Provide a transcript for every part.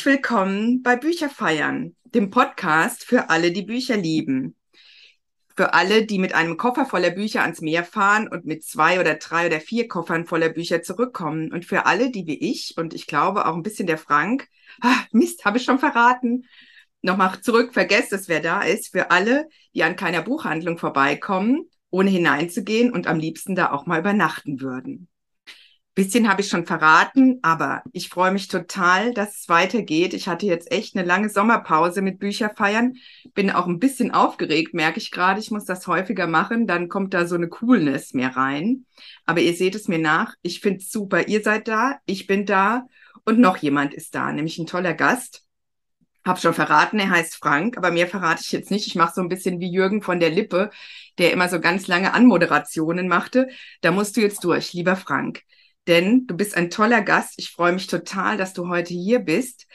Herzlich willkommen bei Bücherfeiern, dem Podcast für alle, die Bücher lieben. Für alle, die mit einem Koffer voller Bücher ans Meer fahren und mit zwei oder drei oder vier Koffern voller Bücher zurückkommen. Und für alle, die wie ich und ich glaube auch ein bisschen der Frank, ah, Mist, habe ich schon verraten, nochmal zurück, vergesst es, wer da ist. Für alle, die an keiner Buchhandlung vorbeikommen, ohne hineinzugehen und am liebsten da auch mal übernachten würden. Bisschen habe ich schon verraten, aber ich freue mich total, dass es weitergeht. Ich hatte jetzt echt eine lange Sommerpause mit Bücherfeiern. Bin auch ein bisschen aufgeregt, merke ich gerade. Ich muss das häufiger machen. Dann kommt da so eine Coolness mehr rein. Aber ihr seht es mir nach. Ich finde es super. Ihr seid da, ich bin da und noch jemand ist da, nämlich ein toller Gast. Hab schon verraten, er heißt Frank, aber mehr verrate ich jetzt nicht. Ich mache so ein bisschen wie Jürgen von der Lippe, der immer so ganz lange Anmoderationen machte. Da musst du jetzt durch, lieber Frank denn du bist ein toller Gast. Ich freue mich total, dass du heute hier bist.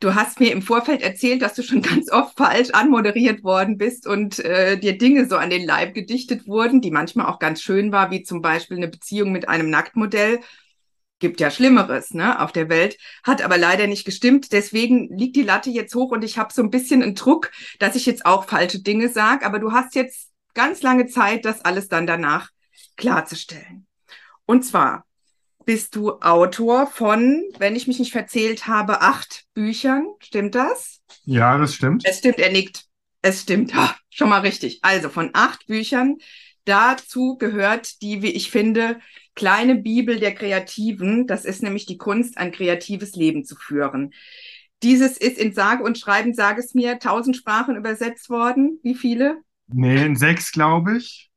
Du hast mir im Vorfeld erzählt, dass du schon ganz oft falsch anmoderiert worden bist und äh, dir Dinge so an den Leib gedichtet wurden, die manchmal auch ganz schön war, wie zum Beispiel eine Beziehung mit einem Nacktmodell. Gibt ja Schlimmeres ne, auf der Welt, hat aber leider nicht gestimmt. Deswegen liegt die Latte jetzt hoch und ich habe so ein bisschen einen Druck, dass ich jetzt auch falsche Dinge sage. Aber du hast jetzt ganz lange Zeit, das alles dann danach klarzustellen. Und zwar bist du Autor von, wenn ich mich nicht verzählt habe, acht Büchern. Stimmt das? Ja, das stimmt. Es stimmt, er nickt. Es stimmt. Ha, schon mal richtig. Also von acht Büchern. Dazu gehört die, wie ich finde, kleine Bibel der Kreativen. Das ist nämlich die Kunst, ein kreatives Leben zu führen. Dieses ist in Sage und Schreiben, sage es mir, tausend Sprachen übersetzt worden. Wie viele? Nee, in sechs, glaube ich.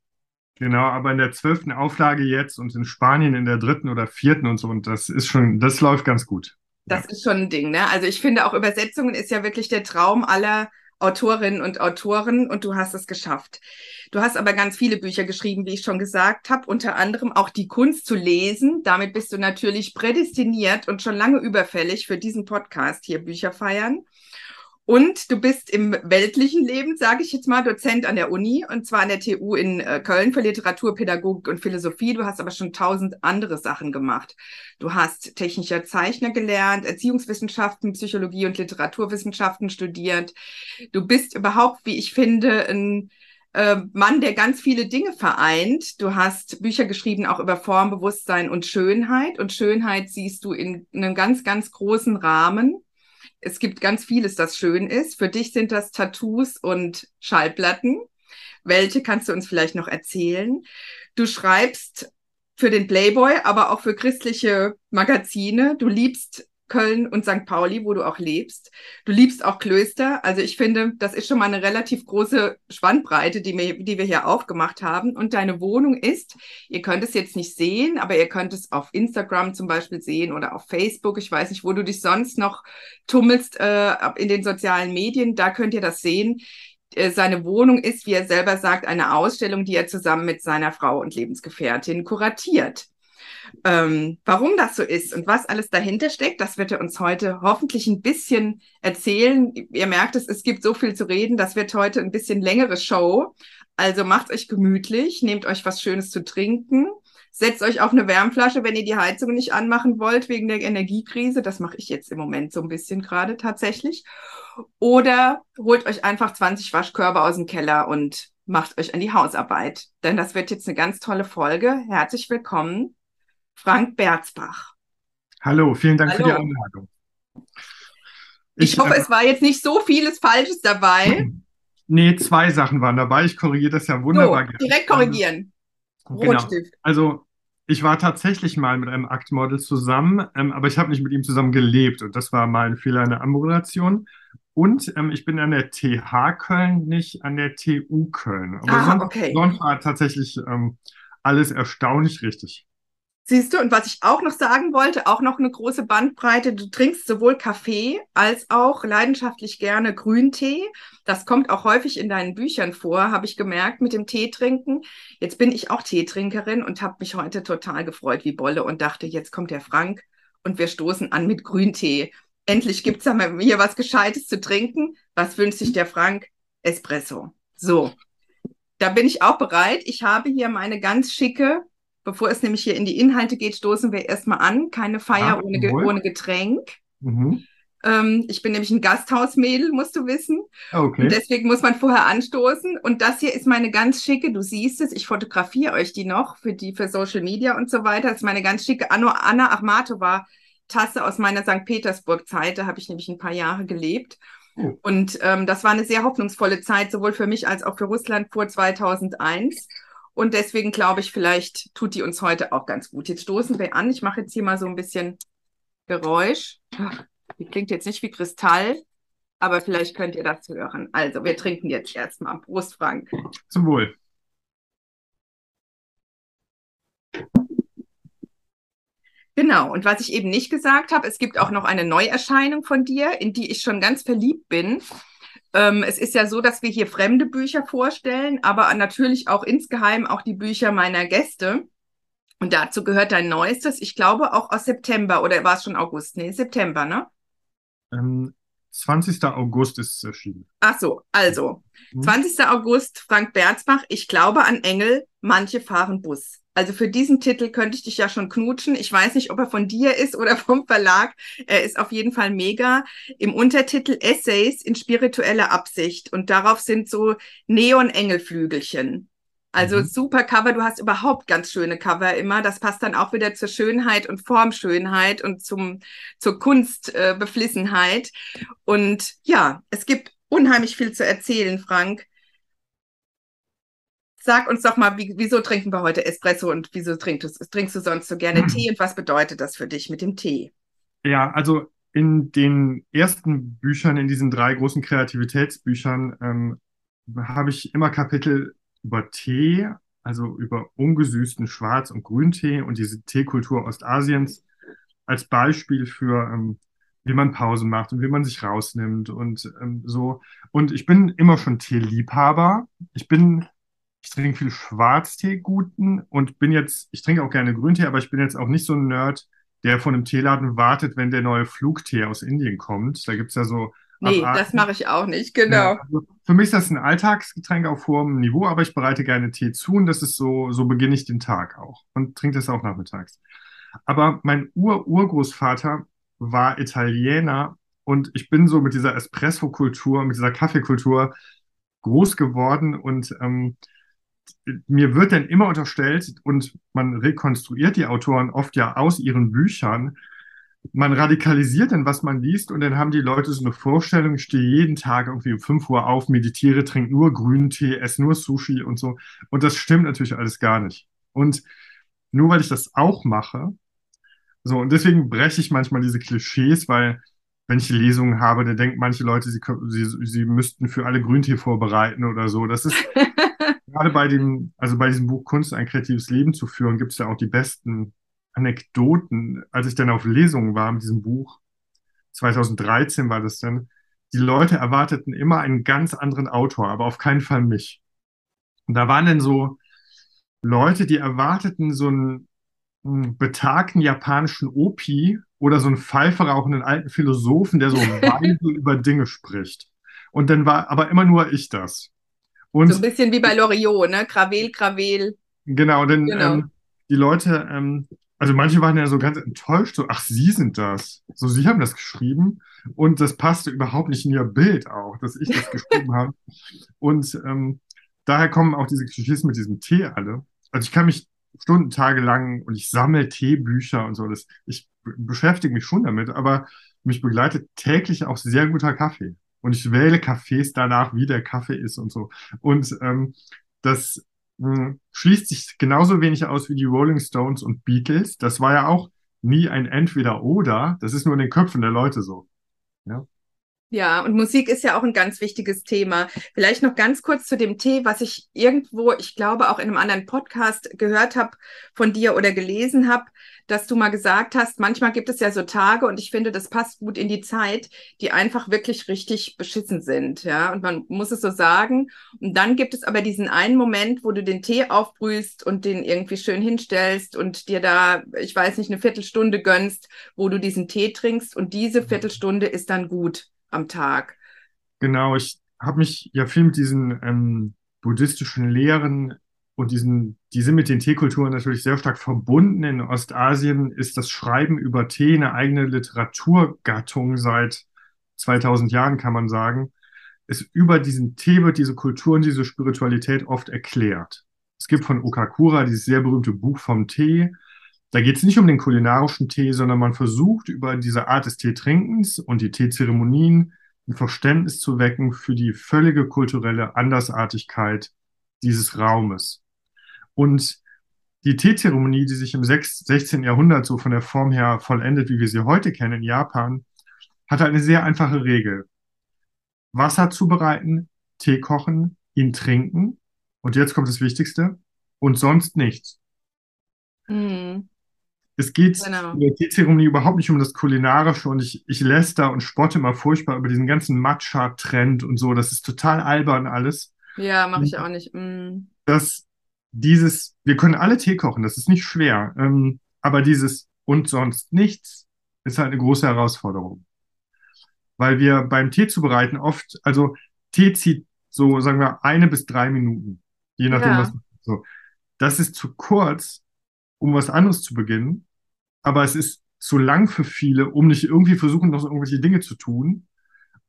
Genau, aber in der zwölften Auflage jetzt und in Spanien in der dritten oder vierten und so. Und das ist schon, das läuft ganz gut. Das ja. ist schon ein Ding, ne? Also ich finde auch Übersetzungen ist ja wirklich der Traum aller Autorinnen und Autoren und du hast es geschafft. Du hast aber ganz viele Bücher geschrieben, wie ich schon gesagt habe, unter anderem auch die Kunst zu lesen. Damit bist du natürlich prädestiniert und schon lange überfällig für diesen Podcast hier Bücher feiern. Und du bist im weltlichen Leben, sage ich jetzt mal, Dozent an der Uni und zwar an der TU in äh, Köln für Literaturpädagogik und Philosophie. Du hast aber schon tausend andere Sachen gemacht. Du hast technischer Zeichner gelernt, Erziehungswissenschaften, Psychologie und Literaturwissenschaften studiert. Du bist überhaupt, wie ich finde, ein äh, Mann, der ganz viele Dinge vereint. Du hast Bücher geschrieben auch über Formbewusstsein und Schönheit. Und Schönheit siehst du in einem ganz, ganz großen Rahmen es gibt ganz vieles, das schön ist. Für dich sind das Tattoos und Schallplatten. Welche kannst du uns vielleicht noch erzählen? Du schreibst für den Playboy, aber auch für christliche Magazine. Du liebst Köln und St. Pauli, wo du auch lebst. Du liebst auch Klöster. Also ich finde, das ist schon mal eine relativ große Spannbreite, die wir, die wir hier aufgemacht haben. Und deine Wohnung ist, ihr könnt es jetzt nicht sehen, aber ihr könnt es auf Instagram zum Beispiel sehen oder auf Facebook. Ich weiß nicht, wo du dich sonst noch tummelst äh, in den sozialen Medien. Da könnt ihr das sehen. Äh, seine Wohnung ist, wie er selber sagt, eine Ausstellung, die er zusammen mit seiner Frau und Lebensgefährtin kuratiert. Ähm, warum das so ist und was alles dahinter steckt, das wird er uns heute hoffentlich ein bisschen erzählen. Ihr merkt es, es gibt so viel zu reden. Das wird heute ein bisschen längere Show. Also macht euch gemütlich, nehmt euch was Schönes zu trinken, setzt euch auf eine Wärmflasche, wenn ihr die Heizung nicht anmachen wollt wegen der Energiekrise. Das mache ich jetzt im Moment so ein bisschen gerade tatsächlich. Oder holt euch einfach 20 Waschkörbe aus dem Keller und macht euch an die Hausarbeit. Denn das wird jetzt eine ganz tolle Folge. Herzlich willkommen Frank Berzbach. Hallo, vielen Dank Hallo. für die Einladung. Ich, ich hoffe, äh, es war jetzt nicht so vieles Falsches dabei. Nee, zwei Sachen waren dabei. Ich korrigiere das ja wunderbar. So, direkt korrigieren. Also, Rotstift. Genau. Also ich war tatsächlich mal mit einem Aktmodel zusammen, ähm, aber ich habe nicht mit ihm zusammen gelebt und das war mal ein Fehler in der Ammoderation. Und ähm, ich bin an der TH Köln, nicht an der TU Köln. Aber ah, sonst, okay. sonst war tatsächlich ähm, alles erstaunlich richtig. Siehst du, und was ich auch noch sagen wollte, auch noch eine große Bandbreite. Du trinkst sowohl Kaffee als auch leidenschaftlich gerne Grüntee. Das kommt auch häufig in deinen Büchern vor, habe ich gemerkt, mit dem Tee trinken. Jetzt bin ich auch Teetrinkerin und habe mich heute total gefreut wie Bolle und dachte, jetzt kommt der Frank und wir stoßen an mit Grüntee. Endlich da mal hier was Gescheites zu trinken. Was wünscht sich der Frank? Espresso. So. Da bin ich auch bereit. Ich habe hier meine ganz schicke Bevor es nämlich hier in die Inhalte geht, stoßen wir erstmal an. Keine Feier ah, ohne, ohne Getränk. Mhm. Ähm, ich bin nämlich ein Gasthausmädel, musst du wissen. Okay. Und deswegen muss man vorher anstoßen. Und das hier ist meine ganz schicke, du siehst es, ich fotografiere euch die noch für die, für Social Media und so weiter. Das ist meine ganz schicke Anno, Anna Achmatova Tasse aus meiner St. Petersburg-Zeit. Da habe ich nämlich ein paar Jahre gelebt. Oh. Und ähm, das war eine sehr hoffnungsvolle Zeit, sowohl für mich als auch für Russland vor 2001. Und deswegen glaube ich, vielleicht tut die uns heute auch ganz gut. Jetzt stoßen wir an. Ich mache jetzt hier mal so ein bisschen Geräusch. Die klingt jetzt nicht wie Kristall, aber vielleicht könnt ihr das hören. Also, wir trinken jetzt erstmal. Prost, Frank. Zum Wohl. Genau, und was ich eben nicht gesagt habe, es gibt auch noch eine Neuerscheinung von dir, in die ich schon ganz verliebt bin. Ähm, es ist ja so, dass wir hier fremde Bücher vorstellen, aber natürlich auch insgeheim auch die Bücher meiner Gäste. Und dazu gehört dein neuestes, ich glaube auch aus September oder war es schon August? Nee, September, ne? Ähm, 20. August ist es erschienen. Ach so, also mhm. 20. August, Frank Berzbach, ich glaube an Engel, manche fahren Bus. Also für diesen Titel könnte ich dich ja schon knutschen. Ich weiß nicht, ob er von dir ist oder vom Verlag. Er ist auf jeden Fall mega. Im Untertitel Essays in spiritueller Absicht. Und darauf sind so Neon-Engelflügelchen. Also mhm. super Cover. Du hast überhaupt ganz schöne Cover immer. Das passt dann auch wieder zur Schönheit und Formschönheit und zum, zur Kunstbeflissenheit. Äh, und ja, es gibt unheimlich viel zu erzählen, Frank. Sag uns doch mal, wie, wieso trinken wir heute Espresso und wieso trinkst du, trinkst du sonst so gerne Tee und was bedeutet das für dich mit dem Tee? Ja, also in den ersten Büchern, in diesen drei großen Kreativitätsbüchern, ähm, habe ich immer Kapitel über Tee, also über ungesüßten Schwarz- und Grüntee und diese Teekultur Ostasiens als Beispiel für, ähm, wie man Pausen macht und wie man sich rausnimmt und ähm, so. Und ich bin immer schon Teeliebhaber. Ich bin ich trinke viel Schwarztee guten und bin jetzt, ich trinke auch gerne Grüntee, aber ich bin jetzt auch nicht so ein Nerd, der von einem Teeladen wartet, wenn der neue Flugtee aus Indien kommt. Da gibt es ja so. Nee, Abarten. das mache ich auch nicht, genau. Ja, also für mich ist das ein Alltagsgetränk auf hohem Niveau, aber ich bereite gerne Tee zu und das ist so, so beginne ich den Tag auch und trinke das auch nachmittags. Aber mein Ur-Urgroßvater war Italiener und ich bin so mit dieser Espresso-Kultur, mit dieser Kaffeekultur groß geworden und ähm, mir wird dann immer unterstellt, und man rekonstruiert die Autoren oft ja aus ihren Büchern, man radikalisiert dann, was man liest, und dann haben die Leute so eine Vorstellung, ich stehe jeden Tag irgendwie um 5 Uhr auf, meditiere, trinke nur Grüntee, esse nur Sushi und so. Und das stimmt natürlich alles gar nicht. Und nur weil ich das auch mache, so, und deswegen breche ich manchmal diese Klischees, weil wenn ich Lesungen habe, dann denken manche Leute, sie, sie, sie müssten für alle Grüntee vorbereiten oder so. Das ist, gerade bei dem, also bei diesem Buch Kunst ein kreatives Leben zu führen, gibt es ja auch die besten Anekdoten. Als ich dann auf Lesungen war mit diesem Buch, 2013 war das dann, die Leute erwarteten immer einen ganz anderen Autor, aber auf keinen Fall mich. Und da waren dann so Leute, die erwarteten so einen, einen betagten japanischen Opi oder so einen pfeiferauchenden alten Philosophen, der so weise über Dinge spricht. Und dann war aber immer nur ich das. Und so ein bisschen wie bei Loriot, ne? Gravel, Gravel. Genau, denn genau. Ähm, die Leute, ähm, also manche waren ja so ganz enttäuscht, so, ach, Sie sind das. So, Sie haben das geschrieben. Und das passte überhaupt nicht in Ihr Bild auch, dass ich das geschrieben habe. Und ähm, daher kommen auch diese Klischees mit diesem Tee alle. Also ich kann mich Stunden, Tage lang und ich sammle Teebücher und so. Das, ich beschäftige mich schon damit, aber mich begleitet täglich auch sehr guter Kaffee und ich wähle Cafés danach, wie der Kaffee ist und so. Und ähm, das mh, hm, schließt sich genauso wenig aus wie die Rolling Stones und Beatles. Das war ja auch nie ein Entweder-Oder. Das ist nur in den Köpfen der Leute so. Ja. Ja, und Musik ist ja auch ein ganz wichtiges Thema. Vielleicht noch ganz kurz zu dem Tee, was ich irgendwo, ich glaube auch in einem anderen Podcast gehört habe von dir oder gelesen habe, dass du mal gesagt hast, manchmal gibt es ja so Tage und ich finde, das passt gut in die Zeit, die einfach wirklich richtig beschissen sind, ja, und man muss es so sagen. Und dann gibt es aber diesen einen Moment, wo du den Tee aufbrühst und den irgendwie schön hinstellst und dir da, ich weiß nicht, eine Viertelstunde gönnst, wo du diesen Tee trinkst und diese Viertelstunde ist dann gut am Tag. Genau, ich habe mich ja viel mit diesen ähm, buddhistischen Lehren und diesen, die sind mit den Teekulturen natürlich sehr stark verbunden. In Ostasien ist das Schreiben über Tee eine eigene Literaturgattung seit 2000 Jahren, kann man sagen, ist über diesen Tee wird diese Kultur und diese Spiritualität oft erklärt. Es gibt von Okakura dieses sehr berühmte Buch vom Tee. Da geht es nicht um den kulinarischen Tee, sondern man versucht über diese Art des Teetrinkens und die Teezeremonien ein Verständnis zu wecken für die völlige kulturelle Andersartigkeit dieses Raumes. Und die Teezeremonie, die sich im 16. Jahrhundert so von der Form her vollendet, wie wir sie heute kennen in Japan, hat eine sehr einfache Regel. Wasser zubereiten, Tee kochen, ihn trinken und jetzt kommt das Wichtigste und sonst nichts. Mhm. Es geht genau. in der Teezeremonie überhaupt nicht um das Kulinarische und ich, ich läster und spotte immer furchtbar über diesen ganzen Matcha-Trend und so. Das ist total albern alles. Ja, mache ich auch nicht. Mm. Das, dieses, wir können alle Tee kochen, das ist nicht schwer. Ähm, aber dieses und sonst nichts ist halt eine große Herausforderung. Weil wir beim Tee zubereiten oft, also Tee zieht so, sagen wir, eine bis drei Minuten. Je nachdem, ja. was. So. Das ist zu kurz, um was anderes zu beginnen. Aber es ist zu lang für viele, um nicht irgendwie versuchen, noch irgendwelche Dinge zu tun.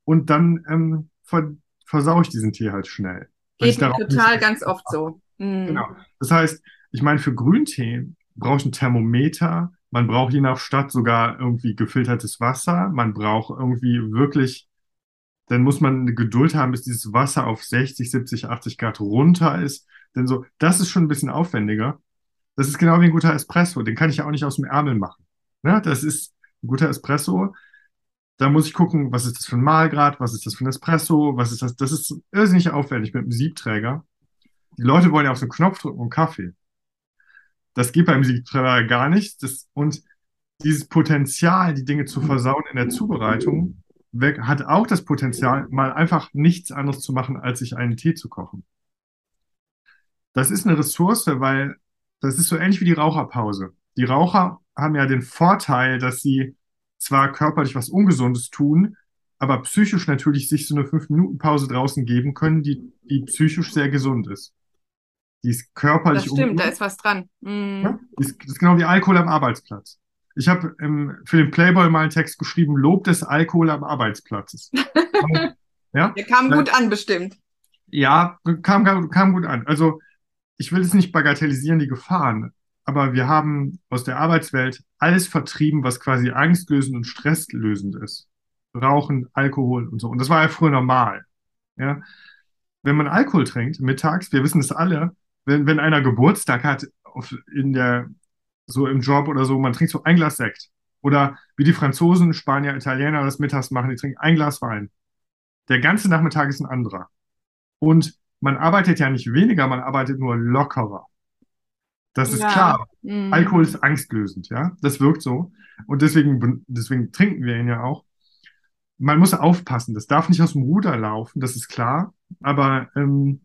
Und dann ähm, ver versau ich diesen Tee halt schnell. Geht mir total ganz oft so. Mhm. Genau. Das heißt, ich meine, für Grüntee brauche ich ein Thermometer. Man braucht je nach Stadt sogar irgendwie gefiltertes Wasser. Man braucht irgendwie wirklich, dann muss man eine Geduld haben, bis dieses Wasser auf 60, 70, 80 Grad runter ist. Denn so, das ist schon ein bisschen aufwendiger. Das ist genau wie ein guter Espresso. Den kann ich ja auch nicht aus dem Ärmel machen. Ne? Das ist ein guter Espresso. Da muss ich gucken, was ist das für ein Mahlgrad, was ist das für ein Espresso, was ist das. Das ist irrsinnig aufwendig mit einem Siebträger. Die Leute wollen ja auf so einen Knopf drücken und Kaffee. Das geht beim Siebträger gar nicht. Das, und dieses Potenzial, die Dinge zu versauen in der Zubereitung, weg, hat auch das Potenzial, mal einfach nichts anderes zu machen, als sich einen Tee zu kochen. Das ist eine Ressource, weil das ist so ähnlich wie die Raucherpause. Die Raucher haben ja den Vorteil, dass sie zwar körperlich was Ungesundes tun, aber psychisch natürlich sich so eine 5-Minuten-Pause draußen geben können, die, die psychisch sehr gesund ist. Die ist körperlich. Das stimmt, da ist was dran. Mm. Ja, das ist genau wie Alkohol am Arbeitsplatz. Ich habe ähm, für den Playboy mal einen Text geschrieben, Lob des Alkohol am Arbeitsplatz. ja? Der kam gut an, bestimmt. Ja, kam, kam gut an. Also ich will es nicht bagatellisieren, die Gefahren, aber wir haben aus der Arbeitswelt alles vertrieben, was quasi angstlösend und stresslösend ist. Rauchen, Alkohol und so. Und das war ja früher normal. Ja? Wenn man Alkohol trinkt, mittags, wir wissen es alle, wenn, wenn einer Geburtstag hat, auf, in der, so im Job oder so, man trinkt so ein Glas Sekt. Oder wie die Franzosen, Spanier, Italiener das mittags machen, die trinken ein Glas Wein. Der ganze Nachmittag ist ein anderer. Und man arbeitet ja nicht weniger, man arbeitet nur lockerer. Das ist ja. klar. Mhm. Alkohol ist angstlösend, ja. Das wirkt so. Und deswegen, deswegen trinken wir ihn ja auch. Man muss aufpassen. Das darf nicht aus dem Ruder laufen, das ist klar. Aber, ähm,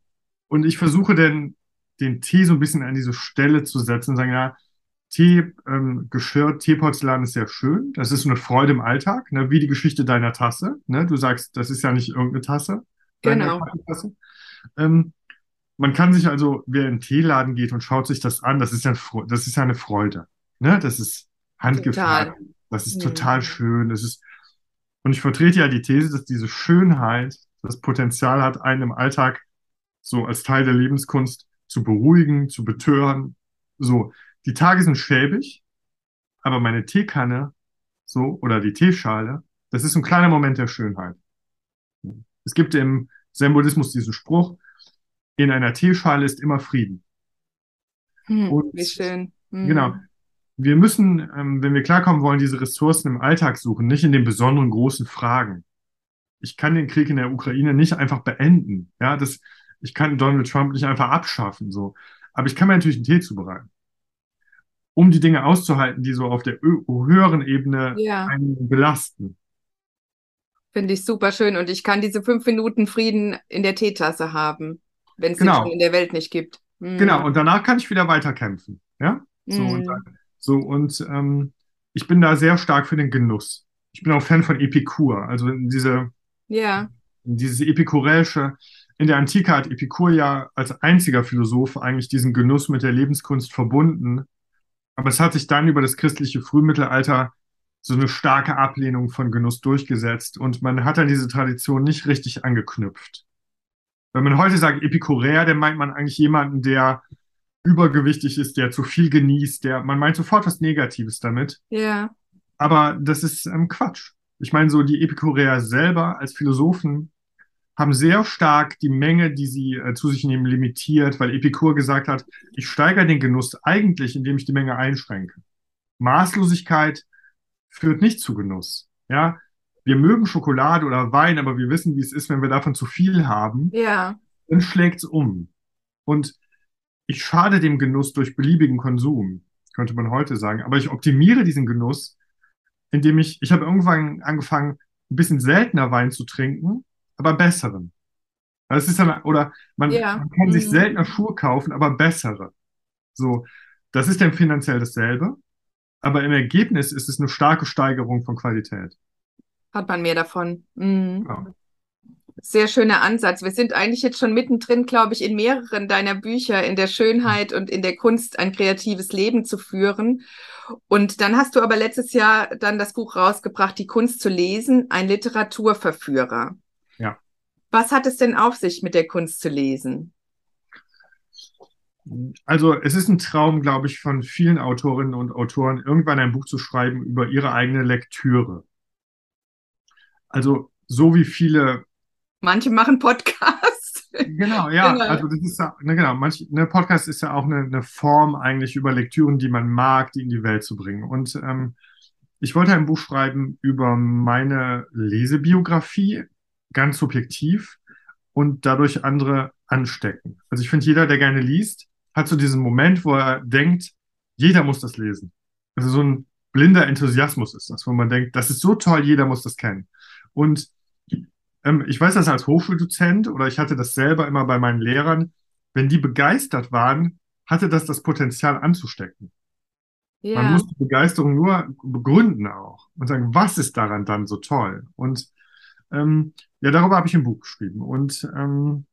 und ich versuche denn, den Tee so ein bisschen an diese Stelle zu setzen und sagen, ja, Tee, ähm, Geschirr, Teeporzellan ist sehr schön. Das ist eine Freude im Alltag, ne? wie die Geschichte deiner Tasse. Ne? Du sagst, das ist ja nicht irgendeine Tasse. Genau. Tasse. Ähm, man kann sich also, wer in den Teeladen geht und schaut sich das an, das ist ja, das ist ja eine Freude. Ne? Das ist handgefärbt. Das ist ja. total schön. Das ist, und ich vertrete ja die These, dass diese Schönheit das Potenzial hat, einen im Alltag so als Teil der Lebenskunst zu beruhigen, zu betören. So, die Tage sind schäbig, aber meine Teekanne, so, oder die Teeschale, das ist ein kleiner Moment der Schönheit. Es gibt im Zen-Buddhismus diesen Spruch, in einer Teeschale ist immer Frieden. Hm, Und, wie schön. Hm. Genau. Wir müssen, ähm, wenn wir klarkommen wollen, diese Ressourcen im Alltag suchen, nicht in den besonderen großen Fragen. Ich kann den Krieg in der Ukraine nicht einfach beenden. Ja, das, ich kann Donald Trump nicht einfach abschaffen, so. Aber ich kann mir natürlich einen Tee zubereiten. Um die Dinge auszuhalten, die so auf der höheren Ebene ja. einen belasten. Finde ich super schön. Und ich kann diese fünf Minuten Frieden in der Teetasse haben, wenn es genau. in der Welt nicht gibt. Mhm. Genau, und danach kann ich wieder weiterkämpfen. Ja? So, mhm. und, dann, so, und ähm, ich bin da sehr stark für den Genuss. Ich bin auch Fan von Epikur, also diese, ja. dieses epikuräische. In der Antike hat Epikur ja als einziger Philosoph eigentlich diesen Genuss mit der Lebenskunst verbunden. Aber es hat sich dann über das christliche Frühmittelalter so eine starke Ablehnung von Genuss durchgesetzt und man hat an diese Tradition nicht richtig angeknüpft. Wenn man heute sagt Epikureer, dann meint man eigentlich jemanden, der übergewichtig ist, der zu viel genießt, der, man meint sofort was Negatives damit. Ja. Aber das ist ähm, Quatsch. Ich meine, so die Epikureer selber als Philosophen haben sehr stark die Menge, die sie äh, zu sich nehmen, limitiert, weil Epikur gesagt hat, ich steigere den Genuss eigentlich, indem ich die Menge einschränke. Maßlosigkeit führt nicht zu Genuss. Ja, wir mögen Schokolade oder Wein, aber wir wissen, wie es ist, wenn wir davon zu viel haben. Ja. Dann schlägt es um. Und ich schade dem Genuss durch beliebigen Konsum, könnte man heute sagen. Aber ich optimiere diesen Genuss, indem ich, ich habe irgendwann angefangen, ein bisschen seltener Wein zu trinken, aber besseren. Das ist dann, oder man, Ja. man kann sich Mhm. seltener Schuhe kaufen, aber bessere. So, das ist dann finanziell dasselbe, aber im Ergebnis ist es eine starke Steigerung von Qualität. Hat man mehr davon. Mhm. Ja. Sehr schöner Ansatz. Wir sind eigentlich jetzt schon mittendrin, glaube ich, in mehreren deiner Bücher, in der Schönheit und in der Kunst, ein kreatives Leben zu führen. Und dann hast du aber letztes Jahr dann das Buch rausgebracht, Die Kunst zu lesen, ein Literaturverführer. Ja. Was hat es denn auf sich mit der Kunst zu lesen? Also es ist ein Traum, glaube ich, von vielen Autorinnen und Autoren, irgendwann ein Buch zu schreiben über ihre eigene Lektüre. Also so wie viele Manche machen Podcasts. Genau, ja, Genau. also das ist ja, ne, genau, manch, ne, Podcast ist ja auch eine, eine Form eigentlich über Lektüren, die man mag, die in die Welt zu bringen. Und ähm, ich wollte ein Buch schreiben über meine Lesebiografie, ganz subjektiv und dadurch andere anstecken. Also ich finde, jeder, der gerne liest, hat so diesen Moment, wo er denkt, jeder muss das lesen. Also so ein blinder Enthusiasmus ist das, wo man denkt, das ist so toll, jeder muss das kennen. Und ähm, ich weiß das als Hochschuldozent oder ich hatte das selber immer bei meinen Lehrern. Wenn die begeistert waren, hatte das das Potenzial anzustecken. Man Ja. muss die Begeisterung nur begründen auch und sagen, was ist daran dann so toll? Und ähm, ja, darüber habe ich ein Buch geschrieben und ähm,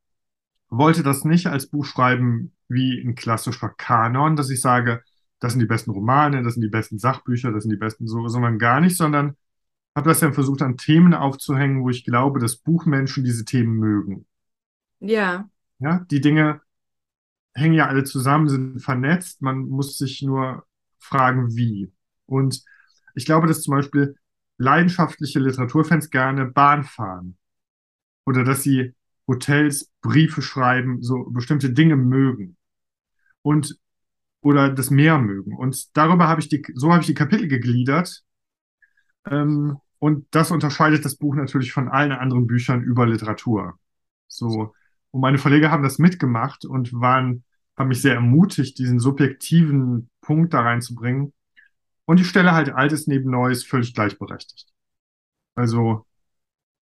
wollte das nicht als Buch schreiben wie ein klassischer Kanon, dass ich sage, das sind die besten Romane, das sind die besten Sachbücher, das sind die besten so, sondern gar nicht, sondern habe das dann versucht an Themen aufzuhängen, wo ich glaube, dass Buchmenschen diese Themen mögen. Ja. Ja, die Dinge hängen ja alle zusammen, sind vernetzt. Man muss sich nur fragen, wie. Und ich glaube, dass zum Beispiel leidenschaftliche Literaturfans gerne Bahn fahren oder dass sie Hotels Briefe schreiben, so bestimmte Dinge mögen und oder das Meer mögen. Und darüber habe ich die, so habe ich die Kapitel gegliedert. Ähm, und das unterscheidet das Buch natürlich von allen anderen Büchern über Literatur. So. Und meine Verleger haben das mitgemacht und waren, haben mich sehr ermutigt, diesen subjektiven Punkt da reinzubringen. Und ich stelle halt Altes neben Neues völlig gleichberechtigt. Also,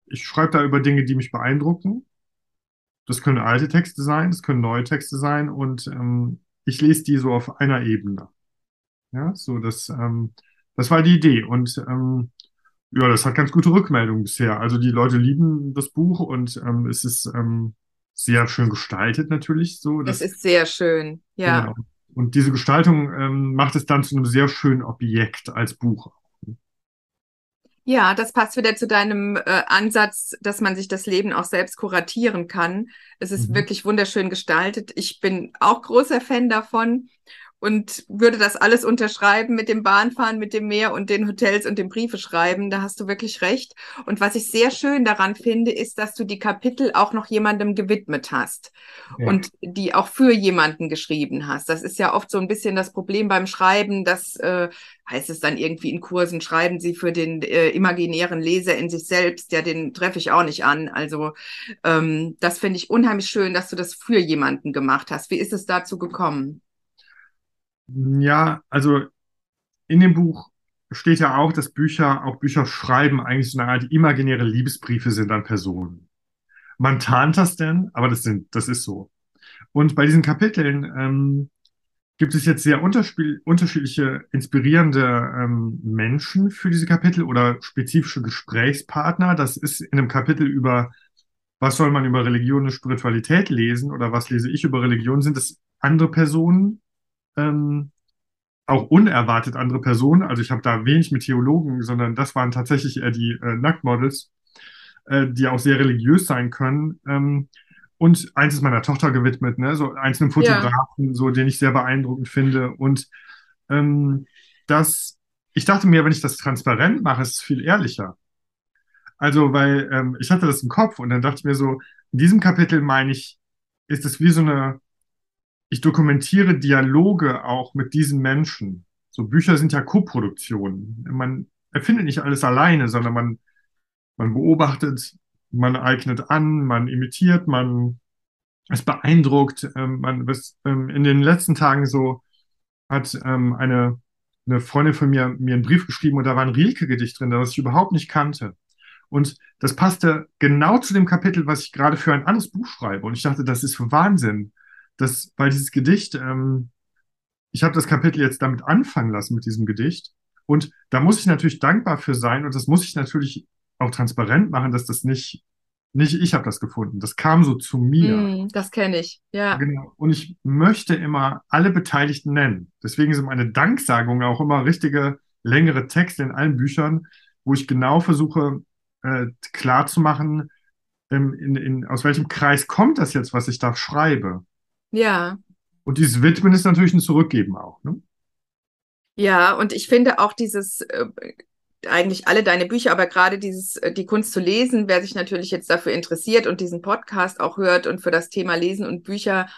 ich schreibe da über Dinge, die mich beeindrucken. Das können alte Texte sein, das können neue Texte sein und ähm, ich lese die so auf einer Ebene. Ja, so das, ähm, das war die Idee und ähm, ja, das hat ganz gute Rückmeldungen bisher. Also die Leute lieben das Buch und ähm, es ist ähm, sehr schön gestaltet natürlich so. Es Das, ist sehr schön. Ja. genau. Und diese Gestaltung ähm, macht es dann zu einem sehr schönen Objekt als Buch. Ja, das passt wieder zu deinem äh, Ansatz, dass man sich das Leben auch selbst kuratieren kann. Es ist Mhm. wirklich wunderschön gestaltet. Ich bin auch großer Fan davon und würde das alles unterschreiben mit dem Bahnfahren, mit dem Meer und den Hotels und dem Briefe schreiben. Da hast du wirklich recht. Und was ich sehr schön daran finde, ist, dass du die Kapitel auch noch jemandem gewidmet hast Ja. und die auch für jemanden geschrieben hast. Das ist ja oft so ein bisschen das Problem beim Schreiben, dass äh, heißt es dann irgendwie in Kursen, schreiben Sie für den äh, imaginären Leser in sich selbst, ja, den treffe ich auch nicht an. Also ähm, das finde ich unheimlich schön, dass du das für jemanden gemacht hast. Wie ist es dazu gekommen? Ja, also in dem Buch steht ja auch, dass Bücher, auch Bücher schreiben, eigentlich so eine Art imaginäre Liebesbriefe sind an Personen. Man tarnt das denn, aber das sind, das ist so. Und bei diesen Kapiteln ähm, gibt es jetzt sehr unterschiedliche inspirierende ähm, Menschen für diese Kapitel oder spezifische Gesprächspartner. Das ist in einem Kapitel über, was soll man über Religion und Spiritualität lesen oder was lese ich über Religion, sind es andere Personen, ähm, auch unerwartet andere Personen. Also ich habe da wenig mit Theologen, sondern das waren tatsächlich eher die äh, Nacktmodels, äh, die auch sehr religiös sein können. Ähm, und eins ist meiner Tochter gewidmet, ne? so einzelnen Fotografen, ja. so den ich sehr beeindruckend finde. Und ähm, das, ich dachte mir, wenn ich das transparent mache, ist es viel ehrlicher. Also, weil ähm, ich hatte das im Kopf und dann dachte ich mir so, in diesem Kapitel meine ich, ist es wie so eine, ich dokumentiere Dialoge auch mit diesen Menschen. So Bücher sind ja Co-Produktionen. Man erfindet nicht alles alleine, sondern man, man beobachtet, man eignet an, man imitiert, man es beeindruckt. Ähm, man was, ähm, in den letzten Tagen so hat ähm, eine, eine Freundin von mir mir einen Brief geschrieben und da war ein Rilke-Gedicht drin, das ich überhaupt nicht kannte. Und das passte genau zu dem Kapitel, was ich gerade für ein anderes Buch schreibe. Und ich dachte, das ist Wahnsinn. Das, weil dieses Gedicht, ähm, ich habe das Kapitel jetzt damit anfangen lassen mit diesem Gedicht. Und da muss ich natürlich dankbar für sein und das muss ich natürlich auch transparent machen, dass das nicht, nicht ich habe das gefunden. Das kam so zu mir. Mm, das kenne ich, ja. Genau. Und ich möchte immer alle Beteiligten nennen. Deswegen sind meine Danksagungen auch immer richtige längere Texte in allen Büchern, wo ich genau versuche, äh, klar zu machen, ähm, in, in, aus welchem Kreis kommt das jetzt, was ich da schreibe. Ja. Und dieses Widmen ist natürlich ein Zurückgeben auch. Ne? Ja, und ich finde auch dieses, äh, eigentlich alle deine Bücher, aber gerade dieses, äh, die Kunst zu lesen, wer sich natürlich jetzt dafür interessiert und diesen Podcast auch hört und für das Thema Lesen und Bücher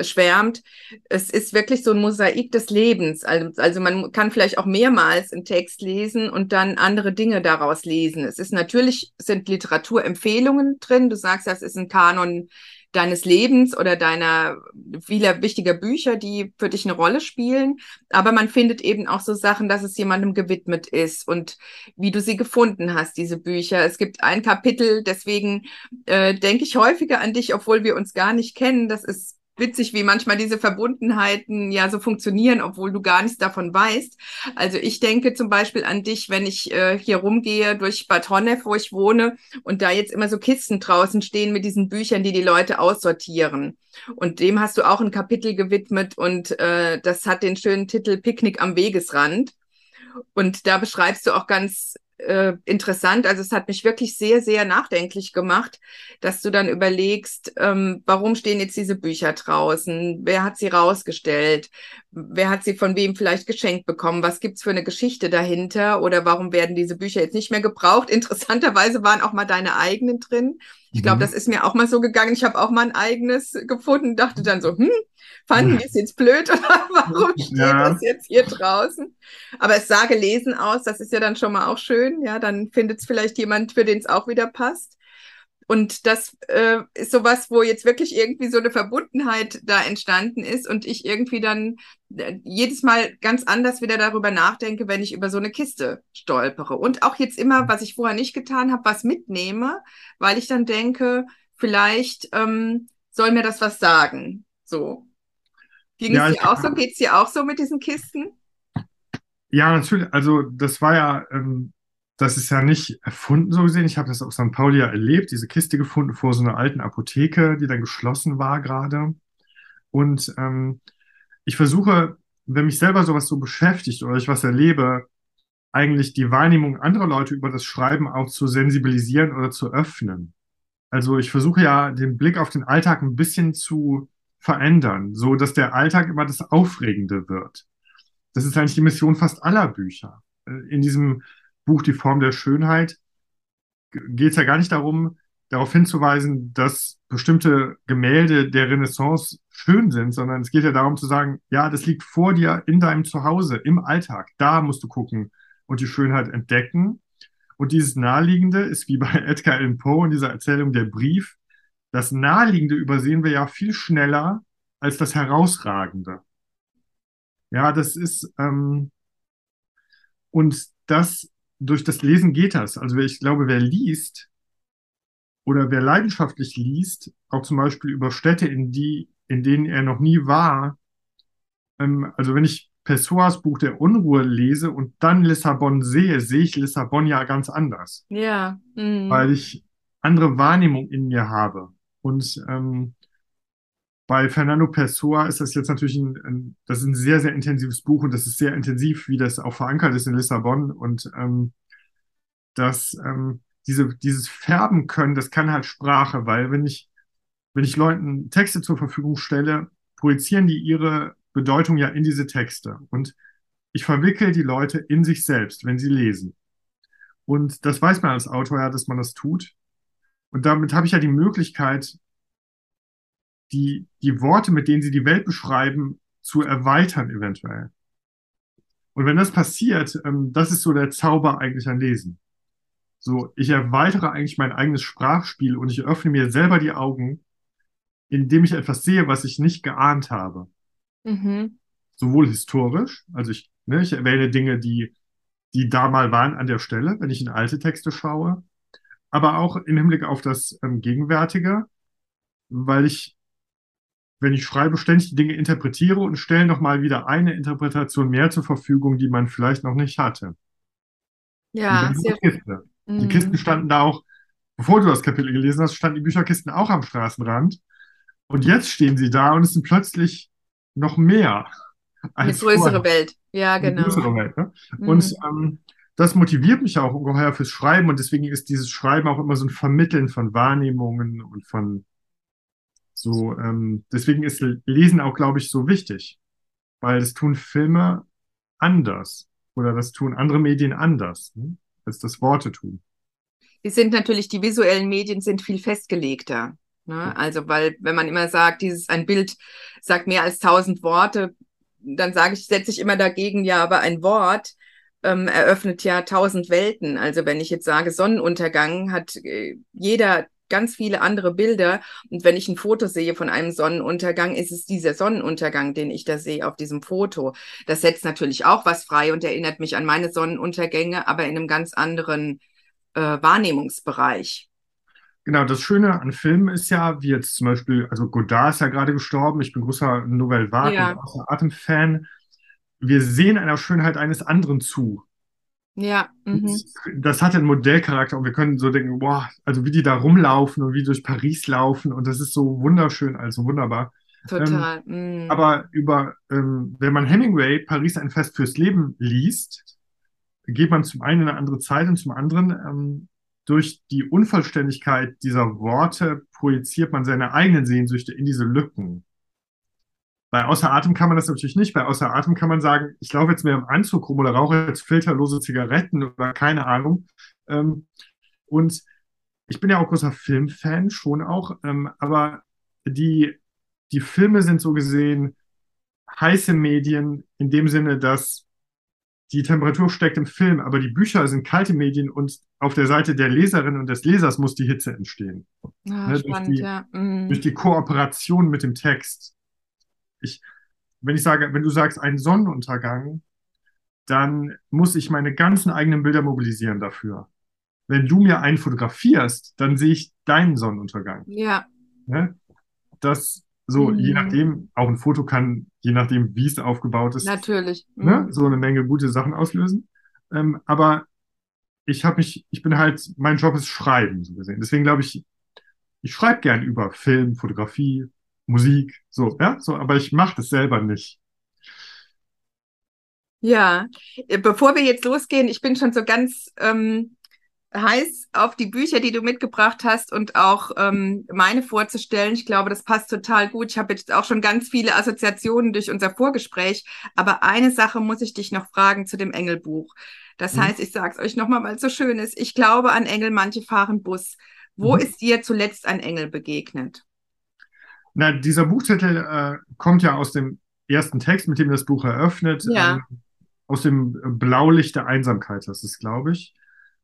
schwärmt. Es ist wirklich so ein Mosaik des Lebens. Also, also man kann vielleicht auch mehrmals einen Text lesen und dann andere Dinge daraus lesen. Es ist natürlich, sind Literaturempfehlungen drin. Du sagst, das ist ein Kanon deines Lebens oder deiner vieler wichtiger Bücher, die für dich eine Rolle spielen. Aber man findet eben auch so Sachen, dass es jemandem gewidmet ist und wie du sie gefunden hast, diese Bücher. Es gibt ein Kapitel, deswegen äh, denke ich häufiger an dich, obwohl wir uns gar nicht kennen. Das ist witzig, wie manchmal diese Verbundenheiten ja so funktionieren, obwohl du gar nichts davon weißt. Also ich denke zum Beispiel an dich, wenn ich äh, hier rumgehe durch Bad Honnef, wo ich wohne, und da jetzt immer so Kisten draußen stehen mit diesen Büchern, die die Leute aussortieren. Und dem hast du auch ein Kapitel gewidmet und äh, das hat den schönen Titel Picknick am Wegesrand. Und da beschreibst du auch ganz äh, interessant. Also es hat mich wirklich sehr, sehr nachdenklich gemacht, dass du dann überlegst, ähm, warum stehen jetzt diese Bücher draußen? Wer hat sie rausgestellt? Wer hat sie von wem vielleicht geschenkt bekommen? Was gibt's für eine Geschichte dahinter? Oder warum werden diese Bücher jetzt nicht mehr gebraucht? Interessanterweise waren auch mal deine eigenen drin. Ich glaube, mhm. das ist mir auch mal so gegangen. Ich habe auch mal ein eigenes gefunden, dachte dann so, hm, fanden die es jetzt blöd oder warum steht ja. das jetzt hier draußen? Aber es sah gelesen aus, das ist ja dann schon mal auch schön. Ja, dann findet es vielleicht jemand, für den es auch wieder passt. Und das äh, ist sowas, wo jetzt wirklich irgendwie so eine Verbundenheit da entstanden ist und ich irgendwie dann äh, jedes Mal ganz anders wieder darüber nachdenke, wenn ich über so eine Kiste stolpere. Und auch jetzt immer, was ich vorher nicht getan habe, was mitnehme, weil ich dann denke, vielleicht ähm, soll mir das was sagen. So. Ging ja, es dir auch so? Geht es dir auch so mit diesen Kisten? Ja, natürlich. Also das war ja ähm, das ist ja nicht erfunden so gesehen. Ich habe das auf St. Pauli ja erlebt, diese Kiste gefunden vor so einer alten Apotheke, die dann geschlossen war gerade. Und ähm, ich versuche, wenn mich selber sowas so beschäftigt oder ich was erlebe, eigentlich die Wahrnehmung anderer Leute über das Schreiben auch zu sensibilisieren oder zu öffnen. Also ich versuche ja den Blick auf den Alltag ein bisschen zu verändern, so dass der Alltag immer das Aufregende wird. Das ist eigentlich die Mission fast aller Bücher. Äh, in diesem Buch Die Form der Schönheit geht es ja gar nicht darum, darauf hinzuweisen, dass bestimmte Gemälde der Renaissance schön sind, sondern es geht ja darum zu sagen, ja, das liegt vor dir in deinem Zuhause, im Alltag. Da musst du gucken und die Schönheit entdecken. Und dieses Naheliegende ist wie bei Edgar Allan Poe in dieser Erzählung der Brief. Das Naheliegende übersehen wir ja viel schneller als das Herausragende. Ja, das ist, ähm, und das durch das Lesen geht das. Also ich glaube, wer liest oder wer leidenschaftlich liest, auch zum Beispiel über Städte, in die, in denen er noch nie war, ähm, also wenn ich Pessoas Buch der Unruhe lese und dann Lissabon sehe, sehe ich Lissabon ja ganz anders. Ja. Mhm. Weil ich andere Wahrnehmung in mir habe. Und ähm, Bei Fernando Pessoa ist das jetzt natürlich ein, ein, das ist ein sehr, sehr intensives Buch und das ist sehr intensiv, wie das auch verankert ist in Lissabon. Und ähm, das, ähm, diese, dieses Färben können, das kann halt Sprache, weil wenn ich, wenn ich Leuten Texte zur Verfügung stelle, projizieren die ihre Bedeutung ja in diese Texte. Und ich verwickel die Leute in sich selbst, wenn sie lesen. Und das weiß man als Autor ja, dass man das tut. Und damit habe ich ja die Möglichkeit, die, die Worte, mit denen sie die Welt beschreiben, zu erweitern eventuell. Und wenn das passiert, ähm, das ist so der Zauber eigentlich an Lesen. So, ich erweitere eigentlich mein eigenes Sprachspiel und ich öffne mir selber die Augen, indem ich etwas sehe, was ich nicht geahnt habe. Mhm. Sowohl historisch, also ich, ne, ich erwähne Dinge, die, die da mal waren an der Stelle, wenn ich in alte Texte schaue, aber auch im Hinblick auf das ähm, Gegenwärtige, weil ich, wenn ich schreibe, ständig die Dinge interpretiere und stelle nochmal wieder eine Interpretation mehr zur Verfügung, die man vielleicht noch nicht hatte. Ja, sehr Kiste. Mhm. Die Kisten standen da auch, bevor du das Kapitel gelesen hast, standen die Bücherkisten auch am Straßenrand. Und jetzt stehen sie da und es sind plötzlich noch mehr. Eine größere vorher. Welt. Ja, genau. Eine größere Welt. Ne? Mhm. Und ähm, das motiviert mich auch ungeheuer fürs Schreiben und deswegen ist dieses Schreiben auch immer so ein Vermitteln von Wahrnehmungen und von so, ähm, deswegen ist Lesen auch, glaube ich, so wichtig, weil das tun Filme anders oder das tun andere Medien anders, ne, als das Worte tun. Die sind natürlich, die visuellen Medien sind viel festgelegter. Ne? Also, weil, wenn man immer sagt, dieses ein Bild sagt mehr als tausend Worte, dann sage ich, setze ich immer dagegen, ja, aber ein Wort ähm, eröffnet ja tausend Welten. Also wenn ich jetzt sage Sonnenuntergang, hat äh, jeder ganz viele andere Bilder. Und wenn ich ein Foto sehe von einem Sonnenuntergang, ist es dieser Sonnenuntergang, den ich da sehe auf diesem Foto. Das setzt natürlich auch was frei und erinnert mich an meine Sonnenuntergänge, aber in einem ganz anderen äh, Wahrnehmungsbereich. Genau, das Schöne an Filmen ist ja, wie jetzt zum Beispiel, also Godard ist ja gerade gestorben, ich bin großer Nouvelle Vague ja. außer Atem-Fan. Wir sehen einer Schönheit eines anderen zu. Ja. Mhm. Das hat einen Modellcharakter und wir können so denken, boah, also wie die da rumlaufen und wie durch Paris laufen und das ist so wunderschön, also wunderbar. Total. Ähm, mhm. Aber über, ähm, wenn man Hemingway Paris ein Fest fürs Leben liest, geht man zum einen in eine andere Zeit und zum anderen ähm, durch die Unvollständigkeit dieser Worte projiziert man seine eigenen Sehnsüchte in diese Lücken. Bei Außer Atem kann man das natürlich nicht. Bei Außer Atem kann man sagen, ich laufe jetzt mehr im Anzug rum oder rauche jetzt filterlose Zigaretten oder keine Ahnung. Ähm, und ich bin ja auch großer Filmfan, schon auch. Ähm, aber die, die Filme sind so gesehen heiße Medien in dem Sinne, dass die Temperatur steckt im Film, aber die Bücher sind kalte Medien und auf der Seite der Leserin und des Lesers muss die Hitze entstehen. Ah, ne, spannend, durch, die, ja. mhm. durch die Kooperation mit dem Text. Ich, wenn ich sage, wenn du sagst einen Sonnenuntergang, dann muss ich meine ganzen eigenen Bilder mobilisieren dafür. Wenn du mir einen fotografierst, dann sehe ich deinen Sonnenuntergang. Ja. Ne? Das, so, mhm. je nachdem, auch ein Foto kann, je nachdem, wie es aufgebaut ist, natürlich mhm. ne, so eine Menge gute Sachen auslösen. Ähm, aber ich habe mich, ich bin halt, mein Job ist Schreiben, so gesehen. Deswegen glaube ich, ich schreibe gern über Film, Fotografie, Musik, so, ja, so, aber ich mache das selber nicht. Ja, bevor wir jetzt losgehen, ich bin schon so ganz ähm, heiß auf die Bücher, die du mitgebracht hast und auch ähm, meine vorzustellen. Ich glaube, das passt total gut. Ich habe jetzt auch schon ganz viele Assoziationen durch unser Vorgespräch. Aber eine Sache muss ich dich noch fragen zu dem Engelbuch. Das mhm. heißt, ich sage es euch nochmal, weil es so schön ist. Ich glaube an Engel, manche fahren Bus. Wo mhm. ist dir zuletzt ein Engel begegnet? Na, dieser Buchtitel äh, kommt ja aus dem ersten Text, mit dem das Buch eröffnet. Ja. Ähm, aus dem Blaulicht der Einsamkeit, das ist, glaube ich.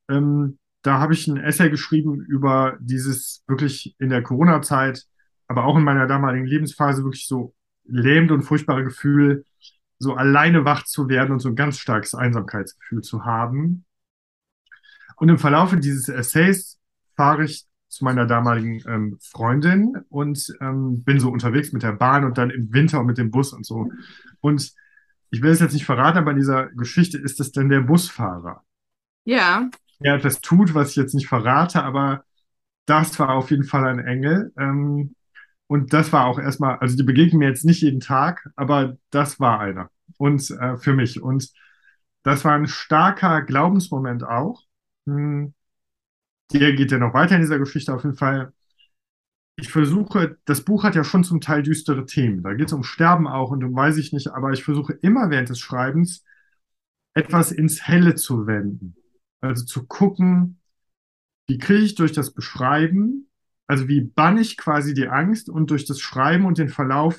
Ähm, da habe ich ein Essay geschrieben über dieses wirklich in der Corona-Zeit, aber auch in meiner damaligen Lebensphase wirklich so lähmende und furchtbare Gefühl, so alleine wach zu werden und so ein ganz starkes Einsamkeitsgefühl zu haben. Und im Verlauf dieses Essays fahre ich zu meiner damaligen ähm, Freundin und ähm, bin so unterwegs mit der Bahn und dann im Winter mit dem Bus und so. Und ich will es jetzt nicht verraten, aber in dieser Geschichte ist es dann der Busfahrer. Ja der etwas tut, was ich jetzt nicht verrate, aber das war auf jeden Fall ein Engel. Ähm, Und das war auch erstmal, also die begegnen mir jetzt nicht jeden Tag, aber das war einer. Und äh, für mich. Und das war ein starker Glaubensmoment auch. Hm, der geht ja noch weiter in dieser Geschichte auf jeden Fall. Ich versuche, das Buch hat ja schon zum Teil düstere Themen. Da geht es um Sterben auch und um weiß ich nicht, aber ich versuche immer während des Schreibens etwas ins Helle zu wenden. Also zu gucken, wie kriege ich durch das Beschreiben, also wie banne ich quasi die Angst und durch das Schreiben und den Verlauf,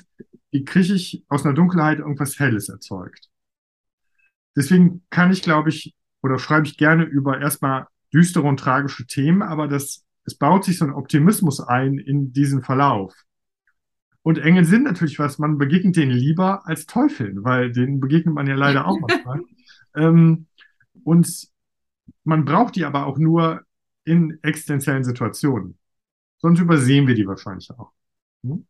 wie kriege ich aus einer Dunkelheit irgendwas Helles erzeugt. Deswegen kann ich, glaube ich, oder schreibe ich gerne über erstmal düstere und tragische Themen, aber das, es baut sich so ein Optimismus ein in diesen Verlauf. Und Engel sind natürlich was, man begegnet denen lieber als Teufeln, weil denen begegnet man ja leider auch manchmal. ähm, und man braucht die aber auch nur in existenziellen Situationen. Sonst übersehen wir die wahrscheinlich auch. Hm?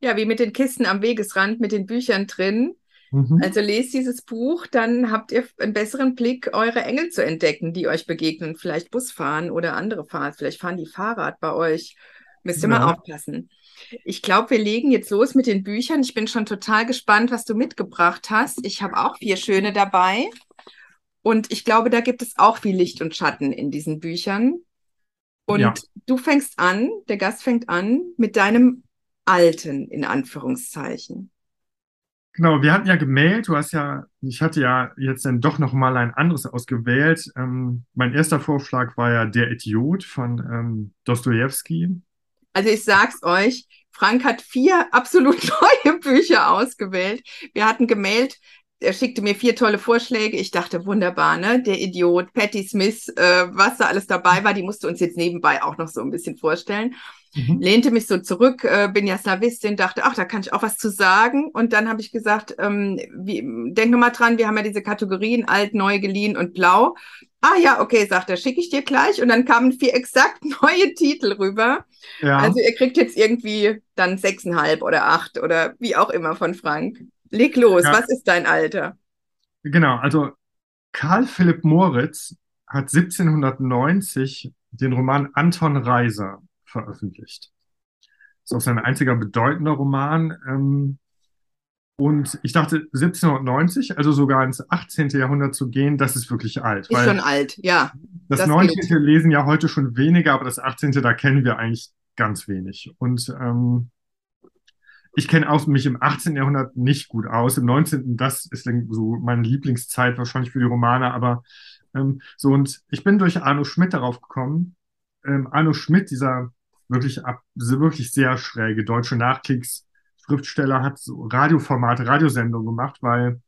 Ja, wie mit den Kisten am Wegesrand, mit den Büchern drin. Mhm. Also lest dieses Buch, dann habt ihr einen besseren Blick, eure Engel zu entdecken, die euch begegnen. Vielleicht Bus fahren oder andere fahren. Vielleicht fahren die Fahrrad bei euch. Müsst ihr ja. mal aufpassen. Ich glaube, wir legen jetzt los mit den Büchern. Ich bin schon total gespannt, was du mitgebracht hast. Ich habe auch vier schöne dabei. Und ich glaube, da gibt es auch viel Licht und Schatten in diesen Büchern. Und ja. du fängst an, der Gast fängt an mit deinem alten, in Anführungszeichen. Genau, wir hatten ja gemeldet, du hast ja, ich hatte ja jetzt dann doch noch mal ein anderes ausgewählt. Ähm, mein erster Vorschlag war ja Der Idiot von ähm, Dostoevsky. Also ich sag's euch, Frank hat vier absolut neue Bücher ausgewählt. Wir hatten gemeldet, er schickte mir vier tolle Vorschläge. Ich dachte, wunderbar, ne? Der Idiot, Patty Smith, äh, was da alles dabei war, die musste uns jetzt nebenbei auch noch so ein bisschen vorstellen mhm. lehnte mich so zurück, äh, bin ja Slawistin, dachte, ach, da kann ich auch was zu sagen. Und dann habe ich gesagt, ähm, wie, denk nur mal dran, wir haben ja diese Kategorien alt, neu, geliehen und blau. Ah ja, okay, sagt er, schicke ich dir gleich. Und dann kamen vier exakt neue Titel rüber. Ja. Also ihr kriegt jetzt irgendwie dann sechseinhalb oder acht oder wie auch immer von Frank. Leg los, ja. was ist dein Alter? Genau, also Karl Philipp Moritz hat 1790 den Roman Anton Reiser veröffentlicht. Das ist auch sein einziger bedeutender Roman. Ähm, und ich dachte, 1790, also sogar ins 18. Jahrhundert zu gehen, das ist wirklich alt. Ist schon alt, ja. Das, das 19. Geht. lesen ja heute schon weniger, aber das 18. da kennen wir eigentlich ganz wenig. Und ähm, ich kenne auch mich im 18. Jahrhundert nicht gut aus. Im 19. das ist so meine Lieblingszeit wahrscheinlich für die Romane, aber ähm, so und ich bin durch Arno Schmidt darauf gekommen. Ähm, Arno Schmidt, dieser wirklich ab, wirklich sehr schräge deutsche Nachkriegsschriftsteller hat so Radioformate, Radiosendungen gemacht, weil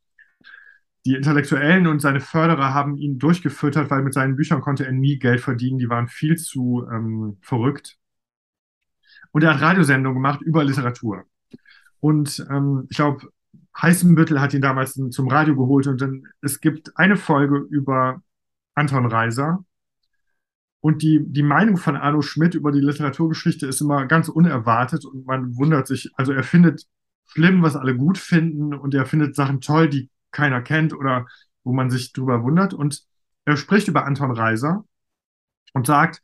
die Intellektuellen und seine Förderer haben ihn durchgefüttert, weil mit seinen Büchern konnte er nie Geld verdienen. Die waren viel zu ähm, verrückt. Und er hat Radiosendungen gemacht über Literatur. Und ähm, ich glaube, Heißenbüttel hat ihn damals zum Radio geholt und dann, es gibt eine Folge über Anton Reiser, und die, die Meinung von Arno Schmidt über die Literaturgeschichte ist immer ganz unerwartet und man wundert sich, also er findet schlimm, was alle gut finden und er findet Sachen toll, die keiner kennt oder wo man sich drüber wundert. Und er spricht über Anton Reiser und sagt,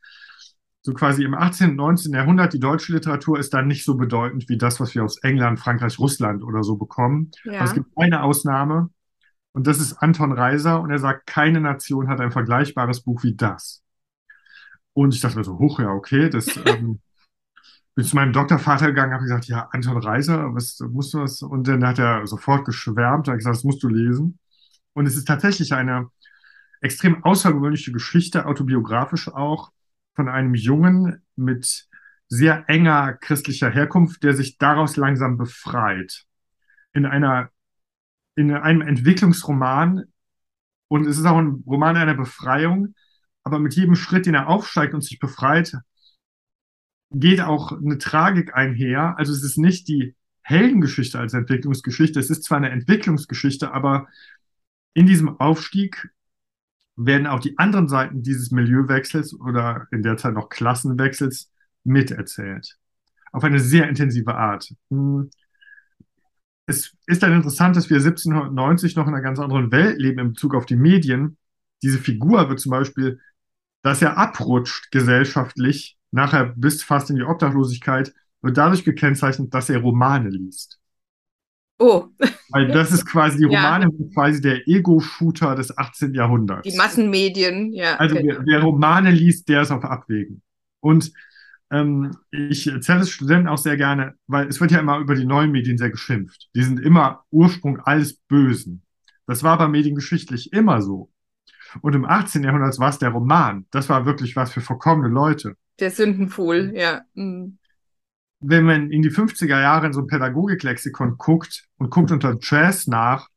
so quasi im 18. und 19. Jahrhundert, die deutsche Literatur ist dann nicht so bedeutend wie das, was wir aus England, Frankreich, Russland oder so bekommen. Ja. Es gibt eine Ausnahme und das ist Anton Reiser und er sagt, keine Nation hat ein vergleichbares Buch wie das. Und ich dachte mir so, hoch, ja, okay, das ähm, bin zu meinem Doktorvater gegangen, habe gesagt, ja, Anton Reiser, was musst du das? Und dann hat er sofort geschwärmt, hat gesagt, das musst du lesen. Und es ist tatsächlich eine extrem außergewöhnliche Geschichte, autobiografisch auch, von einem Jungen mit sehr enger christlicher Herkunft, der sich daraus langsam befreit. In einer, in einem Entwicklungsroman. Und es ist auch ein Roman einer Befreiung, aber mit jedem Schritt, den er aufsteigt und sich befreit, geht auch eine Tragik einher. Also es ist nicht die Heldengeschichte als Entwicklungsgeschichte. Es ist zwar eine Entwicklungsgeschichte, aber in diesem Aufstieg werden auch die anderen Seiten dieses Milieuwechsels oder in der Zeit noch Klassenwechsels miterzählt. Auf eine sehr intensive Art. Hm. Es ist dann interessant, dass wir 1790 noch in einer ganz anderen Welt leben in Bezug auf die Medien. Diese Figur wird zum Beispiel dass er abrutscht gesellschaftlich, nachher bis fast in die Obdachlosigkeit, wird dadurch gekennzeichnet, dass er Romane liest. Oh. Weil das ist quasi, die Romane ja. sind quasi der Ego-Shooter des 18. Jahrhunderts. Die Massenmedien, ja. Also wer, wer Romane liest, der ist auf Abwägen. Und ähm, ich erzähle es Studenten auch sehr gerne, weil es wird ja immer über die neuen Medien sehr geschimpft. Die sind immer Ursprung alles Bösen. Das war bei mediengeschichtlich immer so. Und im 18. Jahrhundert war es der Roman. Das war wirklich was für verkommene Leute. Der Sündenpfuhl, ja. Mhm wenn man in die 50er Jahre in so ein Pädagogiklexikon guckt und guckt unter Jazz nach,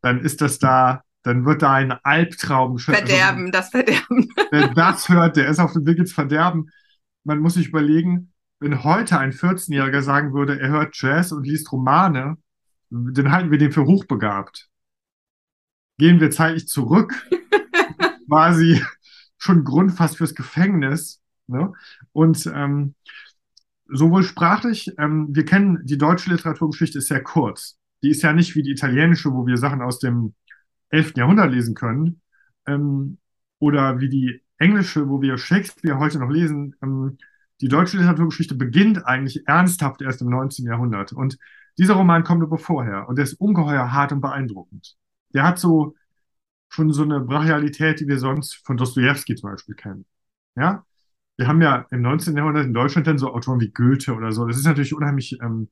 dann ist das da, dann wird da ein Albtraum. Verderben, also, das Verderben. Wer das hört, der ist auf dem Weg ins Verderben. Man muss sich überlegen, wenn heute ein 14-Jähriger sagen würde, er hört Jazz und liest Romane, dann halten wir den für hochbegabt. Gehen wir zeitlich zurück, quasi schon Grund fast fürs Gefängnis. Ne? Und ähm, sowohl sprachlich, ähm, wir kennen, die deutsche Literaturgeschichte ist sehr kurz. Die ist ja nicht wie die italienische, wo wir Sachen aus dem 11. Jahrhundert lesen können, ähm, oder wie die englische, wo wir Shakespeare heute noch lesen. Ähm, die deutsche Literaturgeschichte beginnt eigentlich ernsthaft erst im 19. Jahrhundert. Und dieser Roman kommt aber vorher und der ist ungeheuer hart und beeindruckend. Der hat so schon so eine Brachialität, die wir sonst von Dostoevsky zum Beispiel kennen. Ja, wir haben ja im 19. Jahrhundert in Deutschland dann so Autoren wie Goethe oder so. Das ist natürlich unheimlich ähm,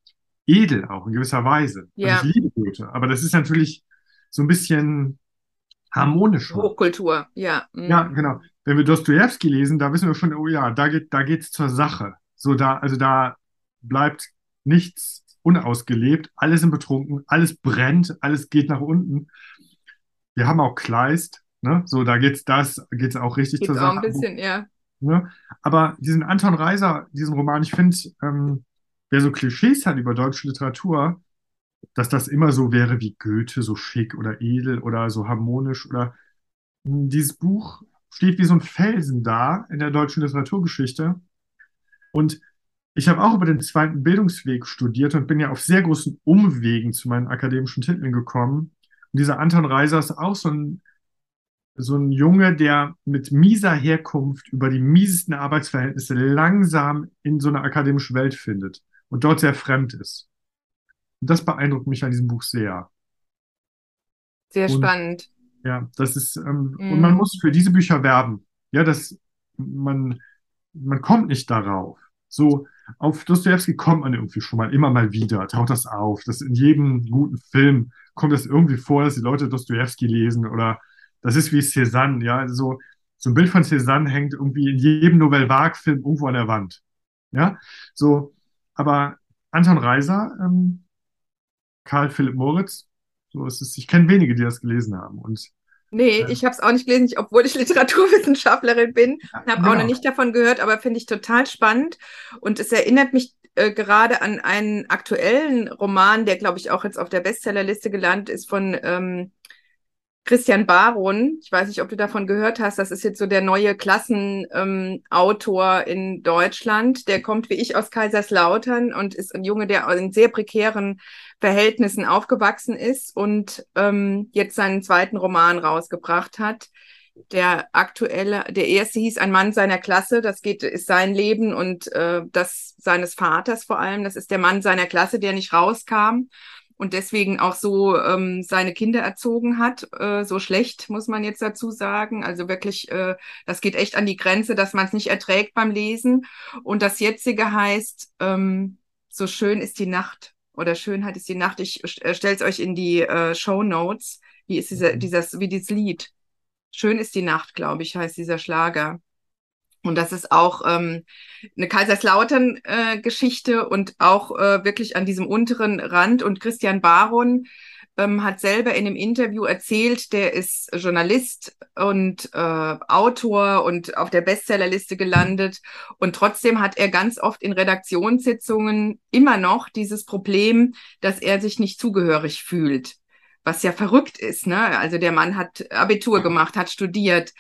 edel auch in gewisser Weise. Ja. Also ich liebe Goethe, aber das ist natürlich so ein bisschen harmonischer. Hochkultur, ja. Mhm. Ja, genau. Wenn wir Dostoevsky lesen, da wissen wir schon, oh ja, da geht, da geht's zur Sache. So da, also da bleibt nichts unausgelebt, alles sind betrunken, alles brennt, alles geht nach unten. Wir haben auch Kleist, ne? So, da geht's, das geht's auch richtig Geht's zur Sache. auch ein bisschen, ja. Ne? Aber diesen Anton Reiser, diesen Roman, ich finde, ähm, wer so Klischees hat über deutsche Literatur, dass das immer so wäre wie Goethe, so schick oder edel oder so harmonisch oder hm, dieses Buch steht wie so ein Felsen da in der deutschen Literaturgeschichte. Und ich habe auch über den zweiten Bildungsweg studiert und bin ja auf sehr großen Umwegen zu meinen akademischen Titeln gekommen. Und dieser Anton Reiser ist auch so ein so ein Junge, der mit mieser Herkunft über die miesesten Arbeitsverhältnisse langsam in so eine akademische Welt findet und dort sehr fremd ist. Und das beeindruckt mich an diesem Buch sehr. Sehr und, spannend. Ja, das ist, ähm, mm. und man muss für diese Bücher werben. Ja, das, man, man kommt nicht darauf. So, auf Dostoevsky kommt man irgendwie schon mal, immer mal wieder, taucht das auf. Das in jedem guten Film kommt das irgendwie vor, dass die Leute Dostoevsky lesen oder das ist wie Cézanne, ja, so, so ein Bild von Cézanne hängt irgendwie in jedem Nouvelle Vague-Film irgendwo an der Wand. Ja, so, aber Anton Reiser, ähm, Karl Philipp Moritz, so ist es, ich kenne wenige, die das gelesen haben. Und Nee, äh, ich habe es auch nicht gelesen, obwohl ich Literaturwissenschaftlerin bin. Ja, habe genau. auch noch nicht davon gehört, aber finde ich total spannend. Und es erinnert mich äh, gerade an einen aktuellen Roman, der, glaube ich, auch jetzt auf der Bestsellerliste gelandet ist von ähm, Christian Baron, ich weiß nicht, ob du davon gehört hast, das ist jetzt so der neue Klassenautor ähm, in Deutschland. Der kommt wie ich aus Kaiserslautern und ist ein Junge, der in sehr prekären Verhältnissen aufgewachsen ist und ähm, jetzt seinen zweiten Roman rausgebracht hat. Der aktuelle, der erste hieß Ein Mann seiner Klasse. Das geht, ist sein Leben und äh, das seines Vaters vor allem. Das ist der Mann seiner Klasse, der nicht rauskam und deswegen auch so ähm, seine Kinder erzogen hat. Äh, so schlecht, muss man jetzt dazu sagen. Also wirklich, äh, das geht echt an die Grenze, dass man es nicht erträgt beim Lesen. Und das jetzige heißt, ähm, so schön ist die Nacht oder Schönheit ist die Nacht. Ich äh, stelle es euch in die äh, Show Notes. Wie ist dieser, mhm. dieses, wie dieses Lied? Schön ist die Nacht, glaube ich, heißt dieser Schlager. Und das ist auch ähm, eine Kaiserslautern-Geschichte äh, und auch äh, wirklich an diesem unteren Rand. Und Christian Baron ähm, hat selber in einem Interview erzählt, der ist Journalist und äh, Autor und auf der Bestsellerliste gelandet. Und trotzdem hat er ganz oft in Redaktionssitzungen immer noch dieses Problem, dass er sich nicht zugehörig fühlt was ja verrückt ist. Ne? Also der Mann hat Abitur gemacht, hat studiert,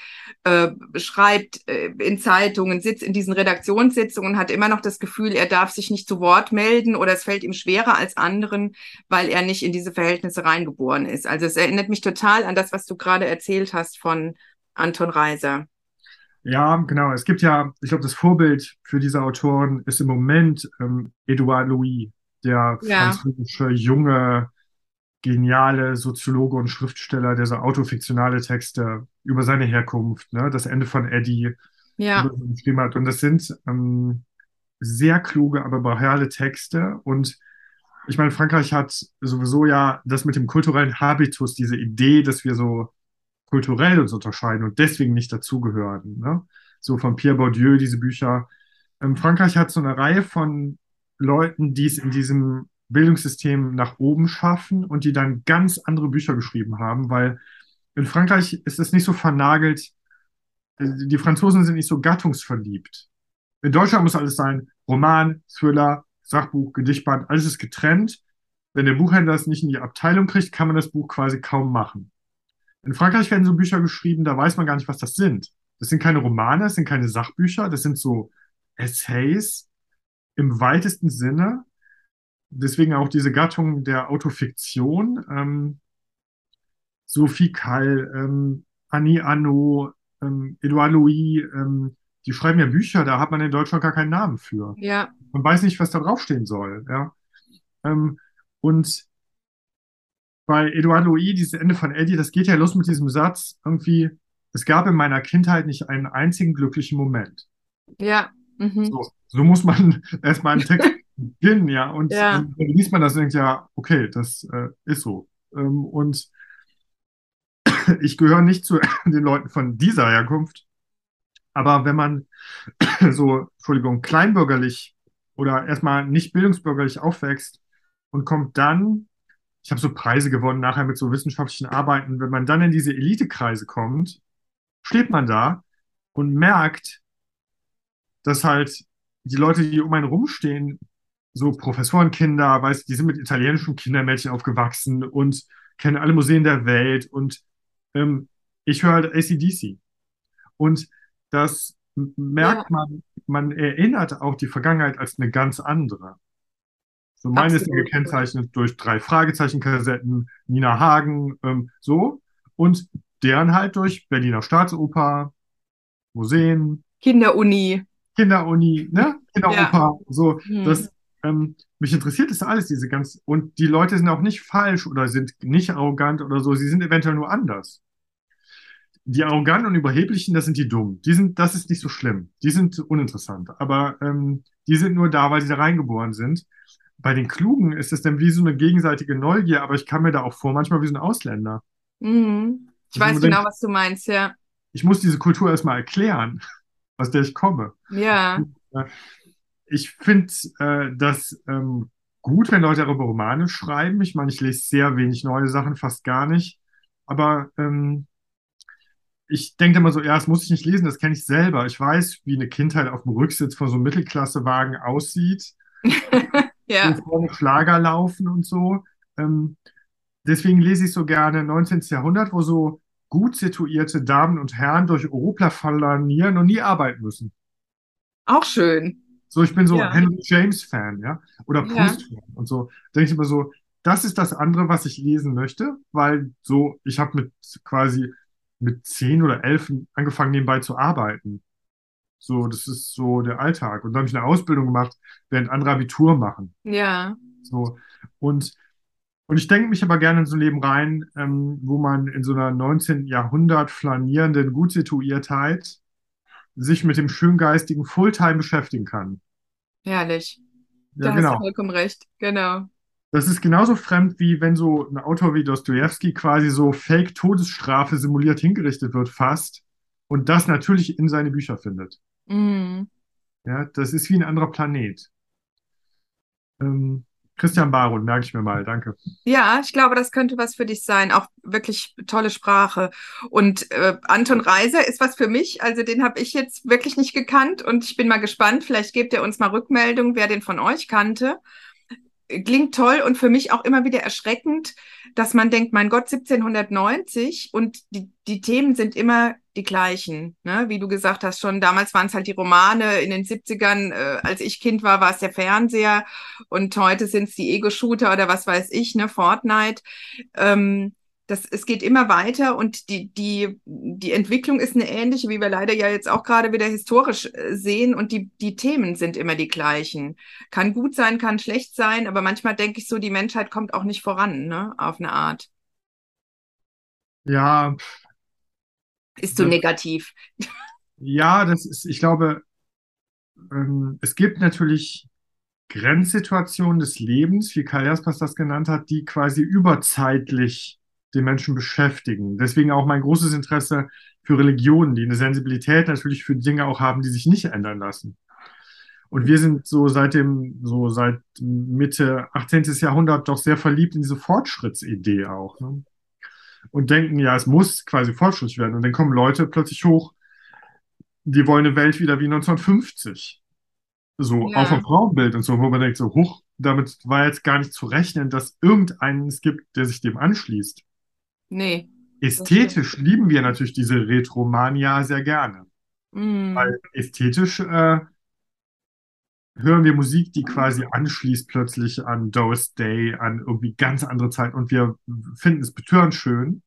äh, schreibt äh, in Zeitungen, sitzt in diesen Redaktionssitzungen, hat immer noch das Gefühl, er darf sich nicht zu Wort melden oder es fällt ihm schwerer als anderen, weil er nicht in diese Verhältnisse reingeboren ist. Also es erinnert mich total an das, was du gerade erzählt hast von Anton Reiser. Ja, genau. Es gibt ja, ich glaube, das Vorbild für diese Autoren ist im Moment ähm, Edouard Louis, der Ja, französische junge, geniale Soziologe und Schriftsteller, der so autofiktionale Texte über seine Herkunft, ne, das Ende von Eddie, ja, geschrieben hat. Und das sind ähm, sehr kluge, aber brachiale Texte. Und ich meine, Frankreich hat sowieso ja das mit dem kulturellen Habitus, diese Idee, dass wir so kulturell uns unterscheiden und deswegen nicht dazugehören. Ne? So von Pierre Bourdieu, diese Bücher. Ähm, Frankreich hat so eine Reihe von Leuten, die es in diesem Bildungssystem nach oben schaffen und die dann ganz andere Bücher geschrieben haben, weil in Frankreich ist es nicht so vernagelt, die Franzosen sind nicht so gattungsverliebt. In Deutschland muss alles sein, Roman, Thriller, Sachbuch, Gedichtband, alles ist getrennt. Wenn der Buchhändler es nicht in die Abteilung kriegt, kann man das Buch quasi kaum machen. In Frankreich werden so Bücher geschrieben, da weiß man gar nicht, was das sind. Das sind keine Romane, das sind keine Sachbücher, das sind so Essays im weitesten Sinne. Deswegen auch diese Gattung der Autofiktion. Ähm, Sophie Kall, ähm, Annie Arnaud, ähm, Edouard Louis, ähm, die schreiben ja Bücher, da hat man in Deutschland gar keinen Namen für. ja, Man weiß nicht, was da draufstehen soll. Ja? Ähm, und bei Edouard Louis, dieses Ende von Eddie, das geht ja los mit diesem Satz, irgendwie, es gab in meiner Kindheit nicht einen einzigen glücklichen Moment. ja, mhm, So, so muss man erstmal einen Text beginnen, ja. Und ja, dann liest man das und denkt, ja, okay, das äh, ist so. Ähm, und ich gehöre nicht zu den Leuten von dieser Herkunft, aber wenn man so, Entschuldigung, kleinbürgerlich oder erstmal nicht bildungsbürgerlich aufwächst und kommt dann, ich habe so Preise gewonnen nachher mit so wissenschaftlichen Arbeiten, wenn man dann in diese Elitekreise kommt, steht man da und merkt, dass halt die Leute, die um einen rumstehen, so Professorenkinder, weißt, die sind mit italienischen Kindermädchen aufgewachsen und kennen alle Museen der Welt und ähm, ich höre halt AC/DC. Und das ja, merkt man, man erinnert auch die Vergangenheit als eine ganz andere. So meine ist ja gekennzeichnet durch drei Fragezeichen-Kassetten, Nina Hagen, ähm, so. Und deren halt durch Berliner Staatsoper, Museen, Kinderuni. Kinderuni, ne? Ja, Kinderoper, so. mhm, Das, ähm, mich interessiert das alles, diese ganz, und die Leute sind auch nicht falsch oder sind nicht arrogant oder so, sie sind eventuell nur anders. Die Arroganten und Überheblichen, das sind die Dummen. Die sind, das ist nicht so schlimm. Die sind uninteressant. Aber ähm, die sind nur da, weil sie da reingeboren sind. Bei den Klugen ist es dann wie so eine gegenseitige Neugier, aber ich kam mir da auch vor, manchmal wie so ein Ausländer. mhm. Ich weiß genau, denke, was du meinst, ja, ich muss diese Kultur erstmal erklären, aus der ich komme. ja, Ja, Ich finde äh, das ähm, gut, wenn Leute darüber Romane schreiben. Ich meine, ich lese sehr wenig neue Sachen, fast gar nicht. Aber ähm, ich denke immer so, ja, das muss ich nicht lesen, das kenne ich selber. Ich weiß, wie eine Kindheit auf dem Rücksitz von so einem Mittelklassewagen aussieht, wo ja, vorne Schlager laufen und so. Ähm, deswegen lese ich so gerne 19. Jahrhundert, wo so gut situierte Damen und Herren durch Europa flanieren und nie arbeiten müssen. auch schön. So, ich bin so Ja, Henry James-Fan, ja, oder ja, Proust-Fan und so. Denke ich immer so, das ist das andere, was ich lesen möchte, weil so, ich habe mit quasi mit zehn oder elf angefangen, nebenbei zu arbeiten. So, das ist so der Alltag. Und dann habe ich eine Ausbildung gemacht, während andere Abitur machen. ja, So. Und, und ich denke mich aber gerne in so ein Leben rein, ähm, wo man in so einer 19. Jahrhundert flanierenden Gutsituiertheit sich mit dem Schöngeistigen Fulltime beschäftigen kann. herrlich. Ja, Da hast du genau. vollkommen recht, genau. Das ist genauso fremd, wie wenn so ein Autor wie Dostojewski quasi so Fake-Todesstrafe simuliert hingerichtet wird, fast, und das natürlich in seine Bücher findet. Mhm. Ja, das ist wie ein anderer Planet. Ähm, Christian Baron, merke ich mir mal, danke. Ja, ich glaube, das könnte was für dich sein. Auch wirklich tolle Sprache. Und äh, Anton Reiser ist was für mich. Also den habe ich jetzt wirklich nicht gekannt und ich bin mal gespannt. Vielleicht gebt ihr uns mal Rückmeldung, wer den von euch kannte. Klingt toll und für mich auch immer wieder erschreckend, dass man denkt, mein Gott, 1790 und die, die Themen sind immer die gleichen. Ne? Wie du gesagt hast, schon damals waren es halt die Romane, in den 70ern, äh, als ich Kind war, war es der Fernseher und heute sind es die Ego-Shooter oder was weiß ich, ne, Fortnite. Ähm, das, es geht immer weiter und die, die, die Entwicklung ist eine ähnliche, wie wir leider ja jetzt auch gerade wieder historisch äh, sehen und die, die Themen sind immer die gleichen. Kann gut sein, kann schlecht sein, aber manchmal denke ich so, die Menschheit kommt auch nicht voran, ne, auf eine Art. Ja. Ist zu so negativ. Ja, das ist, ich glaube, ähm, es gibt natürlich Grenzsituationen des Lebens, wie Karl Jaspers das genannt hat, die quasi überzeitlich den Menschen beschäftigen. Deswegen auch mein großes Interesse für Religionen, die eine Sensibilität natürlich für Dinge auch haben, die sich nicht ändern lassen. Und wir sind so seit dem, so seit Mitte 18. Jahrhundert doch sehr verliebt in diese Fortschrittsidee auch. Ne? Und denken, ja, es muss quasi fortschrittlich werden. Und dann kommen Leute plötzlich hoch, die wollen eine Welt wieder wie 1950. So, ja. auch vom Frauenbild und so, wo man denkt, so, hoch, damit war jetzt gar nicht zu rechnen, dass irgendeinen es gibt, der sich dem anschließt. Nee. Ästhetisch lieben wir natürlich diese Retromania sehr gerne. Mm. Weil ästhetisch äh, hören wir Musik, die quasi anschließt plötzlich an Doris Day, an irgendwie ganz andere Zeiten und wir finden es betörend schön.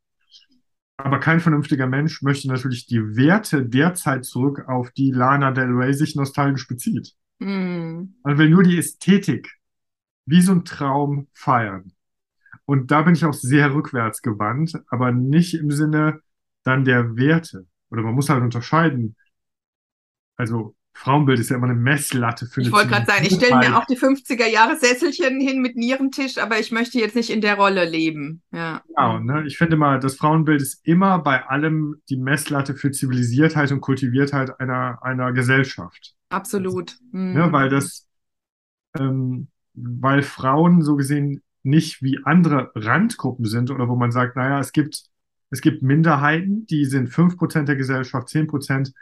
Aber kein vernünftiger Mensch möchte natürlich die Werte der Zeit zurück, auf die Lana Del Rey sich nostalgisch bezieht. Mm. Man will nur die Ästhetik wie so ein Traum feiern. Und da bin ich auch sehr rückwärts gewandt, aber nicht im Sinne dann der Werte. Oder man muss halt unterscheiden. Also Frauenbild ist ja immer eine Messlatte für eine Ich wollte gerade sagen, ich stelle mir auch die 50er Jahre Sesselchen hin mit Nierentisch, aber ich möchte jetzt nicht in der Rolle leben. Ja. Genau, ne? Ich finde mal, das Frauenbild ist immer bei allem die Messlatte für Zivilisiertheit und Kultiviertheit einer, einer Gesellschaft. Absolut. Mhm. Ne? Weil das, ähm, weil Frauen so gesehen nicht wie andere Randgruppen sind oder wo man sagt, naja, es gibt, es gibt Minderheiten, die sind 5% der Gesellschaft, 10%.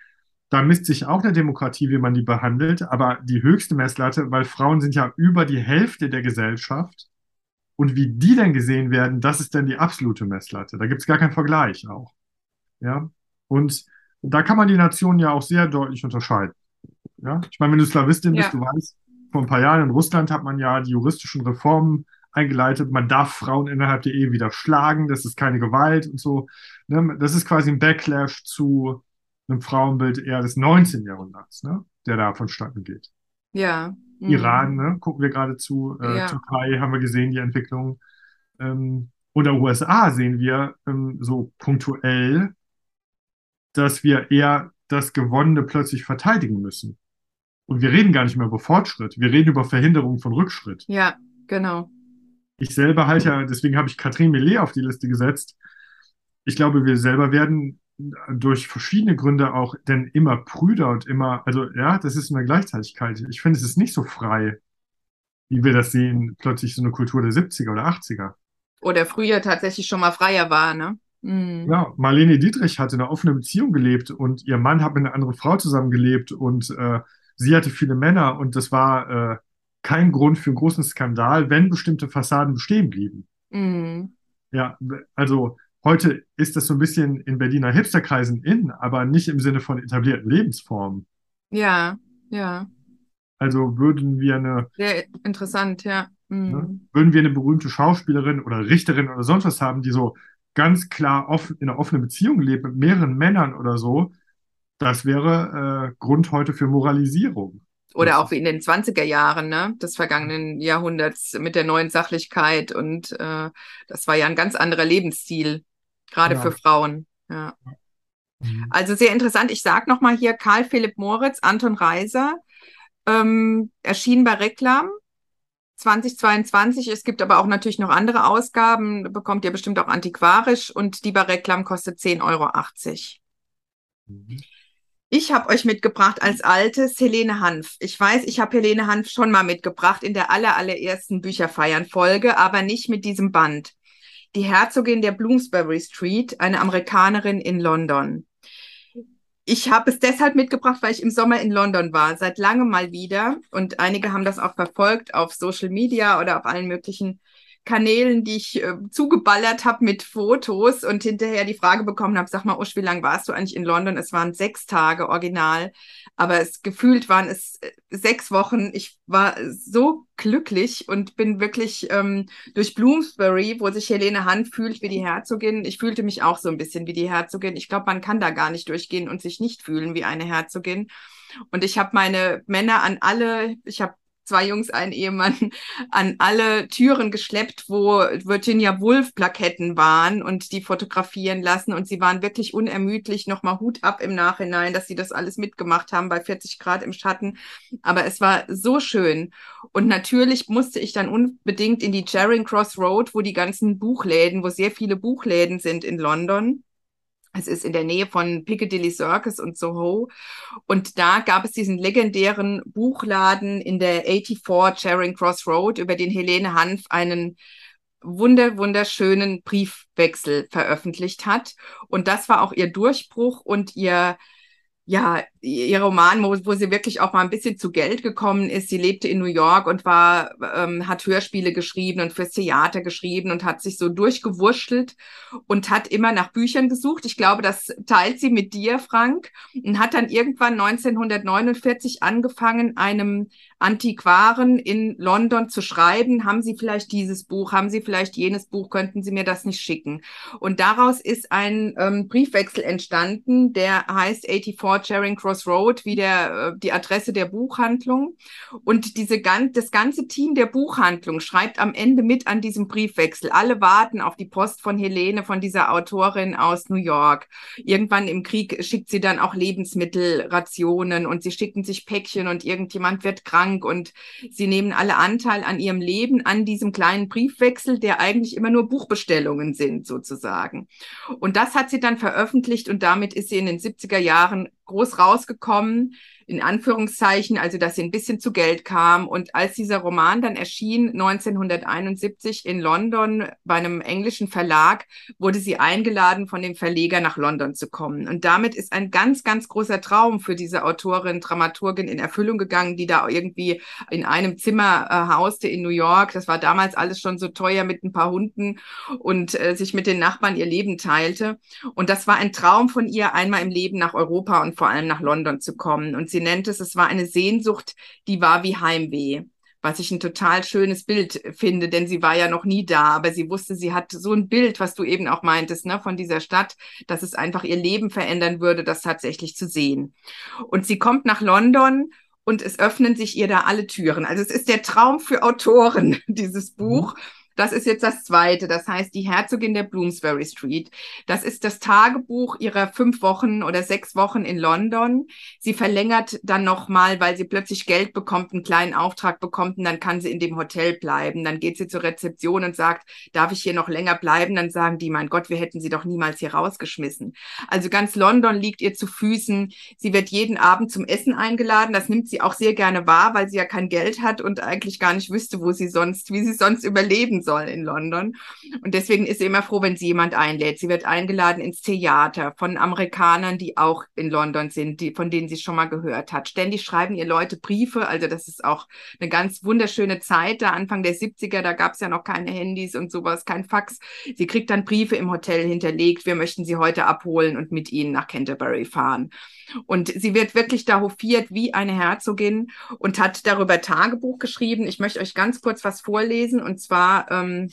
Da misst sich auch eine Demokratie, wie man die behandelt, aber die höchste Messlatte, weil Frauen sind ja über die Hälfte der Gesellschaft. Und wie die dann gesehen werden, das ist dann die absolute Messlatte. Da gibt es gar keinen Vergleich auch. Ja. Und da kann man die Nationen ja auch sehr deutlich unterscheiden. Ja. Ich meine, wenn du Slawistin ja. bist, du weißt, vor ein paar Jahren in Russland hat man ja die juristischen Reformen eingeleitet, man darf Frauen innerhalb der Ehe wieder schlagen, das ist keine Gewalt und so. Ne? Das ist quasi ein Backlash zu einem Frauenbild eher des 19. Jahrhunderts, ne? der da vonstatten geht. Ja. Mhm. Iran, ne? gucken wir gerade zu, äh, ja. Türkei haben wir gesehen, die Entwicklung. Ähm, oder USA sehen wir ähm, so punktuell, dass wir eher das Gewonnene plötzlich verteidigen müssen. Und wir reden gar nicht mehr über Fortschritt, wir reden über Verhinderung von Rückschritt. Ja, genau ich selber halt ja, deswegen habe ich Katrin Millet auf die Liste gesetzt. Ich glaube, wir selber werden durch verschiedene Gründe auch denn immer prüder und immer, also ja, das ist eine Gleichzeitigkeit. Ich finde, es ist nicht so frei, wie wir das sehen, plötzlich so eine Kultur der 70er oder 80er. Oder früher tatsächlich schon mal freier war, ne? Mhm. Ja, Marlene Dietrich hatte eine offene Beziehung gelebt und ihr Mann hat mit einer anderen Frau zusammengelebt und äh, sie hatte viele Männer und das war äh, kein Grund für einen großen Skandal, wenn bestimmte Fassaden bestehen blieben. Mhm. Ja, also heute ist das so ein bisschen in Berliner Hipsterkreisen in, aber nicht im Sinne von etablierten Lebensformen. Ja, ja. Also würden wir eine. Sehr interessant, ja. Mhm. Ne, würden wir eine berühmte Schauspielerin oder Richterin oder sonst was haben, die so ganz klar offen, in einer offenen Beziehung lebt mit mehreren Männern oder so, das wäre äh, Grund heute für Moralisierung. Oder auch wie in den 20er Jahren ne, des vergangenen Jahrhunderts mit der neuen Sachlichkeit. Und äh, das war ja ein ganz anderer Lebensstil, gerade ja. für Frauen. Ja. Mhm. Also sehr interessant. Ich sage nochmal hier Karl Philipp Moritz, Anton Reiser, ähm, erschienen bei Reklam 2022. Es gibt aber auch natürlich noch andere Ausgaben, bekommt ihr bestimmt auch antiquarisch und die bei Reklam kostet 10,80 Euro. Mhm. Ich habe euch mitgebracht als altes Helene Hanf. Ich weiß, ich habe Helene Hanf schon mal mitgebracht in der aller, allerersten Bücherfeiern-Folge, aber nicht mit diesem Band. Die Herzogin der Bloomsbury Street, eine Amerikanerin in London. Ich habe es deshalb mitgebracht, weil ich im Sommer in London war, seit langem mal wieder. Und einige haben das auch verfolgt auf Social Media oder auf allen möglichen Kanälen, die ich äh, zugeballert habe mit Fotos und hinterher die Frage bekommen habe, sag mal, Usch, wie lange warst du eigentlich in London? Es waren sechs Tage original, aber es gefühlt waren es äh, sechs Wochen. Ich war so glücklich und bin wirklich ähm, durch Bloomsbury, wo sich Helene Hand fühlt wie die Herzogin. Ich fühlte mich auch so ein bisschen wie die Herzogin. Ich glaube, man kann da gar nicht durchgehen und sich nicht fühlen wie eine Herzogin. Und ich habe meine Männer an alle, ich habe zwei Jungs, ein Ehemann, an alle Türen geschleppt, wo Virginia Woolf Plaketten waren und die fotografieren lassen. Und sie waren wirklich unermüdlich, nochmal Hut ab im Nachhinein, dass sie das alles mitgemacht haben bei 40 Grad im Schatten. Aber es war so schön. Und natürlich musste ich dann unbedingt in die Charing Cross Road, wo die ganzen Buchläden, wo sehr viele Buchläden sind in London. Es ist in der Nähe von Piccadilly Circus und Soho. Und da gab es diesen legendären Buchladen in der 84 Charing Cross Road, über den Helene Hanf einen wunder, wunderschönen Briefwechsel veröffentlicht hat. Und das war auch ihr Durchbruch und ihr ja, ihr Roman, wo, wo sie wirklich auch mal ein bisschen zu Geld gekommen ist. Sie lebte in New York und war, ähm, hat Hörspiele geschrieben und fürs Theater geschrieben und hat sich so durchgewurschtelt und hat immer nach Büchern gesucht. Ich glaube, das teilt sie mit dir, Frank, und hat dann irgendwann 1949 angefangen, einem Antiquaren in London zu schreiben. Haben Sie vielleicht dieses Buch? Haben Sie vielleicht jenes Buch? Könnten Sie mir das nicht schicken? Und daraus ist ein ähm, Briefwechsel entstanden, der heißt 84 Charing Cross Road, wie der, äh, die Adresse der Buchhandlung. Und diese, das ganze Team der Buchhandlung schreibt am Ende mit an diesem Briefwechsel. Alle warten auf die Post von Helene, von dieser Autorin aus New York. Irgendwann im Krieg schickt sie dann auch Lebensmittelrationen und sie schicken sich Päckchen und irgendjemand wird krank und sie nehmen alle Anteil an ihrem Leben, an diesem kleinen Briefwechsel, der eigentlich immer nur Buchbestellungen sind, sozusagen. Und das hat sie dann veröffentlicht und damit ist sie in den 70er Jahren groß rausgekommen in Anführungszeichen, also dass sie ein bisschen zu Geld kam. Und als dieser Roman dann erschien, 1971 in London bei einem englischen Verlag, wurde sie eingeladen, von dem Verleger nach London zu kommen. Und damit ist ein ganz, ganz großer Traum für diese Autorin, Dramaturgin in Erfüllung gegangen, die da irgendwie in einem Zimmer äh, hauste in New York. Das war damals alles schon so teuer mit ein paar Hunden und äh, sich mit den Nachbarn ihr Leben teilte. Und das war ein Traum von ihr, einmal im Leben nach Europa und vor allem nach London zu kommen. Und sie nennt es, es war eine Sehnsucht, die war wie Heimweh was ich ein total schönes Bild finde, denn sie war ja noch nie da, aber sie wusste, sie hat so ein Bild, was du eben auch meintest, ne, von dieser Stadt, dass es einfach ihr Leben verändern würde, das tatsächlich zu sehen. Und sie kommt nach London und es öffnen sich ihr da alle Türen. Also es ist der Traum für Autoren, dieses Buch. Mhm. Das ist jetzt das zweite. Das heißt, die Herzogin der Bloomsbury Street. Das ist das Tagebuch ihrer fünf Wochen oder sechs Wochen in London. Sie verlängert dann nochmal, weil sie plötzlich Geld bekommt, einen kleinen Auftrag bekommt und dann kann sie in dem Hotel bleiben. Dann geht sie zur Rezeption und sagt, darf ich hier noch länger bleiben? Dann sagen die, mein Gott, wir hätten sie doch niemals hier rausgeschmissen. Also ganz London liegt ihr zu Füßen. Sie wird jeden Abend zum Essen eingeladen. Das nimmt sie auch sehr gerne wahr, weil sie ja kein Geld hat und eigentlich gar nicht wüsste, wo sie sonst, wie sie sonst überleben soll in London. Und deswegen ist sie immer froh, wenn sie jemand einlädt. Sie wird eingeladen ins Theater von Amerikanern, die auch in London sind, die, von denen sie schon mal gehört hat. Ständig schreiben ihr Leute Briefe. Also das ist auch eine ganz wunderschöne Zeit. Da Anfang der 70er, da gab es ja noch keine Handys und sowas, kein Fax. Sie kriegt dann Briefe im Hotel hinterlegt. Wir möchten sie heute abholen und mit ihnen nach Canterbury fahren. Und sie wird wirklich da hofiert wie eine Herzogin und hat darüber Tagebuch geschrieben. Ich möchte euch ganz kurz was vorlesen und zwar ähm,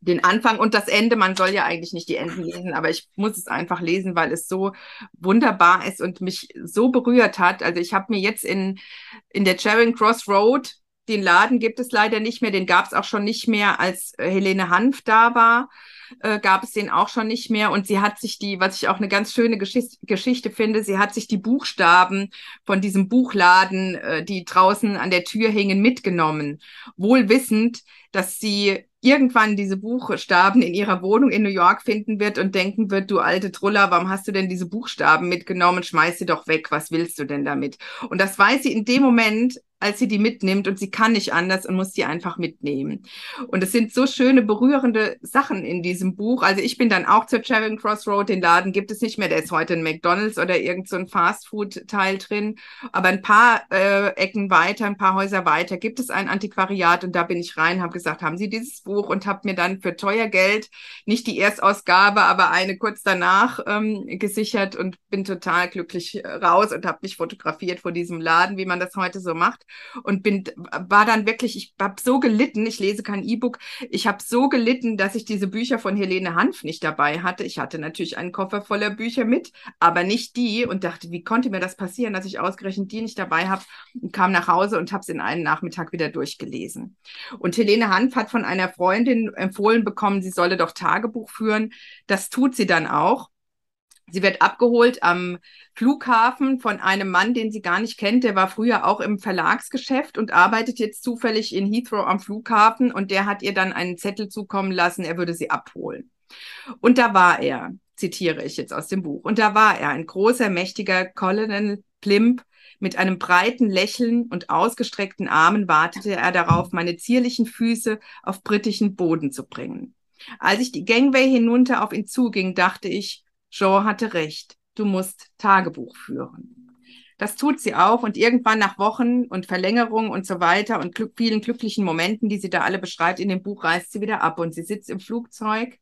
den Anfang und das Ende. Man soll ja eigentlich nicht die Enden lesen, aber ich muss es einfach lesen, weil es so wunderbar ist und mich so berührt hat. Also ich habe mir jetzt in, in der Charing Cross Road, den Laden gibt es leider nicht mehr, den gab es auch schon nicht mehr, als Helene Hanf da war äh, gab es den auch schon nicht mehr. Und sie hat sich die, was ich auch eine ganz schöne Geschichte, Geschichte finde, sie hat sich die Buchstaben von diesem Buchladen, äh, die draußen an der Tür hingen, mitgenommen. Wohl wissend, dass sie irgendwann diese Buchstaben in ihrer Wohnung in New York finden wird und denken wird, du alte Truller, warum hast du denn diese Buchstaben mitgenommen? Schmeiß sie doch weg. Was willst du denn damit? Und das weiß sie in dem Moment, als sie die mitnimmt und sie kann nicht anders und muss die einfach mitnehmen. Und es sind so schöne, berührende Sachen in diesem Buch. Also ich bin dann auch zur Charing Cross Road, den Laden gibt es nicht mehr, der ist heute ein McDonalds oder irgend so ein Fastfood-Teil drin. Aber ein paar äh, Ecken weiter, ein paar Häuser weiter gibt es ein Antiquariat und da bin ich rein, habe gesagt, haben Sie dieses Buch und habe mir dann für teuer Geld nicht die Erstausgabe, aber eine kurz danach ähm, gesichert und bin total glücklich raus und habe mich fotografiert vor diesem Laden, wie man das heute so macht. Und bin, war dann wirklich, ich habe so gelitten, ich lese kein E-Book, ich habe so gelitten, dass ich diese Bücher von Helene Hanf nicht dabei hatte. Ich hatte natürlich einen Koffer voller Bücher mit, aber nicht die und dachte, wie konnte mir das passieren, dass ich ausgerechnet die nicht dabei habe und kam nach Hause und habe es in einen Nachmittag wieder durchgelesen. Und Helene Hanf hat von einer Freundin empfohlen bekommen, sie solle doch Tagebuch führen. Das tut sie dann auch. Sie wird abgeholt am Flughafen von einem Mann, den sie gar nicht kennt. Der war früher auch im Verlagsgeschäft und arbeitet jetzt zufällig in Heathrow am Flughafen. Und der hat ihr dann einen Zettel zukommen lassen, er würde sie abholen. Und da war er, zitiere ich jetzt aus dem Buch. Und da war er, ein großer, mächtiger Colonel Plimp. Mit einem breiten Lächeln und ausgestreckten Armen wartete er darauf, meine zierlichen Füße auf britischen Boden zu bringen. Als ich die Gangway hinunter auf ihn zuging, dachte ich, Jean hatte recht, du musst Tagebuch führen. Das tut sie auch und irgendwann nach Wochen und Verlängerung und so weiter und glück vielen glücklichen Momenten, die sie da alle beschreibt in dem Buch, reist sie wieder ab und sie sitzt im Flugzeug.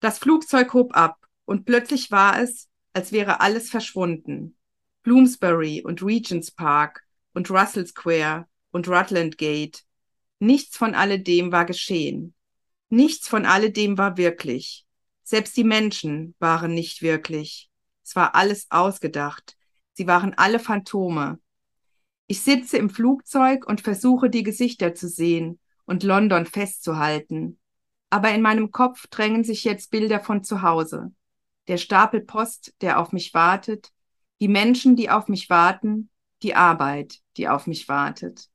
Das Flugzeug hob ab und plötzlich war es, als wäre alles verschwunden. Bloomsbury und Regents Park und Russell Square und Rutland Gate. Nichts von alledem war geschehen. Nichts von alledem war wirklich. Selbst die Menschen waren nicht wirklich. Es war alles ausgedacht. Sie waren alle Phantome. Ich sitze im Flugzeug und versuche die Gesichter zu sehen und London festzuhalten. Aber in meinem Kopf drängen sich jetzt Bilder von zu Hause. Der Stapel Post, der auf mich wartet, die Menschen, die auf mich warten, die Arbeit, die auf mich wartet.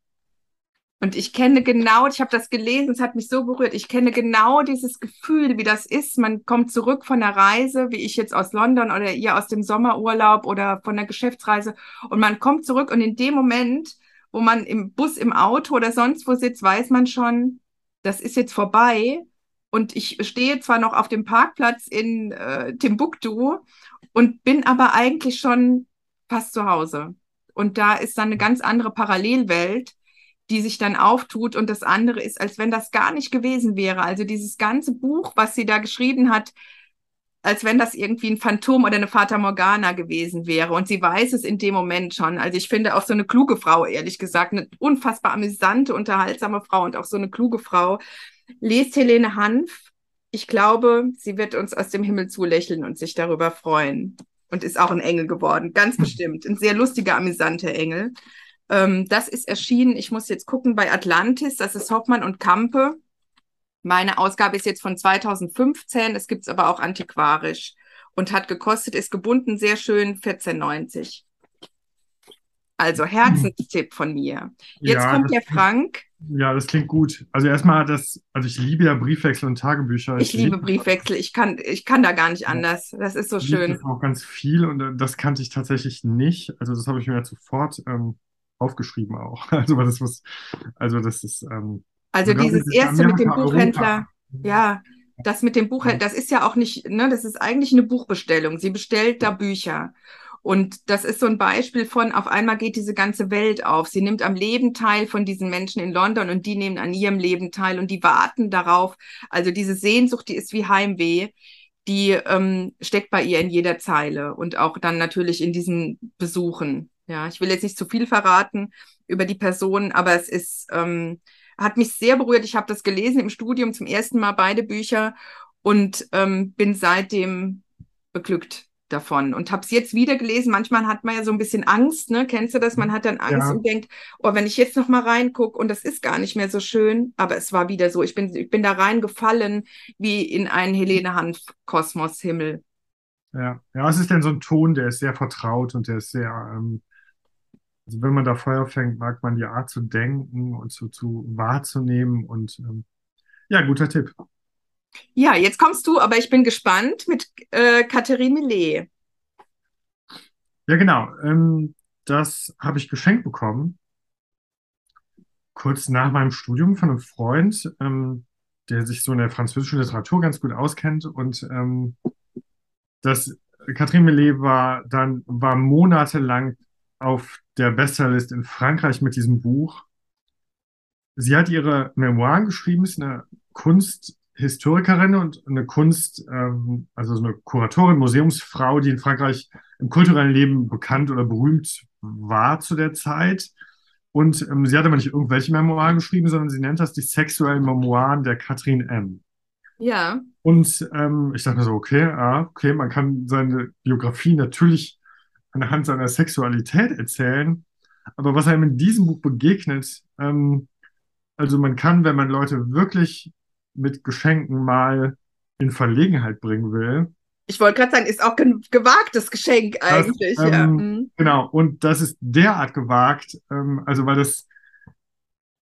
Und ich kenne genau, ich habe das gelesen, es hat mich so berührt. Ich kenne genau dieses Gefühl, wie das ist. Man kommt zurück von der Reise, wie ich jetzt aus London oder ihr aus dem Sommerurlaub oder von der Geschäftsreise. Und man kommt zurück und in dem Moment, wo man im Bus, im Auto oder sonst wo sitzt, weiß man schon, das ist jetzt vorbei. Und ich stehe zwar noch auf dem Parkplatz in äh, Timbuktu und bin aber eigentlich schon fast zu Hause. Und da ist dann eine ganz andere Parallelwelt die sich dann auftut und das andere ist, als wenn das gar nicht gewesen wäre. Also dieses ganze Buch, was sie da geschrieben hat, als wenn das irgendwie ein Phantom oder eine Fata Morgana gewesen wäre. Und sie weiß es in dem Moment schon. Also ich finde auch so eine kluge Frau, ehrlich gesagt, eine unfassbar amüsante, unterhaltsame Frau und auch so eine kluge Frau. Lest Helene Hanf. Ich glaube, sie wird uns aus dem Himmel zulächeln und sich darüber freuen. Und ist auch ein Engel geworden, ganz bestimmt. Ein sehr lustiger, amüsanter Engel. Ähm, das ist erschienen, ich muss jetzt gucken, bei Atlantis, das ist Hoffmann und Kampe. Meine Ausgabe ist jetzt von 2015, es gibt es aber auch antiquarisch und hat gekostet, ist gebunden, sehr schön, 14,90. Also Herzenstipp von mir. Jetzt ja, kommt der Frank. Ja, das klingt gut. Also erstmal das, also ich liebe ja Briefwechsel und Tagebücher. Ich, ich liebe Briefwechsel. Ich kann, ich kann da gar nicht anders. Das ist so ich schön. Das auch ganz viel und äh, das kannte ich tatsächlich nicht. Also das habe ich mir ja sofort ähm, aufgeschrieben auch. Also das muss, also das ist. Ähm, also dieses erste mit dem Buchhändler, Europa. ja, das mit dem Buchhändler, das ist ja auch nicht, ne, das ist eigentlich eine Buchbestellung. Sie bestellt da Bücher. Und das ist so ein Beispiel von, auf einmal geht diese ganze Welt auf. Sie nimmt am Leben teil von diesen Menschen in London und die nehmen an ihrem Leben teil und die warten darauf. Also diese Sehnsucht, die ist wie Heimweh, die ähm, steckt bei ihr in jeder Zeile und auch dann natürlich in diesen Besuchen. Ja, ich will jetzt nicht zu viel verraten über die Person, aber es ist, ähm, hat mich sehr berührt. Ich habe das gelesen im Studium zum ersten Mal beide Bücher und ähm, bin seitdem beglückt davon und habe es jetzt wieder gelesen. Manchmal hat man ja so ein bisschen Angst, ne? Kennst du das? Man hat dann Angst ja. und denkt, oh, wenn ich jetzt noch mal reingucke und das ist gar nicht mehr so schön, aber es war wieder so. Ich bin, ich bin da reingefallen wie in einen Helene Hanf Kosmos-Himmel. Ja, ja, was ist denn so ein Ton, der ist sehr vertraut und der ist sehr ähm, also wenn man da Feuer fängt, mag man die Art zu denken und zu, zu wahrzunehmen und ähm, ja, guter Tipp. Ja, jetzt kommst du, aber ich bin gespannt mit äh, Katharine Millet. Ja, genau. Ähm, das habe ich geschenkt bekommen. Kurz nach meinem Studium von einem Freund, ähm, der sich so in der französischen Literatur ganz gut auskennt. Und ähm, das Catherine Millet war dann war monatelang auf der Bestsellerlist in Frankreich mit diesem Buch. Sie hat ihre Memoiren geschrieben, ist eine Kunsthistorikerin und eine Kunst, ähm, also eine Kuratorin, Museumsfrau, die in Frankreich im kulturellen Leben bekannt oder berühmt war zu der Zeit. Und ähm, sie hat aber nicht irgendwelche Memoiren geschrieben, sondern sie nennt das die sexuellen Memoiren der Katrin M. Ja. Und ähm, ich dachte mir so, okay, ah, okay, man kann seine Biografie natürlich anhand seiner Sexualität erzählen. Aber was einem in diesem Buch begegnet, ähm, also man kann, wenn man Leute wirklich mit Geschenken mal in Verlegenheit bringen will. Ich wollte gerade sagen, ist auch ein gewagtes Geschenk eigentlich. Das, ähm, ja. Mhm. Genau, und das ist derart gewagt, ähm, also weil das,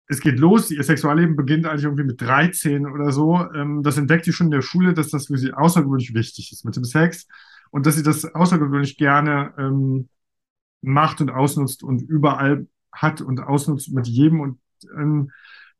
es geht los, ihr Sexualleben beginnt eigentlich irgendwie mit 13 oder so. Ähm, das entdeckt sie schon in der Schule, dass das für sie außergewöhnlich wichtig ist mit dem Sex und dass sie das außergewöhnlich gerne ähm, macht und ausnutzt und überall hat und ausnutzt mit jedem und ähm,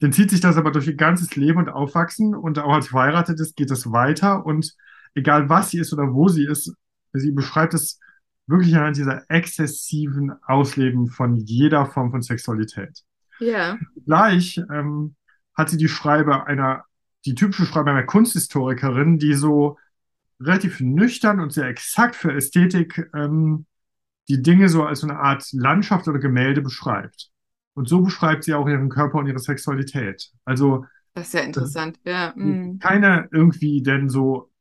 dann zieht sich das aber durch ihr ganzes Leben und Aufwachsen und auch als verheiratet ist, geht das weiter und egal was sie ist oder wo sie ist, sie beschreibt es wirklich anhand dieser exzessiven Ausleben von jeder Form von Sexualität. Ja. Gleich ähm, hat sie die Schreibe einer, die typische Schreibe einer Kunsthistorikerin, die so relativ nüchtern und sehr exakt für Ästhetik ähm, die Dinge so als eine Art Landschaft oder Gemälde beschreibt. Und so beschreibt sie auch ihren Körper und ihre Sexualität. Also Das ist ja interessant, ja. Mm. keine irgendwie denn so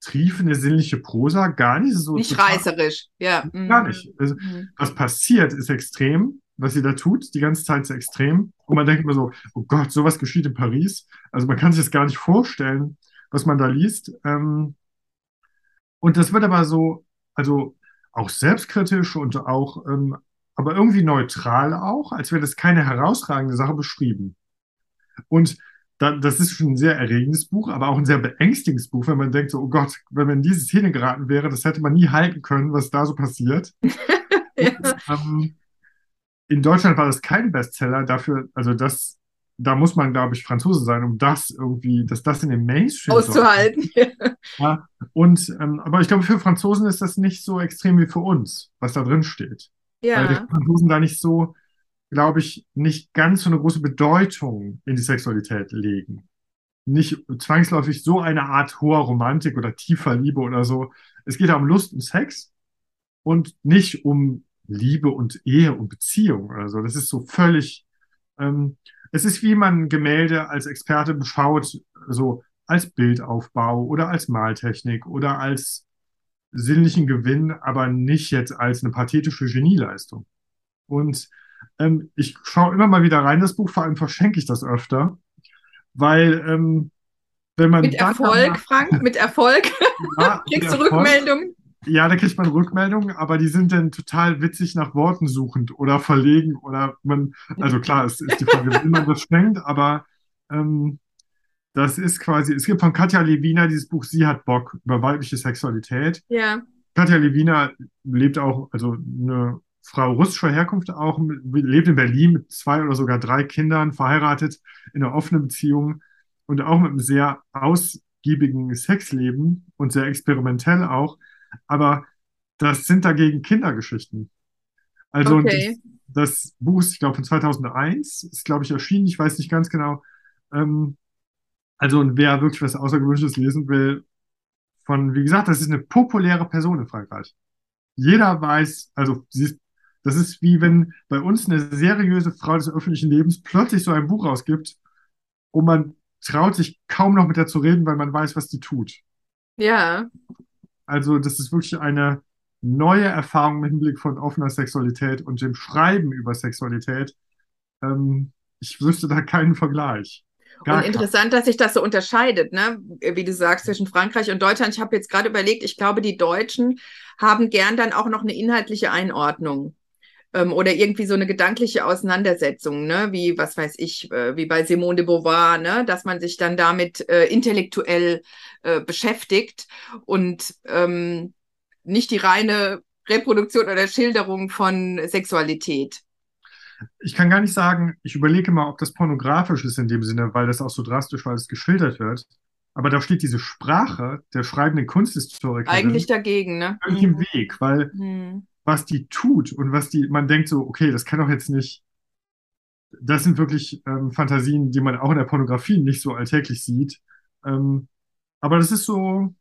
triefende sinnliche Prosa, gar nicht so. Nicht total- reißerisch, ja. mm. Gar nicht. Also, Mm. was passiert, ist extrem. Was sie da tut, die ganze Zeit ist extrem. Und man denkt immer so, oh Gott, sowas geschieht in Paris. Also man kann sich das gar nicht vorstellen, was man da liest. Ähm, und das wird aber so, also auch selbstkritisch und auch, ähm, aber irgendwie neutral auch, als wäre das keine herausragende Sache beschrieben. Und da, das ist schon ein sehr erregendes Buch, aber auch ein sehr beängstigendes Buch, wenn man denkt so, oh Gott, wenn man in diese Szene geraten wäre, das hätte man nie halten können, was da so passiert. Ja. Und, ähm, in Deutschland war das kein Bestseller, dafür, also das, da muss man, glaube ich, Franzose sein, um das irgendwie, dass das in den Mainstream Auszuhalten. Ja, und, ähm, aber ich glaube, für Franzosen ist das nicht so extrem wie für uns, was da drin steht. Weil die Ja. Franzosen da nicht so, glaube ich, nicht ganz so eine große Bedeutung in die Sexualität legen. Nicht zwangsläufig so eine Art hoher Romantik oder tiefer Liebe oder so. Es geht da um Lust und Sex und nicht um Liebe und Ehe und Beziehung oder so. Das ist so völlig, es ist wie man ein Gemälde als Experte beschaut, so als Bildaufbau oder als Maltechnik oder als sinnlichen Gewinn, aber nicht jetzt als eine pathetische Genieleistung. Und ähm, ich schaue immer mal wieder rein, das Buch, vor allem verschenke ich das öfter, weil ähm, wenn man Mit Erfolg, danach- Frank, mit Erfolg. Ja, Kriegst du Rückmeldungen? Ja, da kriegt man Rückmeldungen, aber die sind dann total witzig nach Worten suchend oder verlegen oder man, also klar, es ist die Frage, wie man das schenkt, aber ähm, das ist quasi, es gibt von Katja Lewina dieses Buch Sie hat Bock über weibliche Sexualität. Ja. Katja Lewina lebt auch, also eine Frau russischer Herkunft auch, lebt in Berlin mit zwei oder sogar drei Kindern, verheiratet, in einer offenen Beziehung und auch mit einem sehr ausgiebigen Sexleben und sehr experimentell auch. Aber das sind dagegen Kindergeschichten. Also Okay. das, das Buch ist, ich glaube, von 2001, ist, glaube ich, erschienen, ich weiß nicht ganz genau. Ähm, also und wer wirklich was Außergewöhnliches lesen will, von, wie gesagt, das ist eine populäre Person in Frankreich. Jeder weiß, also sie ist, das ist wie wenn bei uns eine seriöse Frau des öffentlichen Lebens plötzlich so ein Buch rausgibt und man traut sich kaum noch mit der zu reden, weil man weiß, was die tut. Ja. Also das ist wirklich eine neue Erfahrung mit Hinblick von offener Sexualität und dem Schreiben über Sexualität. Ähm, ich wüsste da keinen Vergleich. Gar Und interessant, dass sich das so unterscheidet, ne? Wie du sagst, zwischen Frankreich und Deutschland. Ich habe jetzt gerade überlegt, ich glaube, die Deutschen haben gern dann auch noch eine inhaltliche Einordnung. Ähm, oder irgendwie so eine gedankliche Auseinandersetzung, ne? Wie, was weiß ich, äh, wie bei Simone de Beauvoir, ne? Dass man sich dann damit äh, intellektuell äh, beschäftigt und ähm, nicht die reine Reproduktion oder Schilderung von Sexualität. Ich kann gar nicht sagen, ich überlege mal, ob das pornografisch ist in dem Sinne, weil das auch so drastisch, weil es geschildert wird. Aber da steht diese Sprache der schreibenden Kunsthistorikerin Eigentlich dagegen, ne? völlig im Weg, weil Hm. Was die tut und was die, man denkt so, okay, das kann doch jetzt nicht, das sind wirklich ähm, Fantasien, die man auch in der Pornografie nicht so alltäglich sieht. Ähm, aber das ist so,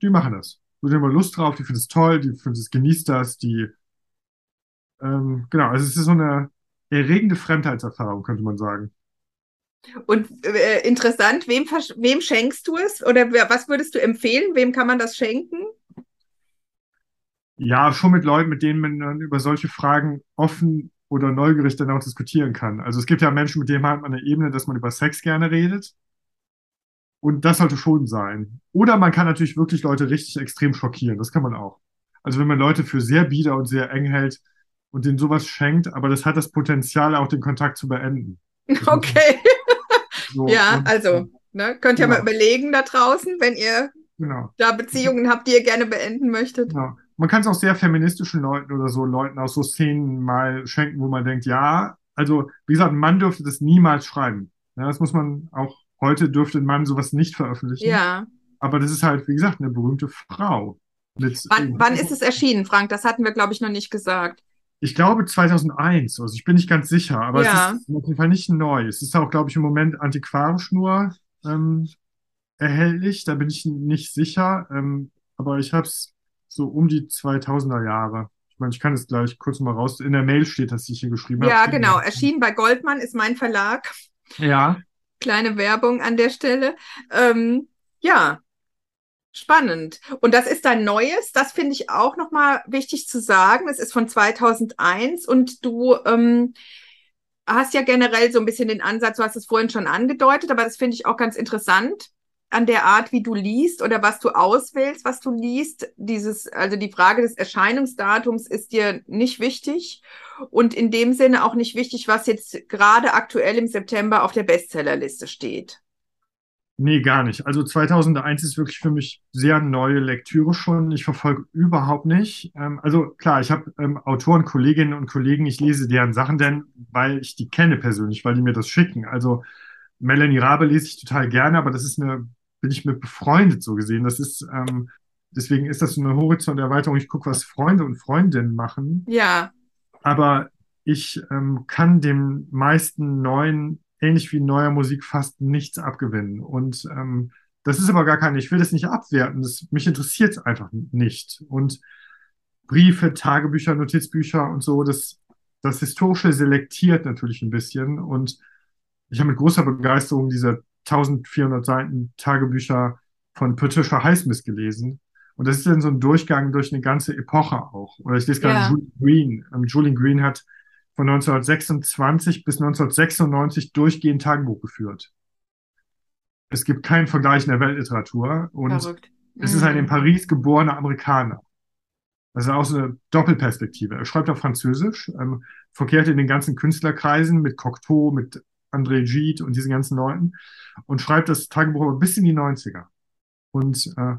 die machen das. Die haben Lust drauf, die finden es toll, die finden es, genießt das, die, ähm, genau, also es ist so eine erregende Fremdheitserfahrung, könnte man sagen. Und äh, interessant, wem, wem schenkst du es? Oder was würdest du empfehlen? Wem kann man das schenken? Ja, schon mit Leuten, mit denen man über solche Fragen offen oder neugierig dann auch diskutieren kann. Also es gibt ja Menschen, mit denen hat man eine Ebene, dass man über Sex gerne redet. Und das sollte schon sein. Oder man kann natürlich wirklich Leute richtig extrem schockieren. Das kann man auch. Also wenn man Leute für sehr bieder und sehr eng hält und denen sowas schenkt, aber das hat das Potenzial, auch den Kontakt zu beenden. Okay. So, ja, also ne, könnt ihr genau. mal überlegen da draußen, wenn ihr genau. da Beziehungen habt, die ihr gerne beenden möchtet. Genau. Man kann es auch sehr feministischen Leuten oder so, Leuten aus so Szenen mal schenken, wo man denkt, ja, also wie gesagt, ein Mann dürfte das niemals schreiben. Ja, das muss man auch, heute dürfte ein Mann sowas nicht veröffentlichen. Ja. Aber das ist halt, wie gesagt, eine berühmte Frau. Wann, wann ist es erschienen, Frank? Das hatten wir, glaube ich, noch nicht gesagt. Ich glaube 2001, also ich bin nicht ganz sicher, aber ja. es ist auf jeden Fall nicht neu. Es ist auch, glaube ich, im Moment antiquarisch nur ähm, erhältlich, da bin ich nicht sicher, ähm, aber ich habe es so um die 2000er Jahre. Ich meine, ich kann es gleich kurz mal raus. In der Mail steht, dass ich hier geschrieben ja, habe. Ja, genau. Erschienen bei Goldmann ist mein Verlag. Ja. Kleine Werbung an der Stelle. Ähm, ja, Spannend. Und das ist dein Neues. Das finde ich auch nochmal wichtig zu sagen. Es ist von 2001 und du ähm, hast ja generell so ein bisschen den Ansatz, du hast es vorhin schon angedeutet, aber das finde ich auch ganz interessant an der Art, wie du liest oder was du auswählst, was du liest. Dieses, also die Frage des Erscheinungsdatums ist dir nicht wichtig und in dem Sinne auch nicht wichtig, was jetzt gerade aktuell im September auf der Bestsellerliste steht. Nee, gar nicht. Also 2001 ist wirklich für mich sehr neue Lektüre schon. Ich verfolge überhaupt nicht. Ähm, also klar, ich habe ähm, Autoren, Kolleginnen und Kollegen, ich lese deren Sachen denn, weil ich die kenne persönlich, weil die mir das schicken. Also Melanie Rabe lese ich total gerne, aber das ist eine, bin ich mit befreundet so gesehen. Das ist, ähm, deswegen ist das so eine Horizonterweiterung. Ich gucke, was Freunde und Freundinnen machen. Ja. Aber ich ähm, kann dem meisten neuen ähnlich wie neuer Musik fast nichts abgewinnen. Und ähm, das ist aber gar keine, ich will das nicht abwerten, das, mich interessiert es einfach nicht. Und Briefe, Tagebücher, Notizbücher und so, das, das Historische selektiert natürlich ein bisschen. Und ich habe mit großer Begeisterung diese 1400 Seiten Tagebücher von Patricia Highsmith gelesen. Und das ist dann so ein Durchgang durch eine ganze Epoche auch. Oder ich lese gerade ja. Julian Green. Ähm, Julian Green hat von 1926 bis 1996 durchgehend Tagebuch geführt. Es gibt keinen Vergleich in der Weltliteratur und Verrückt. es ist ein in mhm. Paris geborener Amerikaner. Das ist auch so eine Doppelperspektive. Er schreibt auf Französisch, ähm, verkehrt in den ganzen Künstlerkreisen mit Cocteau, mit André Gide und diesen ganzen Leuten und schreibt das Tagebuch bis in die 90er. Und äh,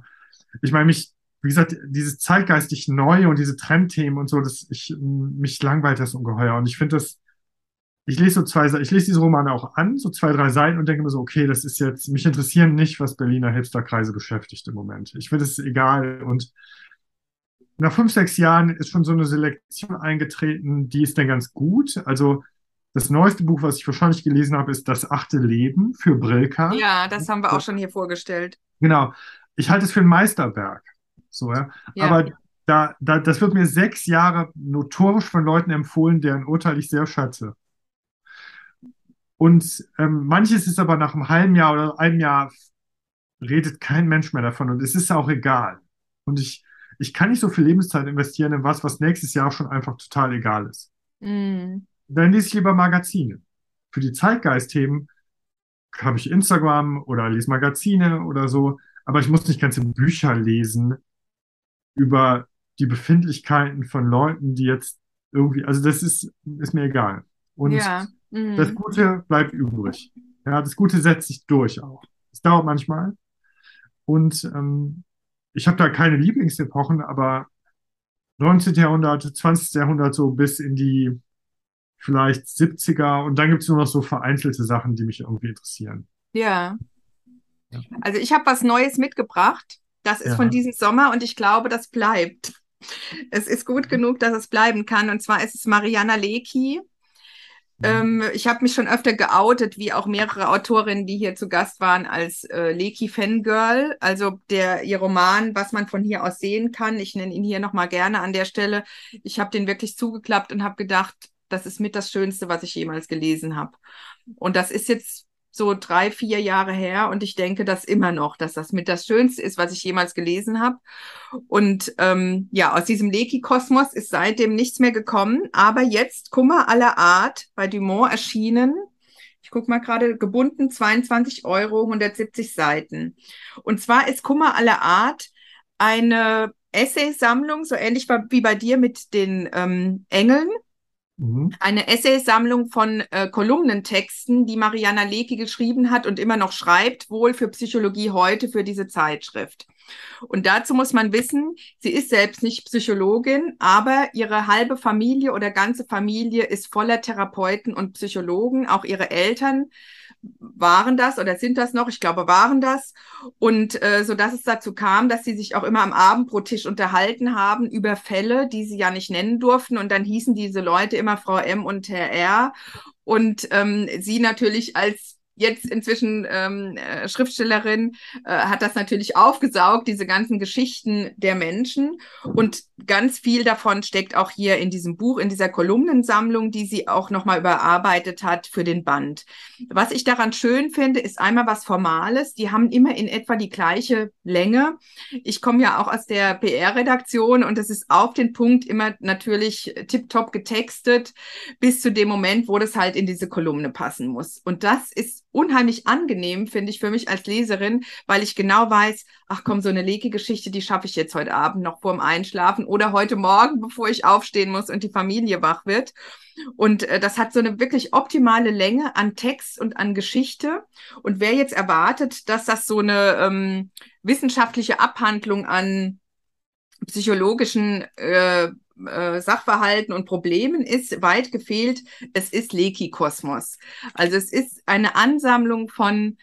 ich meine, mich wie gesagt, dieses zeitgeistig Neue und diese Trendthemen und so, das, ich, mich langweilt das ungeheuer. Und ich finde das, ich lese so zwei, ich lese diese Romane auch an, so zwei, drei Seiten und denke mir so, okay, das ist jetzt, mich interessieren nicht, was Berliner Hipsterkreise beschäftigt im Moment. Ich finde es egal. Und nach fünf, sechs Jahren ist schon so eine Selektion eingetreten, die ist dann ganz gut. Also, das neueste Buch, was ich wahrscheinlich gelesen habe, ist Das achte Leben für Brilka. Ja, das haben wir auch schon hier vorgestellt. Genau. Ich halte es für ein Meisterwerk. So, ja. ja. Aber da, da, das wird mir sechs Jahre notorisch von Leuten empfohlen, deren Urteil ich sehr schätze. Und ähm, manches ist aber nach einem halben Jahr oder einem Jahr redet kein Mensch mehr davon und es ist auch egal. Und ich, ich kann nicht so viel Lebenszeit investieren in was, was nächstes Jahr schon einfach total egal ist. Mm. Dann lese ich lieber Magazine. Für die Zeitgeistthemen habe ich Instagram oder lese Magazine oder so, aber ich muss nicht ganze Bücher lesen, über die Befindlichkeiten von Leuten, die jetzt irgendwie, also das ist, ist mir egal. Und ja. mhm. das Gute bleibt übrig. Ja, das Gute setzt sich durch auch. Es dauert manchmal. Und ähm, ich habe da keine Lieblingsepochen, aber 19. Jahrhundert, 20. Jahrhundert so bis in die vielleicht 70er und dann gibt es nur noch so vereinzelte Sachen, die mich irgendwie interessieren. Ja. Also ich habe was Neues mitgebracht. Das ist ja. von diesem Sommer und ich glaube, das bleibt. Es ist gut genug, dass es bleiben kann. Und zwar ist es Mariana Lecki. Ähm, ich habe mich schon öfter geoutet, wie auch mehrere Autorinnen, die hier zu Gast waren, als äh, Leki Fangirl. Also der ihr Roman, was man von hier aus sehen kann. Ich nenne ihn hier nochmal gerne an der Stelle. Ich habe den wirklich zugeklappt und habe gedacht, das ist mit das Schönste, was ich jemals gelesen habe. Und das ist jetzt so drei, vier Jahre her und ich denke das immer noch, dass das mit das Schönste ist, was ich jemals gelesen habe. Und ähm, ja, aus diesem Leki-Kosmos ist seitdem nichts mehr gekommen. Aber jetzt Kummer aller Art bei Dumont erschienen. Ich gucke mal gerade, gebunden 22 Euro, 170 Seiten. Und zwar ist Kummer aller Art eine Essaysammlung, so ähnlich wie bei dir mit den ähm, Engeln. Mhm. Eine Essaysammlung von äh, Kolumnentexten, die Mariana Lecki geschrieben hat und immer noch schreibt, wohl für Psychologie heute für diese Zeitschrift. Und dazu muss man wissen, sie ist selbst nicht Psychologin, aber ihre halbe Familie oder ganze Familie ist voller Therapeuten und Psychologen, auch ihre Eltern waren das oder sind das noch, ich glaube, waren das. Und äh, so dass es dazu kam, dass sie sich auch immer am Abendbrottisch unterhalten haben über Fälle, die sie ja nicht nennen durften. Und dann hießen diese Leute immer Frau M und Herr R. Und ähm, sie natürlich als jetzt inzwischen ähm, äh, Schriftstellerin, äh, hat das natürlich aufgesaugt, diese ganzen Geschichten der Menschen. Und ganz viel davon steckt auch hier in diesem Buch, in dieser Kolumnensammlung, die sie auch nochmal überarbeitet hat für den Band. Was ich daran schön finde, ist einmal was Formales. Die haben immer in etwa die gleiche Länge. Ich komme ja auch aus der PR-Redaktion und es ist auf den Punkt immer natürlich tiptop getextet, bis zu dem Moment, wo das halt in diese Kolumne passen muss. Und das ist unheimlich angenehm, finde ich, für mich als Leserin, weil ich genau weiß, ach komm, so eine Leki-Geschichte, die schaffe ich jetzt heute Abend noch vorm Einschlafen oder heute Morgen, bevor ich aufstehen muss und die Familie wach wird. Und äh, das hat so eine wirklich optimale Länge an Text und an Geschichte. Und wer jetzt erwartet, dass das so eine ähm, wissenschaftliche Abhandlung an psychologischen äh, äh, Sachverhalten und Problemen ist weit gefehlt. Es ist Leki-Kosmos. Also es ist eine Ansammlung von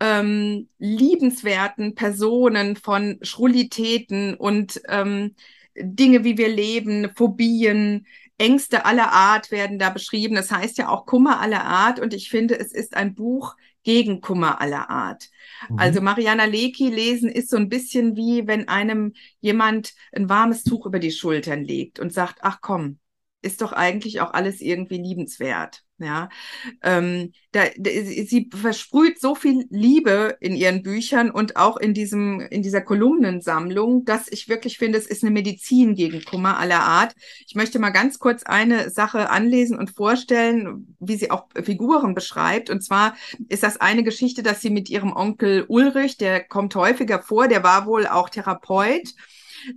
ähm, liebenswerten Personen, von Schrullitäten und ähm, Dinge, wie wir leben, Phobien, Ängste aller Art werden da beschrieben. Das heißt ja auch Kummer aller Art. Und ich finde, es ist ein Buch gegen Kummer aller Art. Mhm. Also Mariana Lecki lesen ist so ein bisschen wie, wenn einem jemand ein warmes Tuch über die Schultern legt und sagt, ach komm, ist doch eigentlich auch alles irgendwie liebenswert. Ja, ähm, da, da, sie versprüht so viel Liebe in ihren Büchern und auch in diesem in dieser Kolumnensammlung, dass ich wirklich finde, es ist eine Medizin gegen Kummer aller Art. Ich möchte mal ganz kurz eine Sache anlesen und vorstellen, wie sie auch Figuren beschreibt. Und zwar ist das eine Geschichte, dass sie mit ihrem Onkel Ulrich, der kommt häufiger vor, der war wohl auch Therapeut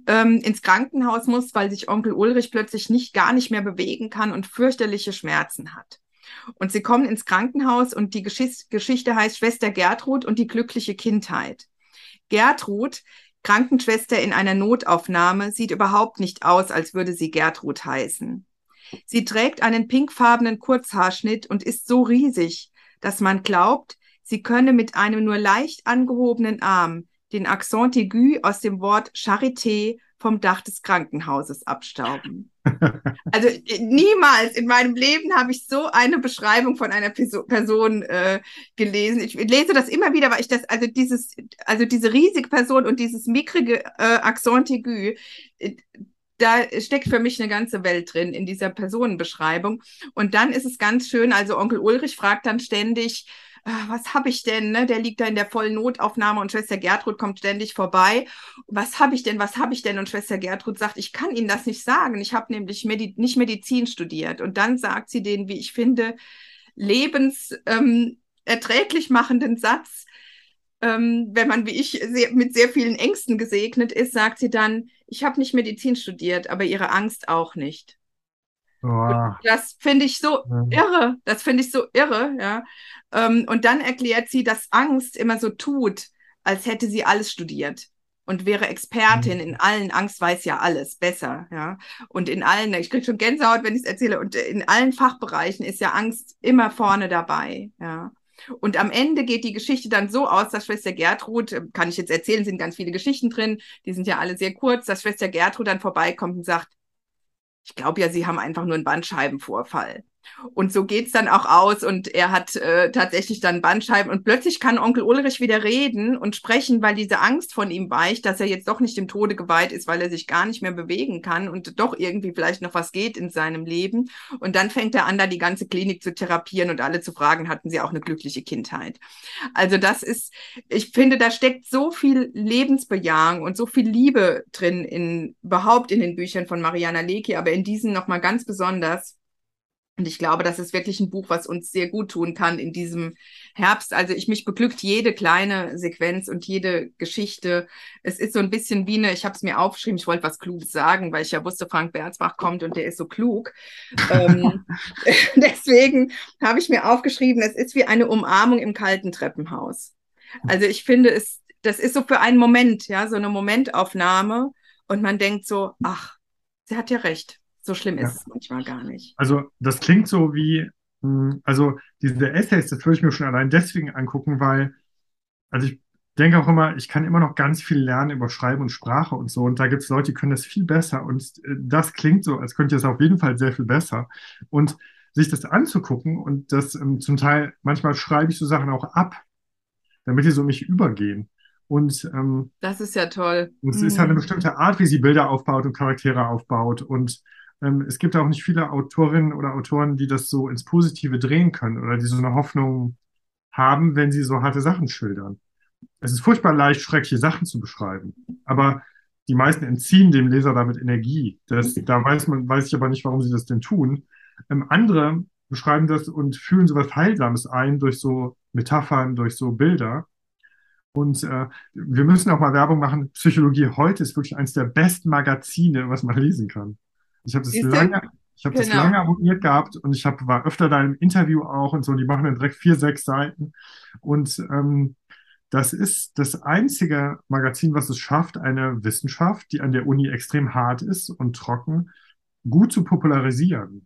ähm, ins Krankenhaus muss, weil sich Onkel Ulrich plötzlich nicht gar nicht mehr bewegen kann und fürchterliche Schmerzen hat. Und sie kommen ins Krankenhaus und die Geschicht Geschichte heißt Schwester Gertrud und die glückliche Kindheit. Gertrud, Krankenschwester in einer Notaufnahme, sieht überhaupt nicht aus, als würde sie Gertrud heißen. Sie trägt einen pinkfarbenen Kurzhaarschnitt und ist so riesig, dass man glaubt, sie könne mit einem nur leicht angehobenen Arm den Accent aigu aus dem Wort Charité vom Dach des Krankenhauses abstauben. also äh, niemals in meinem Leben habe ich so eine Beschreibung von einer Person äh, gelesen. Ich lese das immer wieder, weil ich das, also dieses, also diese riesige Person und dieses mickrige äh, Accent aigu, äh, da steckt für mich eine ganze Welt drin in dieser Personenbeschreibung. Und dann ist es ganz schön, also Onkel Ulrich fragt dann ständig, was habe ich denn? Ne? Der liegt da in der vollen Notaufnahme und Schwester Gertrud kommt ständig vorbei. Was habe ich denn? Was habe ich denn? Und Schwester Gertrud sagt, ich kann Ihnen das nicht sagen. Ich habe nämlich Medi nicht Medizin studiert. Und dann sagt sie den, wie ich finde, lebenserträglich ähm, machenden Satz. Ähm, wenn man wie ich sehr, mit sehr vielen Ängsten gesegnet ist, sagt sie dann, ich habe nicht Medizin studiert, aber ihre Angst auch nicht. Oh. Das finde ich so irre. Das finde ich so irre, ja. Ähm, und dann erklärt sie, dass Angst immer so tut, als hätte sie alles studiert und wäre Expertin mhm. in allen. Angst weiß ja alles besser, ja. Und in allen, ich kriege schon Gänsehaut, wenn ich es erzähle, und in allen Fachbereichen ist ja Angst immer vorne dabei, ja. Und am Ende geht die Geschichte dann so aus, dass Schwester Gertrud, kann ich jetzt erzählen, sind ganz viele Geschichten drin, die sind ja alle sehr kurz, dass Schwester Gertrud dann vorbeikommt und sagt, ich glaube ja, Sie haben einfach nur einen Bandscheibenvorfall. Und so geht's dann auch aus und er hat äh, tatsächlich dann Bandscheiben und plötzlich kann Onkel Ulrich wieder reden und sprechen, weil diese Angst von ihm weicht, dass er jetzt doch nicht dem Tode geweiht ist, weil er sich gar nicht mehr bewegen kann und doch irgendwie vielleicht noch was geht in seinem Leben. Und dann fängt er an, da die ganze Klinik zu therapieren und alle zu fragen, hatten sie auch eine glückliche Kindheit. Also das ist, ich finde, da steckt so viel Lebensbejahung und so viel Liebe drin in überhaupt in den Büchern von Mariana Lecki, aber in diesen nochmal ganz besonders. Und ich glaube, das ist wirklich ein Buch, was uns sehr gut tun kann in diesem Herbst. Also ich mich beglückt jede kleine Sequenz und jede Geschichte. Es ist so ein bisschen wie eine, ich habe es mir aufgeschrieben, ich wollte was Kluges sagen, weil ich ja wusste, Frank Berzbach kommt und der ist so klug. ähm, deswegen habe ich mir aufgeschrieben, es ist wie eine Umarmung im kalten Treppenhaus. Also ich finde es, das ist so für einen Moment, ja, so eine Momentaufnahme und man denkt so, ach, sie hat ja recht. So schlimm ist ja. es manchmal gar nicht. Also das klingt so wie, hm, also diese Essays, das würde ich mir schon allein deswegen angucken, weil, also ich denke auch immer, ich kann immer noch ganz viel lernen über Schreiben und Sprache und so. Und da gibt es Leute, die können das viel besser. Und äh, das klingt so, als könnte ich es auf jeden Fall sehr viel besser. Und sich das anzugucken und das ähm, zum Teil, manchmal schreibe ich so Sachen auch ab, damit die so mich übergehen. Und ähm, das ist ja toll. Es mhm. ist halt eine bestimmte Art, wie sie Bilder aufbaut und Charaktere aufbaut. Und ähm, es gibt auch nicht viele Autorinnen oder Autoren, die das so ins Positive drehen können oder die so eine Hoffnung haben, wenn sie so harte Sachen schildern. Es ist furchtbar leicht, schreckliche Sachen zu beschreiben. Aber die meisten entziehen dem Leser damit Energie. Das, da weiß man, weiß ich aber nicht, warum sie das denn tun. Ähm, andere beschreiben das und fühlen so was Heilsames ein durch so Metaphern, durch so Bilder. Und äh, wir müssen auch mal Werbung machen. Psychologie heute ist wirklich eines der besten Magazine, was man lesen kann. Ich habe das Siehste? lange, ich habe genau. das lange abonniert gehabt und ich hab, war öfter da im Interview auch und so. Die machen dann direkt vier, sechs Seiten. Und ähm, das ist das einzige Magazin, was es schafft, eine Wissenschaft, die an der Uni extrem hart ist und trocken, gut zu popularisieren.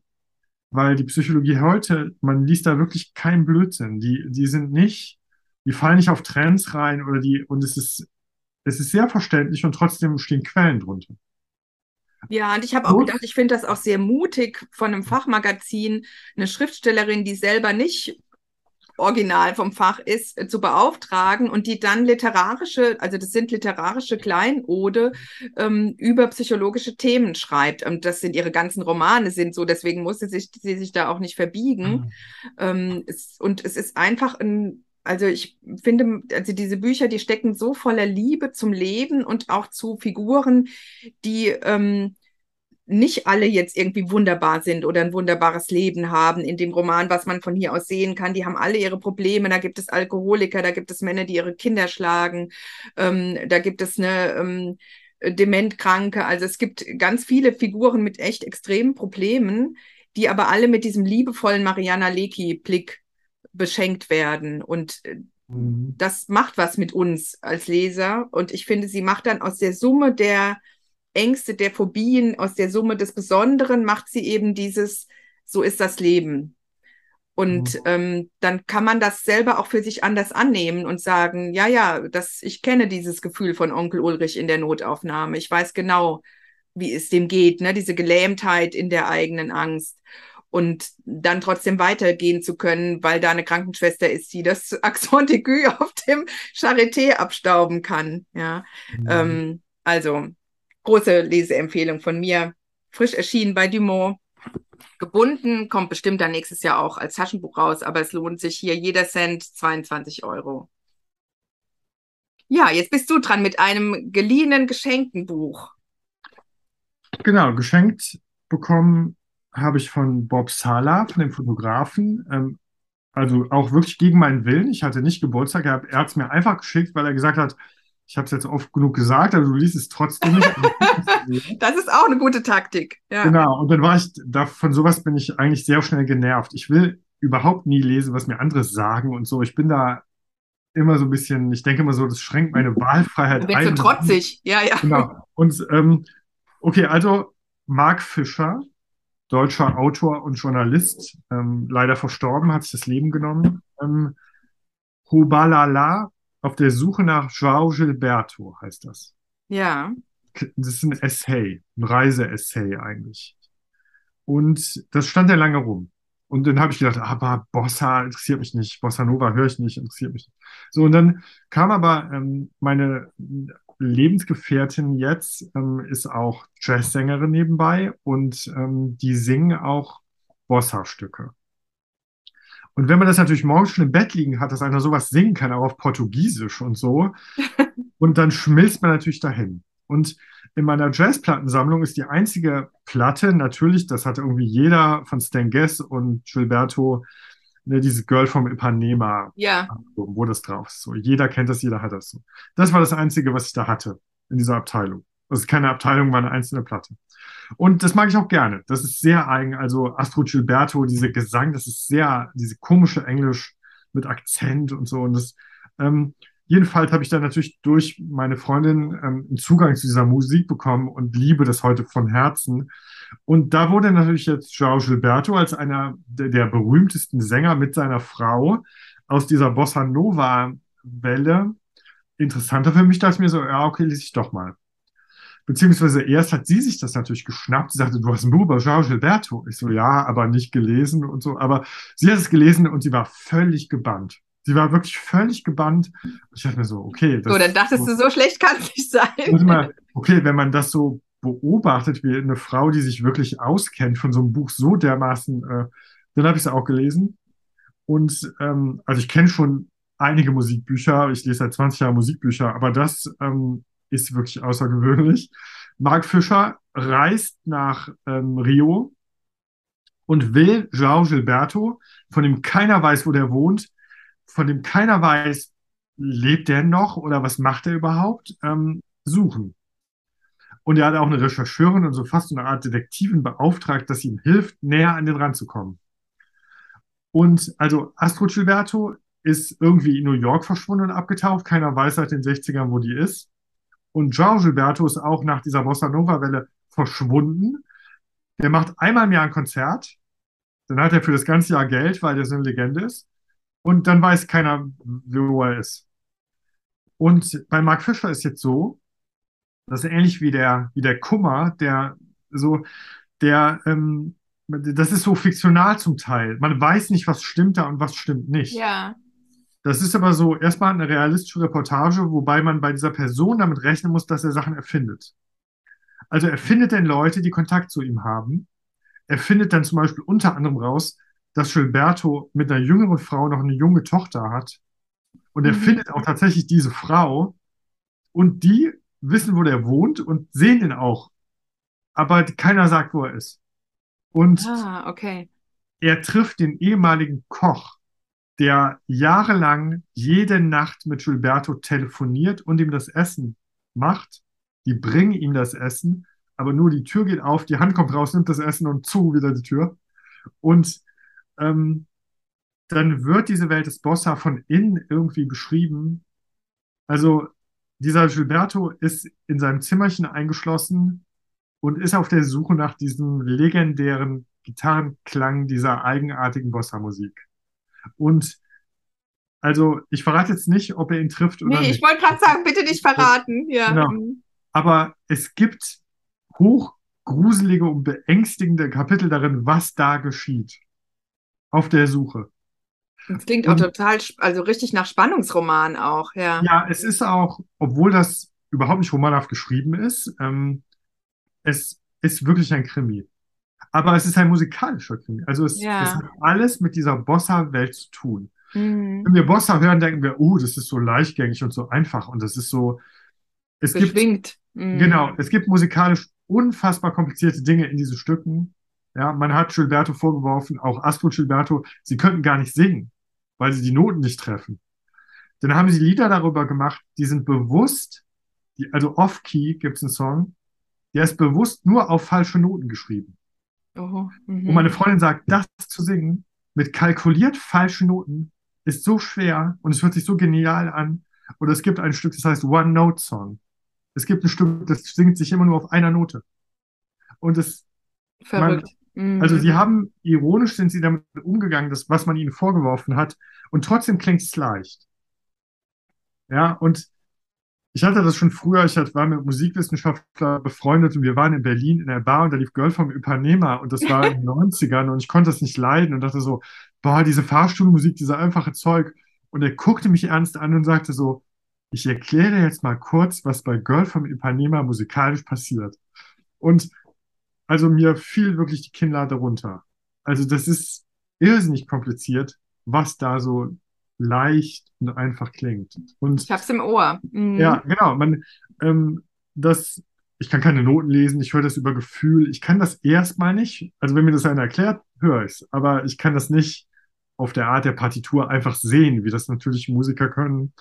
Weil die Psychologie heute, man liest da wirklich keinen Blödsinn. Die, die sind nicht, die fallen nicht auf Trends rein oder die, und es ist, es ist sehr verständlich und trotzdem stehen Quellen drunter. Ja, und ich habe auch gedacht, ich finde das auch sehr mutig von einem Fachmagazin, eine Schriftstellerin, die selber nicht original vom Fach ist, äh, zu beauftragen und die dann literarische, also das sind literarische Kleinode, ähm, über psychologische Themen schreibt. Und das sind ihre ganzen Romane sind so, deswegen musste sich, sie sich da auch nicht verbiegen. Mhm. Ähm, es, und es ist einfach ein also ich finde, also diese Bücher, die stecken so voller Liebe zum Leben und auch zu Figuren, die ähm, nicht alle jetzt irgendwie wunderbar sind oder ein wunderbares Leben haben in dem Roman, was man von hier aus sehen kann. Die haben alle ihre Probleme. Da gibt es Alkoholiker, da gibt es Männer, die ihre Kinder schlagen, ähm, da gibt es eine ähm, Dementkranke. Also es gibt ganz viele Figuren mit echt extremen Problemen, die aber alle mit diesem liebevollen Mariana Lecki-Blick beschenkt werden. Und äh, mhm. das macht was mit uns als Leser. Und ich finde, sie macht dann aus der Summe der Ängste, der Phobien, aus der Summe des Besonderen, macht sie eben dieses, so ist das Leben. Und mhm. ähm, dann kann man das selber auch für sich anders annehmen und sagen, ja, ja, das, ich kenne dieses Gefühl von Onkel Ulrich in der Notaufnahme. Ich weiß genau, wie es dem geht, ne? diese Gelähmtheit in der eigenen Angst und dann trotzdem weitergehen zu können, weil da eine Krankenschwester ist, die das Axon aigu auf dem Charité abstauben kann. Ja, mhm. ähm, also große Leseempfehlung von mir. Frisch erschienen bei Dumont. Gebunden, kommt bestimmt dann nächstes Jahr auch als Taschenbuch raus, aber es lohnt sich hier jeder Cent 22 Euro. Ja, jetzt bist du dran mit einem geliehenen geschenkten Buch. Genau, geschenkt bekommen habe ich von Bob Sala, von dem Fotografen, ähm, also auch wirklich gegen meinen Willen. Ich hatte nicht Geburtstag, er, er hat es mir einfach geschickt, weil er gesagt hat, ich habe es jetzt oft genug gesagt, aber du liest es trotzdem nicht. das ist auch eine gute Taktik. Ja. Genau, und dann war ich, da, von sowas bin ich eigentlich sehr schnell genervt. Ich will überhaupt nie lesen, was mir andere sagen und so. Ich bin da immer so ein bisschen, ich denke immer so, das schränkt meine Wahlfreiheit du ein. so trotzig, ja, ja. Genau. Und ähm, okay, also Mark Fischer, deutscher Autor und Journalist, ähm, leider verstorben, hat sich das Leben genommen. Ähm, Hubalala, auf der Suche nach João Gilberto heißt das. Ja. Das ist ein Essay, ein Reise-Essay eigentlich. Und das stand ja lange rum. Und dann habe ich gedacht, aber Bossa interessiert mich nicht, Bossa Nova höre ich nicht, interessiert mich nicht. So, und dann kam aber ähm, meine Lebensgefährtin jetzt, ähm, ist auch Jazzsängerin nebenbei und ähm, die singen auch Bossa-Stücke. Und wenn man das natürlich morgens schon im Bett liegen hat, dass einer sowas singen kann, auch auf Portugiesisch und so, und dann schmilzt man natürlich dahin. Und in meiner Jazzplattensammlung ist die einzige Platte, natürlich, das hat irgendwie jeder von Stan Gess und Gilberto, ne, dieses Girl from Ipanema, Ja. wo das drauf ist. So, jeder kennt das, jeder hat das so. Das war das Einzige, was ich da hatte in dieser Abteilung. Das ist keine Abteilung, war eine einzelne Platte. Und das mag ich auch gerne. Das ist sehr eigen. Also Astro Gilberto, dieser Gesang, das ist sehr, diese komische Englisch mit Akzent und so. Und das, ähm, jedenfalls habe ich dann natürlich durch meine Freundin ähm, einen Zugang zu dieser Musik bekommen und liebe das heute von Herzen. Und da wurde natürlich jetzt João Gilberto als einer der, der berühmtesten Sänger mit seiner Frau aus dieser Bossa Nova Welle interessanter für mich, dass mir so, ja, okay, lese ich doch mal. Beziehungsweise erst hat sie sich das natürlich geschnappt. Sie sagte, du hast ein Buch über João Gilberto. Ich so, ja, aber nicht gelesen und so. Aber sie hat es gelesen und sie war völlig gebannt. Sie war wirklich völlig gebannt. Ich dachte mir so, okay. Das, So, dann dachtest du, so schlecht kann es nicht muss sein. mal, okay, wenn man das so beobachtet, wie eine Frau, die sich wirklich auskennt von so einem Buch so dermaßen, äh, dann habe ich es auch gelesen. Und ähm, also ich kenne schon einige Musikbücher, ich lese seit 20 Jahren Musikbücher, aber das ähm, ist wirklich außergewöhnlich. Mark Fischer reist nach ähm, Rio und will João Gilberto, von dem keiner weiß, wo der wohnt, von dem keiner weiß, lebt der noch oder was macht er überhaupt, ähm, suchen. Und er hat auch eine Rechercheurin und so fast eine Art Detektivin beauftragt, dass sie ihm hilft, näher an den ranzukommen. Und also Astro Gilberto ist irgendwie in New York verschwunden und abgetaucht. Keiner weiß seit den 60ern, wo die ist. Und João Gilberto ist auch nach dieser Bossa Nova Welle verschwunden. Der macht einmal im Jahr ein Konzert. Dann hat er für das ganze Jahr Geld, weil der so eine Legende ist. Und dann weiß keiner, wo er ist. Und bei Mark Fischer ist jetzt so, das ist ähnlich wie der, wie der Kummer, der so, der, ähm, das ist so fiktional zum Teil. Man weiß nicht, was stimmt da und was stimmt nicht. Ja. Das ist aber so erstmal eine realistische Reportage, wobei man bei dieser Person damit rechnen muss, dass er Sachen erfindet. Also er findet dann Leute, die Kontakt zu ihm haben. Er findet dann zum Beispiel unter anderem raus, dass Gilberto mit einer jüngeren Frau noch eine junge Tochter hat. Und er Mhm. findet auch tatsächlich diese Frau. Und die wissen, wo der wohnt und sehen ihn auch. Aber keiner sagt, wo er ist. Und Ah, okay. er trifft den ehemaligen Koch, der jahrelang jede Nacht mit Gilberto telefoniert und ihm das Essen macht. Die bringen ihm das Essen, aber nur die Tür geht auf, die Hand kommt raus, nimmt das Essen und zu wieder die Tür. Und ähm, dann wird diese Welt des Bossa von innen irgendwie beschrieben. Also dieser Gilberto ist in seinem Zimmerchen eingeschlossen und ist auf der Suche nach diesem legendären Gitarrenklang dieser eigenartigen Bossa-Musik. Und also, ich verrate jetzt nicht, ob er ihn trifft oder Nee, ich nicht. wollte gerade sagen, bitte nicht verraten. Ja. Genau. Mhm. Aber es gibt hochgruselige und beängstigende Kapitel darin, was da geschieht. Auf der Suche. Das klingt auch total, also richtig nach Spannungsroman auch, ja. Ja, es ist auch, obwohl das überhaupt nicht romanhaft geschrieben ist, ähm, es ist wirklich ein Krimi. Aber es ist ein musikalischer Krimi. Also es, Ja. es hat alles mit dieser Bossa-Welt zu tun. Mhm. Wenn wir Bossa hören, denken wir, oh, das ist so leichtgängig und so einfach. Und das ist so, es gibt, Beschwingt. Mhm. genau, es gibt musikalisch unfassbar komplizierte Dinge in diesen Stücken. Ja, man hat Gilberto vorgeworfen, auch Astro Gilberto, sie könnten gar nicht singen, weil sie die Noten nicht treffen. Dann haben sie Lieder darüber gemacht, die sind bewusst, die, also Off-Key gibt es einen Song, der ist bewusst nur auf falsche Noten geschrieben. Oh, mhm. Und meine Freundin sagt, das zu singen mit kalkuliert falschen Noten ist so schwer und es hört sich so genial an. Oder es gibt ein Stück, das heißt One Note Song. Es gibt ein Stück, das singt sich immer nur auf einer Note. Und es, Verrückt. Mhm. also sie haben, ironisch sind sie damit umgegangen, das, was man ihnen vorgeworfen hat. Und trotzdem klingt es leicht. Ja, und ich hatte das schon früher, ich war mit Musikwissenschaftler befreundet und wir waren in Berlin in der Bar und da lief Girl vom Ipanema und das war in den 90ern und ich konnte das nicht leiden und dachte so, boah, diese Fahrstuhlmusik, dieser einfache Zeug. Und er guckte mich ernst an und sagte so, ich erkläre jetzt mal kurz, was bei Girl vom Ipanema musikalisch passiert. Und also mir fiel wirklich die Kinnlade runter. Also das ist irrsinnig kompliziert, was da so leicht und einfach klingt. Und ich hab's im Ohr. Mhm. Ja, genau. Man, ähm, das, ich kann keine Noten lesen, ich höre das über Gefühl. Ich kann das erstmal nicht. Also wenn mir das einer erklärt, höre ich es. Aber ich kann das nicht auf der Art der Partitur einfach sehen, wie das natürlich Musiker können.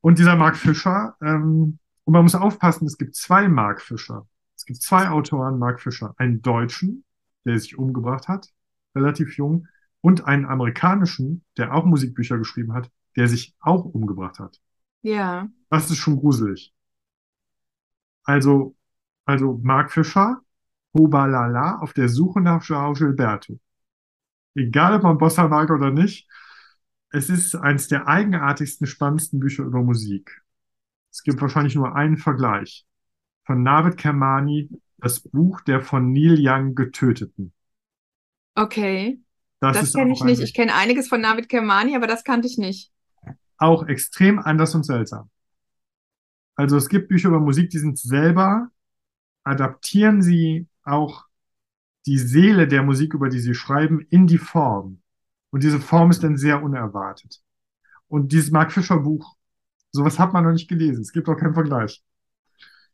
Und dieser Mark Fischer, ähm, und man muss aufpassen, es gibt zwei Mark Fischer. Gibt zwei Autoren, Mark Fischer. Einen Deutschen, der sich umgebracht hat, relativ jung, und einen amerikanischen, der auch Musikbücher geschrieben hat, der sich auch umgebracht hat. Ja. Das ist schon gruselig. Also, also Mark Fischer, Hobalala auf der Suche nach Joao Gilberto. Egal ob man Bossa mag oder nicht, es ist eines der eigenartigsten, spannendsten Bücher über Musik. Es gibt wahrscheinlich nur einen Vergleich. Von Navid Kermani, das Buch der von Neil Young Getöteten. Okay. Das, das kenne ich nicht. Ich kenne einiges von Navid Kermani, aber das kannte ich nicht. Auch extrem anders und seltsam. Also es gibt Bücher über Musik, die sind selber, adaptieren sie auch die Seele der Musik, über die sie schreiben, in die Form. Und diese Form ist dann sehr unerwartet. Und dieses Mark Fischer Buch, sowas hat man noch nicht gelesen. Es gibt auch keinen Vergleich.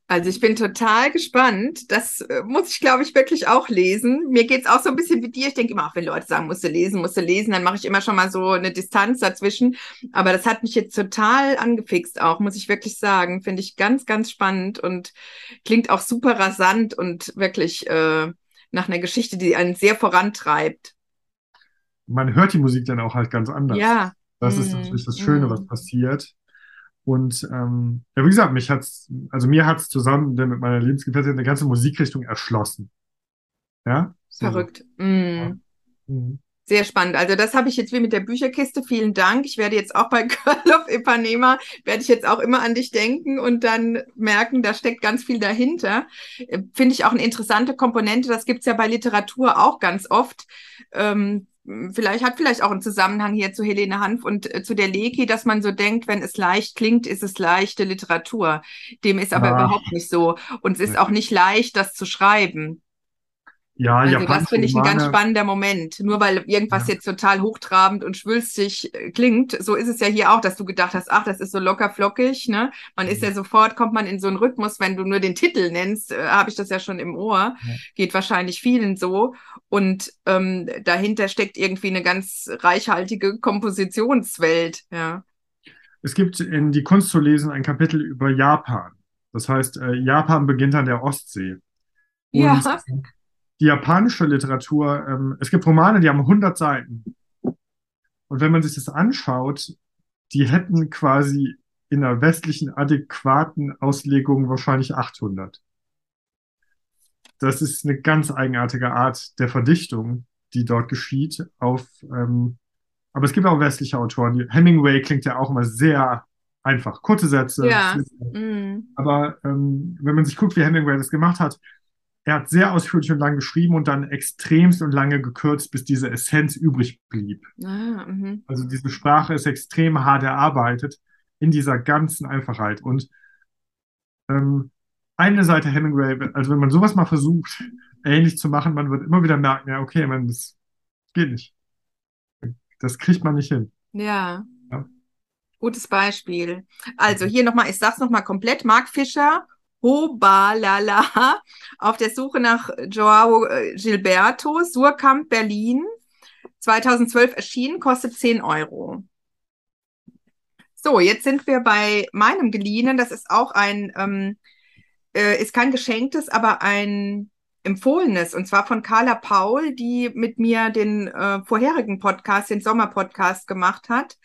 Also ich bin total gespannt. Das äh, muss ich, glaube ich, wirklich auch lesen. Mir geht's auch so ein bisschen wie dir. Ich denke immer, auch wenn Leute sagen, musst du lesen, musst du lesen, dann mache ich immer schon mal so eine Distanz dazwischen. Aber das hat mich jetzt total angefixt auch, muss ich wirklich sagen. Finde ich ganz, ganz spannend und klingt auch super rasant und wirklich äh, nach einer Geschichte, die einen sehr vorantreibt. Man hört die Musik dann auch halt ganz anders. Ja. Das mm, ist natürlich das Schöne, mm. was passiert. Und ähm, ja, wie gesagt, mich hat's, also mir hat's zusammen mit meiner Lebensgefährtin eine ganze Musikrichtung erschlossen. Ja? So. Verrückt. Mm. Ja. Mhm. Sehr spannend. Also das habe ich jetzt wie mit der Bücherkiste. Vielen Dank. Ich werde jetzt auch bei Girl of Ipanema, werde ich jetzt auch immer an dich denken und dann merken, da steckt ganz viel dahinter. Äh, finde ich auch eine interessante Komponente. Das gibt's ja bei Literatur auch ganz oft. Ähm, vielleicht hat vielleicht auch einen Zusammenhang hier zu Helene Hanf und äh, zu der Leki, dass man so denkt, wenn es leicht klingt, ist es leichte Literatur. Dem ist aber ja. überhaupt nicht so. Und es ist auch nicht leicht, das zu schreiben. Ja, also das finde ich ein ganz spannender Moment. Nur weil irgendwas ja. jetzt total hochtrabend und schwülstig äh, klingt, so ist es ja hier auch, dass du gedacht hast, ach, das ist so locker flockig, ne? Man ist ja sofort, kommt man in so einen Rhythmus, wenn du nur den Titel nennst, äh, habe ich das ja schon im Ohr. Ja. Geht wahrscheinlich vielen so. Und ähm, dahinter steckt irgendwie eine ganz reichhaltige Kompositionswelt, ja. Es gibt in Die Kunst zu lesen ein Kapitel über Japan. Das heißt, äh, Japan beginnt an der Ostsee. Und ja die japanische Literatur, ähm, es gibt Romane, die haben 100 Seiten. Und wenn man sich das anschaut, die hätten quasi in der westlichen adäquaten Auslegung wahrscheinlich 800. Das ist eine ganz eigenartige Art der Verdichtung, die dort geschieht. Auf, ähm, aber es gibt auch westliche Autoren. Hemingway klingt ja auch immer sehr einfach, kurze Sätze. Ja. Mm. Aber ähm, wenn man sich guckt, wie Hemingway das gemacht hat, er hat sehr ausführlich und lang geschrieben und dann extremst und lange gekürzt, bis diese Essenz übrig blieb. Ah, mhm. also diese Sprache ist extrem hart erarbeitet in dieser ganzen Einfachheit. Und ähm, eine Seite Hemingway, also wenn man sowas mal versucht, ähnlich zu machen, man wird immer wieder merken, ja, okay, man, das geht nicht. Das kriegt man nicht hin. Ja. ja. Gutes Beispiel. Also hier nochmal, ich sag's nochmal komplett, Mark Fischer Hobalala auf der Suche nach Joao äh, Gilberto, Surkamp, Berlin. 2012 erschienen, kostet 10 Euro. So, jetzt sind wir bei meinem geliehenen. Das ist auch ein, ähm, äh, ist kein geschenktes, aber ein empfohlenes. Und zwar von Carla Paul, die mit mir den äh, vorherigen Podcast, den Sommerpodcast gemacht hat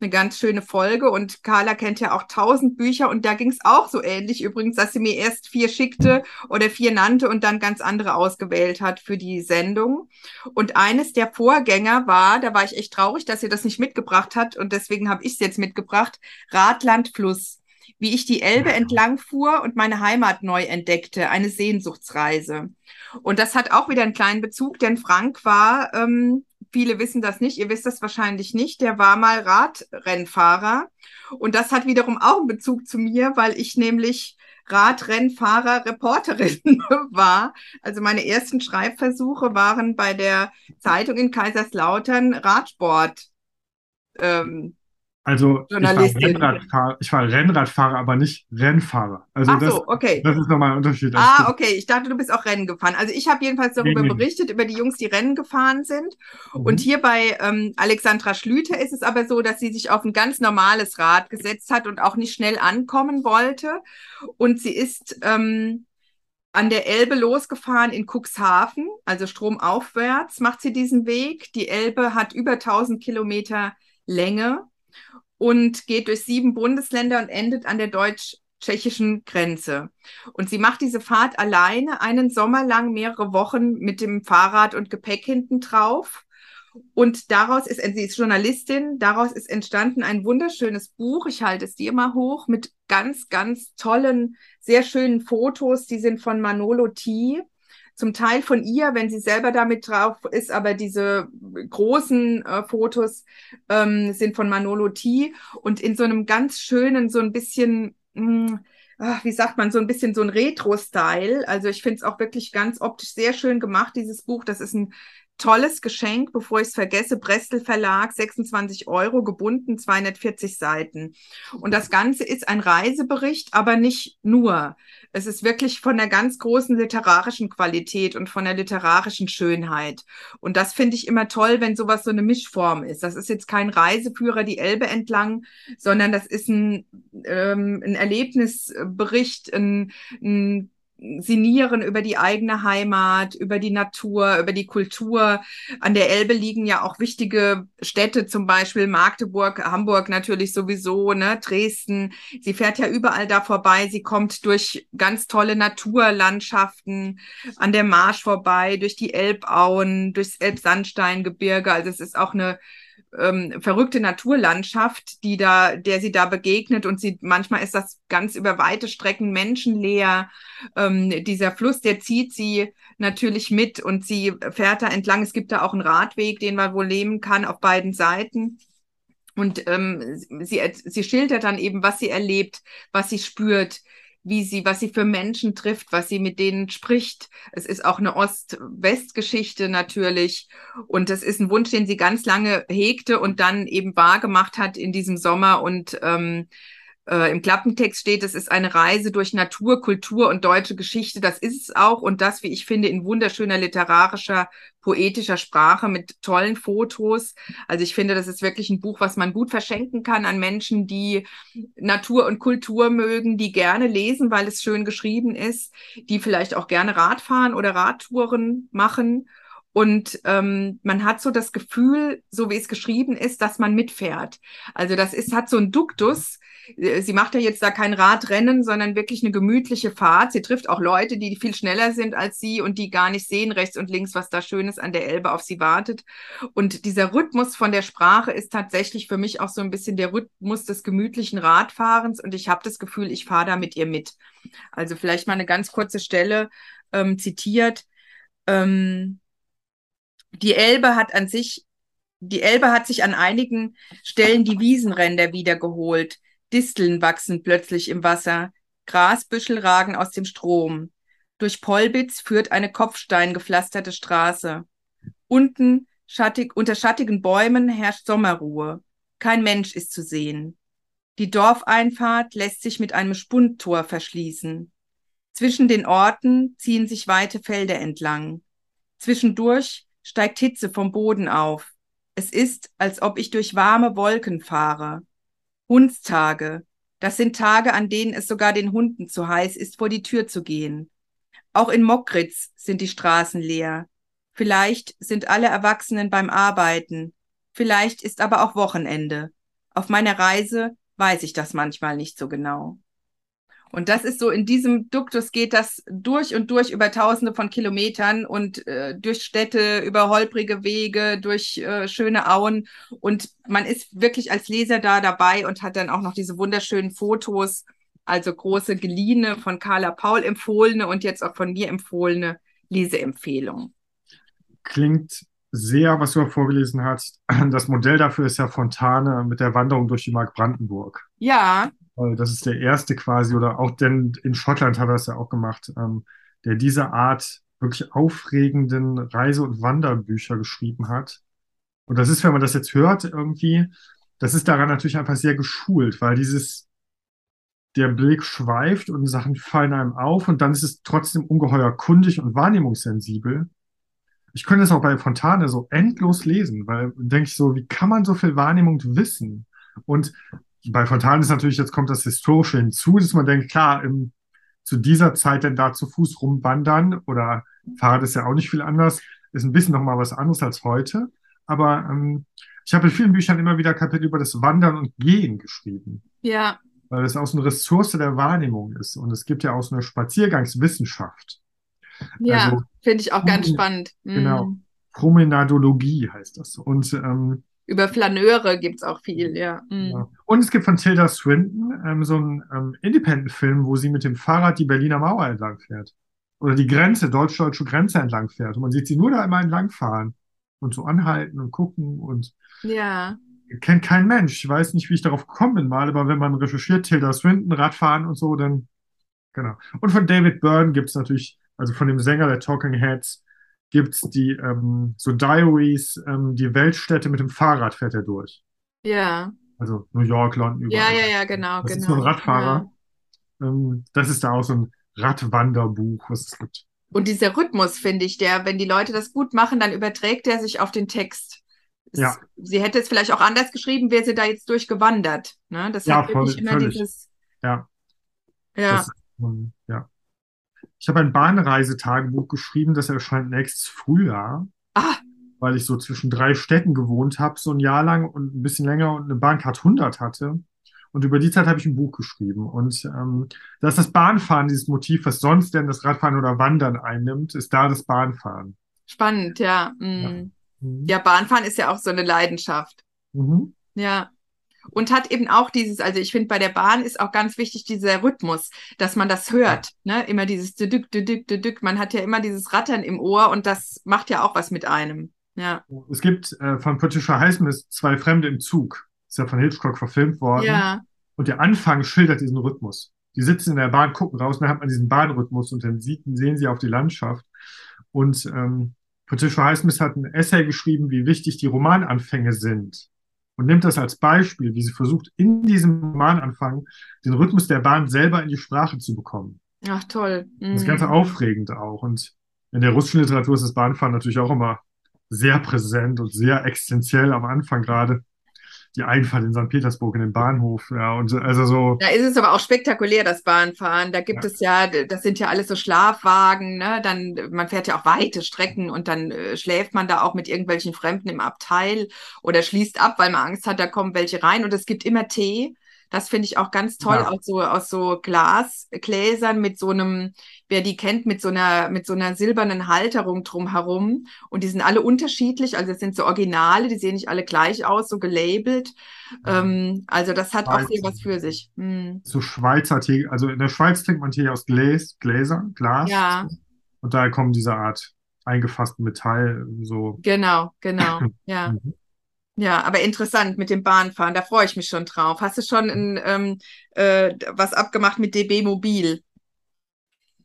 eine ganz schöne Folge. Und Carla kennt ja auch tausend Bücher. Und da ging es auch so ähnlich übrigens, dass sie mir erst vier schickte oder vier nannte und dann ganz andere ausgewählt hat für die Sendung. Und eines der Vorgänger war, da war ich echt traurig, dass sie das nicht mitgebracht hat. Und deswegen habe ich es jetzt mitgebracht, Radland Fluss. Wie ich die Elbe entlang fuhr und meine Heimat neu entdeckte, eine Sehnsuchtsreise. Und das hat auch wieder einen kleinen Bezug, denn Frank war, ähm, viele wissen das nicht, ihr wisst das wahrscheinlich nicht, der war mal Radrennfahrer. Und das hat wiederum auch einen Bezug zu mir, weil ich nämlich Radrennfahrer Reporterin war. Also meine ersten Schreibversuche waren bei der Zeitung in Kaiserslautern Radsport. Ähm, also ich war, Rennradfahrer, ich war Rennradfahrer, aber nicht Rennfahrer. Also Ach das, so, okay. das ist nochmal ein Unterschied. Ah, okay. Ich dachte, du bist auch Rennen gefahren. Also ich habe jedenfalls darüber nee, nee. berichtet, über die Jungs, die Rennen gefahren sind. Mhm. Und hier bei ähm, Alexandra Schlüter ist es aber so, dass sie sich auf ein ganz normales Rad gesetzt hat und auch nicht schnell ankommen wollte. Und sie ist ähm, an der Elbe losgefahren in Cuxhaven, also stromaufwärts macht sie diesen Weg. Die Elbe hat über 1000 Kilometer Länge und geht durch sieben Bundesländer und endet an der deutsch-tschechischen Grenze. Und sie macht diese Fahrt alleine einen Sommer lang, mehrere Wochen mit dem Fahrrad und Gepäck hinten drauf. Und daraus ist, sie ist Journalistin, daraus ist entstanden ein wunderschönes Buch. Ich halte es dir mal hoch mit ganz, ganz tollen, sehr schönen Fotos. Die sind von Manolo T zum Teil von ihr, wenn sie selber damit drauf ist, aber diese großen äh, Fotos ähm, sind von Manolo T. Und in so einem ganz schönen, so ein bisschen, mh, hm, ach, wie sagt man, so ein bisschen so ein Retro-Style. Also ich finde es auch wirklich ganz optisch sehr schön gemacht, dieses Buch. Das ist ein tolles Geschenk, bevor ich es vergesse, Brestel Verlag, 26 Euro, gebunden, 240 Seiten. Und das Ganze ist ein Reisebericht, aber nicht nur. Es ist wirklich von der ganz großen literarischen Qualität und von der literarischen Schönheit. Und das finde ich immer toll, wenn sowas so eine Mischform ist. Das ist jetzt kein Reiseführer die Elbe entlang, sondern das ist ein, ähm, ein Erlebnisbericht, ein, ein sinnieren über die eigene Heimat, über die Natur, über die Kultur. An der Elbe liegen ja auch wichtige Städte, zum Beispiel Magdeburg, Hamburg natürlich sowieso, ne, Dresden. Sie fährt ja überall da vorbei. Sie kommt durch ganz tolle Naturlandschaften an der Marsch vorbei, durch die Elbauen, durchs Elbsandsteingebirge. Also es ist auch eine ähm, verrückte Naturlandschaft, die da, der sie da begegnet und sie manchmal ist das ganz über weite Strecken menschenleer. Ähm, dieser Fluss, der zieht sie natürlich mit und sie fährt da entlang. Es gibt da auch einen Radweg, den man wohl nehmen kann auf beiden Seiten. Und ähm, sie, sie schildert dann eben, was sie erlebt, was sie spürt, wie sie, was sie für Menschen trifft, was sie mit denen spricht. Es ist auch eine Ost-West-Geschichte natürlich. Und das ist ein Wunsch, den sie ganz lange hegte und dann eben wahrgemacht hat in diesem Sommer und ähm, äh, im Klappentext steht, es ist eine Reise durch Natur, Kultur und deutsche Geschichte. Das ist es auch und das, wie ich finde, in wunderschöner literarischer, poetischer Sprache mit tollen Fotos. Also ich finde, das ist wirklich ein Buch, was man gut verschenken kann an Menschen, die Natur und Kultur mögen, die gerne lesen, weil es schön geschrieben ist, die vielleicht auch gerne Radfahren oder Radtouren machen. Und ähm, man hat so das Gefühl, so wie es geschrieben ist, dass man mitfährt. Also das ist, hat so ein Duktus, äh, sie macht ja jetzt da kein Radrennen, sondern wirklich eine gemütliche Fahrt. Sie trifft auch Leute, die viel schneller sind als sie und die gar nicht sehen rechts und links, was da Schönes an der Elbe auf sie wartet. Und dieser Rhythmus von der Sprache ist tatsächlich für mich auch so ein bisschen der Rhythmus des gemütlichen Radfahrens und ich habe das Gefühl, ich fahre da mit ihr mit. Also vielleicht mal eine ganz kurze Stelle ähm, zitiert. Ähm, die Elbe hat an sich die Elbe hat sich an einigen Stellen die Wiesenränder wiedergeholt. Disteln wachsen plötzlich im Wasser, Grasbüschel ragen aus dem Strom. Durch Polbitz führt eine kopfsteingepflasterte Straße. Unten, schattig, unter schattigen Bäumen, herrscht Sommerruhe. Kein Mensch ist zu sehen. Die Dorfeinfahrt lässt sich mit einem Spundtor verschließen. Zwischen den Orten ziehen sich weite Felder entlang. Zwischendurch steigt Hitze vom Boden auf. Es ist, als ob ich durch warme Wolken fahre. Hundstage. Das sind Tage, an denen es sogar den Hunden zu heiß ist, vor die Tür zu gehen. Auch in Mokritz sind die Straßen leer. Vielleicht sind alle Erwachsenen beim Arbeiten. Vielleicht ist aber auch Wochenende. Auf meiner Reise weiß ich das manchmal nicht so genau. Und das ist so, in diesem Duktus geht das durch und durch über tausende von Kilometern und äh, durch Städte, über holprige Wege, durch äh, schöne Auen. Und man ist wirklich als Leser da dabei und hat dann auch noch diese wunderschönen Fotos Also große geliehene, von Carla Paul empfohlene und jetzt auch von mir empfohlene Leseempfehlung. Klingt sehr, was du vorgelesen hast. Das Modell dafür ist ja Fontane mit der Wanderung durch die Mark Brandenburg. Ja. Das ist der erste quasi, oder auch denn in Schottland hat er es ja auch gemacht, ähm, der diese Art wirklich aufregenden Reise- und Wanderbücher geschrieben hat. Und das ist, wenn man das jetzt hört, irgendwie, das ist daran natürlich einfach sehr geschult, weil dieses, der Blick schweift und Sachen fallen einem auf und dann ist es trotzdem ungeheuer kundig und wahrnehmungssensibel. Ich könnte es auch bei Fontane so endlos lesen, weil denke ich so, wie kann man so viel Wahrnehmung wissen? Und bei Fontane ist natürlich, jetzt kommt das Historische hinzu, dass man denkt, klar, im, zu dieser Zeit denn da zu Fuß rumwandern oder Fahrrad ist ja auch nicht viel anders, ist ein bisschen nochmal was anderes als heute. Aber ähm, ich habe in vielen Büchern immer wieder Kapitel über das Wandern und Gehen geschrieben. Ja. Weil es auch so eine Ressource der Wahrnehmung ist. Und es gibt ja auch so eine Spaziergangswissenschaft. Ja, also, finde ich auch ganz spannend. Genau. Mm. Promenadologie heißt das. Und ähm, über Flaneure gibt es auch viel, ja. Ja. Und es gibt von Tilda Swinton ähm, so einen ähm, Independent-Film, wo sie mit dem Fahrrad die Berliner Mauer entlang fährt. Oder die Grenze, deutsch-deutsche Grenze entlang fährt. Und man sieht sie nur da immer entlang fahren und so anhalten und gucken und ja. kennt kein Mensch. Ich weiß nicht, wie ich darauf gekommen bin mal, aber wenn man recherchiert, Tilda Swinton, Radfahren und so, dann genau. Und von David Byrne gibt es natürlich, also von dem Sänger der Talking Heads, gibt es die ähm, so Diaries, ähm, die Weltstädte mit dem Fahrrad fährt er durch. Ja. Also New York, London, überall. Ja, ja, ja, genau, das genau. ist so ein Radfahrer. Ja. Ähm, das ist da auch so ein Radwanderbuch, was es gibt. Und dieser Rhythmus, finde ich, der, wenn die Leute das gut machen, dann überträgt er sich auf den Text. Es, ja. Sie hätte es vielleicht auch anders geschrieben, wäre sie da jetzt durchgewandert. Ne? Das ja, hat wirklich immer völlig. dieses. Ja. Ja. Das, ja. Ich habe ein Bahnreisetagebuch geschrieben, das erscheint nächstes Frühjahr. Ah. Weil ich so zwischen drei Städten gewohnt habe, so ein Jahr lang und ein bisschen länger und eine Bahncard 100 hatte. Und über die Zeit habe ich ein Buch geschrieben. Und ähm, da ist das Bahnfahren dieses Motiv, was sonst denn das Radfahren oder Wandern einnimmt, ist da das Bahnfahren. Spannend, ja. Mhm. Ja. Mhm. ja, Bahnfahren ist ja auch so eine Leidenschaft. Mhm. Ja. Und hat eben auch dieses, also ich finde, bei der Bahn ist auch ganz wichtig dieser Rhythmus, dass man das hört. Ne? Immer dieses Düdük, Düdük, Düdük. Man hat ja immer dieses Rattern im Ohr und das macht ja auch was mit einem. Ja. Es gibt äh, von Patricia Highsmith zwei Fremde im Zug. Ist ja von Hitchcock verfilmt worden. Ja. Und der Anfang schildert diesen Rhythmus. Die sitzen in der Bahn, gucken raus, und dann hat man diesen Bahnrhythmus und dann sieht, sehen sie auf die Landschaft. Und ähm, Patricia Highsmith hat ein Essay geschrieben, wie wichtig die Romananfänge sind. Und nimmt das als Beispiel, wie sie versucht, in diesem Romananfang den Rhythmus der Bahn selber in die Sprache zu bekommen. Ach, toll. Mhm. Das ist ganz aufregend auch. Und in der russischen Literatur ist das Bahnfahren natürlich auch immer sehr präsent und sehr existenziell am Anfang gerade die Einfahrt in St. Petersburg in den Bahnhof. Ja, und also so. Da ist es aber auch spektakulär, das Bahnfahren. Da gibt ja. es ja, das sind ja alles so Schlafwagen, ne? Dann, man fährt ja auch weite Strecken und dann äh, schläft man da auch mit irgendwelchen Fremden im Abteil oder schließt ab, weil man Angst hat, da kommen welche rein. Und es gibt immer Tee. Das finde ich auch ganz toll, ja. aus so, aus so Glasgläsern mit so einem, wer die kennt, mit so einer, mit so einer silbernen Halterung drumherum. Und die sind alle unterschiedlich, also es sind so Originale, die sehen nicht alle gleich aus, so gelabelt. Ja. Ähm, also das hat Schweiz. auch sehr was für sich. Hm. So Schweizer Tee, also in der Schweiz trinkt man Tee aus Gläs, Gläsern, Glas. Ja. Und daher kommen diese Art eingefassten Metall, so. Genau, genau, ja. Mhm. Ja, aber interessant mit dem Bahnfahren, da freue ich mich schon drauf. Hast du schon ein, ähm, äh, was abgemacht mit DB Mobil?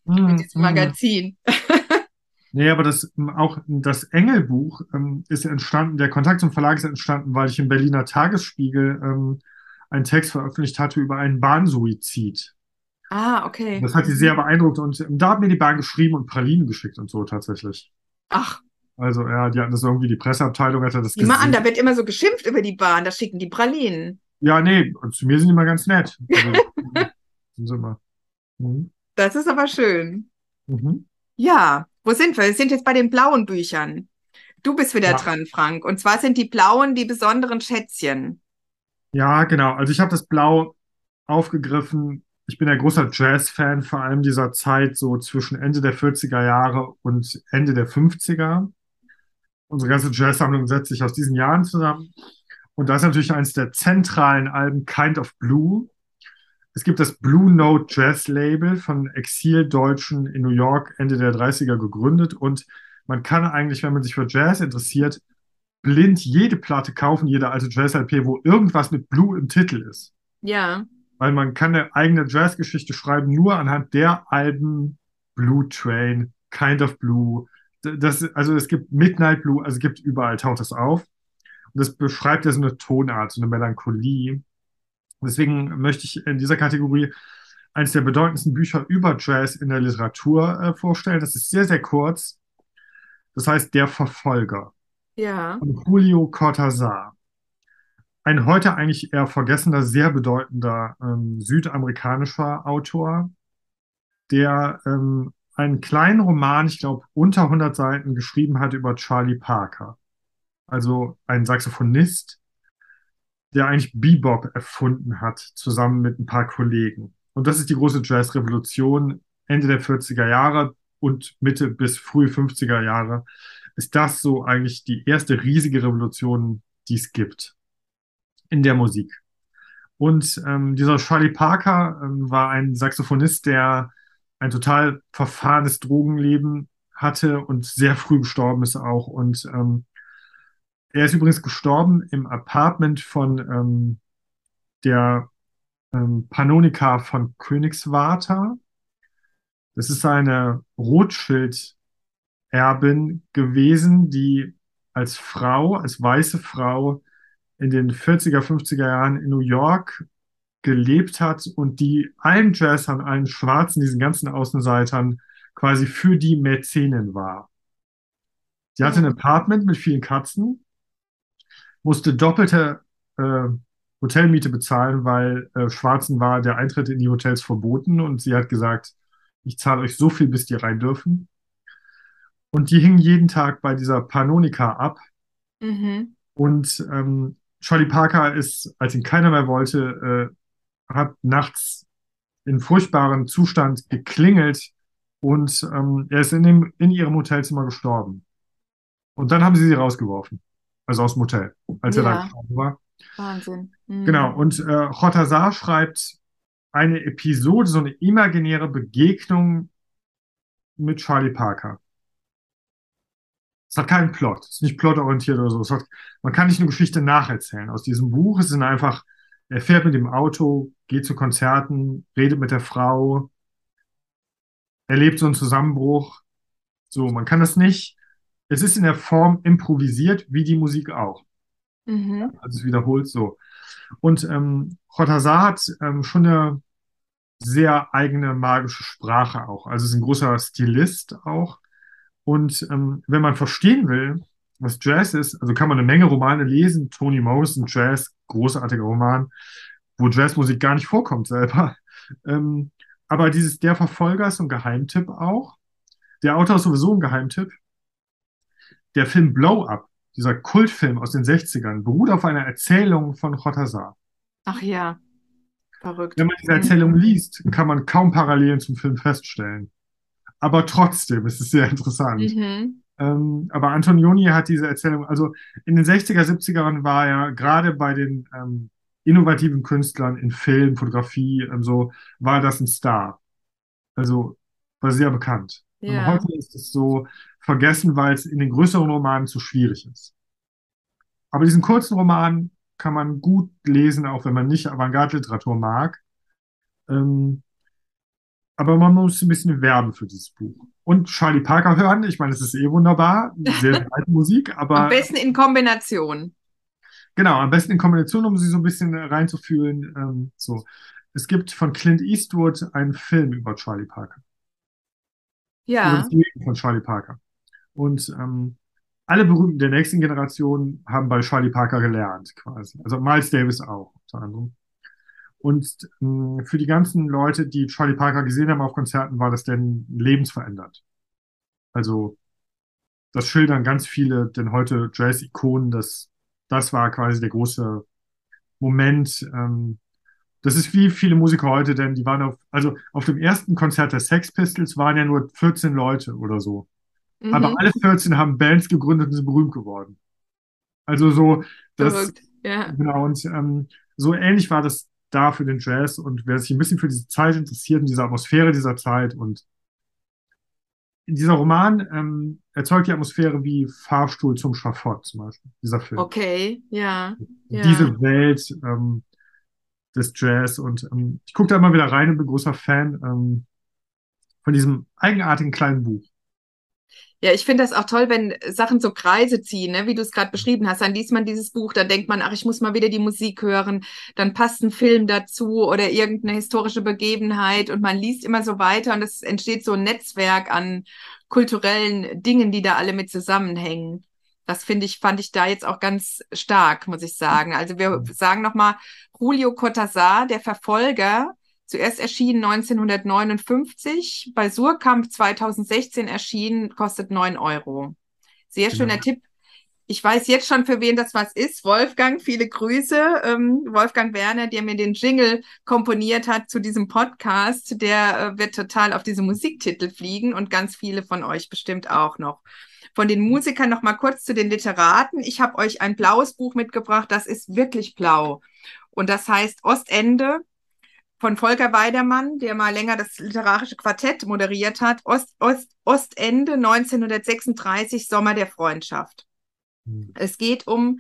Mm, mit diesem Magazin. nee, aber das auch das Engelbuch ähm, ist entstanden, der Kontakt zum Verlag ist entstanden, weil ich im Berliner Tagesspiegel ähm, einen Text veröffentlicht hatte über einen Bahnsuizid. Ah, okay. Das hat sie sehr beeindruckt und ähm, da hat mir die Bahn geschrieben und Pralinen geschickt und so tatsächlich. Ach, also ja, die hatten das irgendwie, die Presseabteilung hatte das Immer an, da wird immer so geschimpft über die Bahn, da schicken die Pralinen. Ja, nee, zu mir sind die immer ganz nett. Also, immer. Mhm. Das ist aber schön. Mhm. Ja, wo sind wir? Wir sind jetzt bei den blauen Büchern. Du bist wieder Ja. dran, Frank. Und zwar sind die blauen die besonderen Schätzchen. Ja, genau. Also ich habe das Blau aufgegriffen. Ich bin ein großer Jazz-Fan, vor allem dieser Zeit so zwischen Ende der 40er Jahre und Ende der 50er. Unsere ganze Jazz-Sammlung setzt sich aus diesen Jahren zusammen. Und da ist natürlich eines der zentralen Alben Kind of Blue. es gibt das Blue Note Jazz Label von Exildeutschen in New York Ende der 30er gegründet und man kann eigentlich, wenn man sich für Jazz interessiert, blind jede Platte kaufen, jede alte Jazz-LP, wo irgendwas mit Blue im Titel ist. Ja. Weil man kann eine eigene Jazzgeschichte schreiben, nur anhand der Alben Blue Train, Kind of Blue. Das, also es gibt Midnight Blue, also es gibt überall, taucht das auf. Und das beschreibt ja so eine Tonart, so eine Melancholie. Deswegen möchte ich in dieser Kategorie eines der bedeutendsten Bücher über Jazz in der Literatur äh, vorstellen. Das ist sehr, sehr kurz. Das heißt Der Verfolger Ja. von Julio Cortázar. Ein heute eigentlich eher vergessener, sehr bedeutender ähm, südamerikanischer Autor, der ähm, einen kleinen Roman, ich glaube unter 100 Seiten, geschrieben hat über Charlie Parker. Also ein Saxophonist, der eigentlich Bebop erfunden hat, zusammen mit ein paar Kollegen. Und das ist die große Jazz-Revolution Ende der 40er Jahre und Mitte bis frühe 50er Jahre. Ist das so eigentlich die erste riesige Revolution, die es gibt in der Musik? Und ähm, dieser Charlie Parker ähm, war ein Saxophonist, der ein total verfahrenes Drogenleben hatte und sehr früh gestorben ist auch. Und ähm, er ist übrigens gestorben im Apartment von ähm, der ähm, Panonika von Königswarter. Das ist eine Rothschild-Erbin gewesen, die als Frau, als weiße Frau in den 40er, 50er Jahren in New York gelebt hat und die allen Jazzern, allen Schwarzen, diesen ganzen Außenseitern quasi für die Mäzenin war. Die hatte ein Apartment mit vielen Katzen, musste doppelte äh, Hotelmiete bezahlen, weil äh, Schwarzen war der Eintritt in die Hotels verboten und sie hat gesagt, ich zahle euch so viel, bis die rein dürfen. Und die hingen jeden Tag bei dieser Panonika ab. Mhm. Und ähm, Charlie Parker ist, als ihn keiner mehr wollte, äh, hat nachts in furchtbaren Zustand geklingelt und ähm, er ist in, dem, in ihrem Hotelzimmer gestorben. Und dann haben sie sie rausgeworfen. Also aus dem Hotel, als er da Ja. gestorben war. Wahnsinn. Mhm. Genau, und äh, Cortázar schreibt eine Episode, so eine imaginäre Begegnung mit Charlie Parker. Es hat keinen Plot, es ist nicht plotorientiert oder so. Es hat, man kann nicht eine Geschichte nacherzählen. Aus diesem Buch es sind einfach, er fährt mit dem Auto, geht zu Konzerten, redet mit der Frau, erlebt so einen Zusammenbruch. So, man kann das nicht. Es ist in der Form improvisiert, wie die Musik auch. Mhm. Also es wiederholt so. Und ähm, Cortázar hat ähm, schon eine sehr eigene magische Sprache auch. Also ist ein großer Stilist auch. Und ähm, wenn man verstehen will, was Jazz ist, also kann man eine Menge Romane lesen. Toni Morrison, Jazz, großartiger Roman, wo Jazzmusik gar nicht vorkommt selber. Ähm, aber dieses Der Verfolger ist ein Geheimtipp auch. Der Autor ist sowieso ein Geheimtipp. Der Film Blow Up, dieser Kultfilm aus den 60ern, beruht auf einer Erzählung von Cortázar. Ach ja, verrückt. Wenn man diese Erzählung liest, kann man kaum Parallelen zum Film feststellen. Aber trotzdem ist es sehr interessant. Mhm. Ähm, aber Antonioni hat diese Erzählung, also in den 60er, 70ern war er gerade bei den ähm, innovativen Künstlern in Film, Fotografie, ähm, so, war das ein Star. Also war sehr bekannt. Und Ja. heute ist es so vergessen, weil es in den größeren Romanen zu schwierig ist. Aber diesen kurzen Roman kann man gut lesen, auch wenn man nicht Avantgarde-Literatur mag. Ähm, aber man muss ein bisschen werben für dieses Buch. Und Charlie Parker hören, ich meine, es ist eh wunderbar, sehr, sehr alte Musik, Am aber besten in Kombination. genau, am besten in Kombination, um sie so ein bisschen reinzufühlen. Ähm, so. Es gibt von Clint Eastwood einen Film über Charlie Parker. Ja. von Charlie Parker. Und ähm, alle Berühmten der nächsten Generation haben bei Charlie Parker gelernt, quasi. Also Miles Davis auch, unter anderem. Und ähm, für die ganzen Leute, die Charlie Parker gesehen haben auf Konzerten, war das denn lebensverändert. Also das schildern ganz viele, denn heute Jazz-Ikonen, das, das war quasi der große Moment. Ähm, das ist wie viele Musiker heute, denn die waren auf, also auf dem ersten Konzert der Sex Pistols waren ja nur 14 Leute oder so. Aber Mhm. alle 14 haben Bands gegründet und sind berühmt geworden. Also so, das, Verrückt. Ja. genau, und ähm, so ähnlich war das da für den Jazz und wer sich ein bisschen für diese Zeit interessiert und diese Atmosphäre dieser Zeit und dieser Roman ähm, erzeugt die Atmosphäre wie Fahrstuhl zum Schafott zum Beispiel, dieser Film. Okay, ja. ja. Diese Welt ähm, des Jazz und ähm, ich gucke da immer wieder rein und bin großer Fan ähm, von diesem eigenartigen kleinen Buch. Ja, ich finde das auch toll, wenn Sachen so Kreise ziehen, ne? wie du es gerade beschrieben hast. Dann liest man dieses Buch, dann denkt man, ach, ich muss mal wieder die Musik hören. Dann passt ein Film dazu oder irgendeine historische Begebenheit und man liest immer so weiter und es entsteht so ein Netzwerk an kulturellen Dingen, die da alle mit zusammenhängen. Das finde ich, fand ich da jetzt auch ganz stark, muss ich sagen. Also wir sagen nochmal, Julio Cortázar, der Verfolger, Zuerst erschienen 1959, bei Surkamp 2016 erschienen, kostet 9 Euro. Sehr genau. schöner Tipp. Ich weiß jetzt schon, für wen das was ist. Wolfgang, viele Grüße. Ähm, Wolfgang Werner, der mir den Jingle komponiert hat zu diesem Podcast, der äh, wird total auf diese Musiktitel fliegen und ganz viele von euch bestimmt auch noch. Von den Musikern noch mal kurz zu den Literaten. Ich habe euch ein blaues Buch mitgebracht, das ist wirklich blau. Und das heißt Ostende von Volker Weidermann, der mal länger das literarische Quartett moderiert hat, Ost, Ost, Ostende 1936, Sommer der Freundschaft. Mhm. Es geht um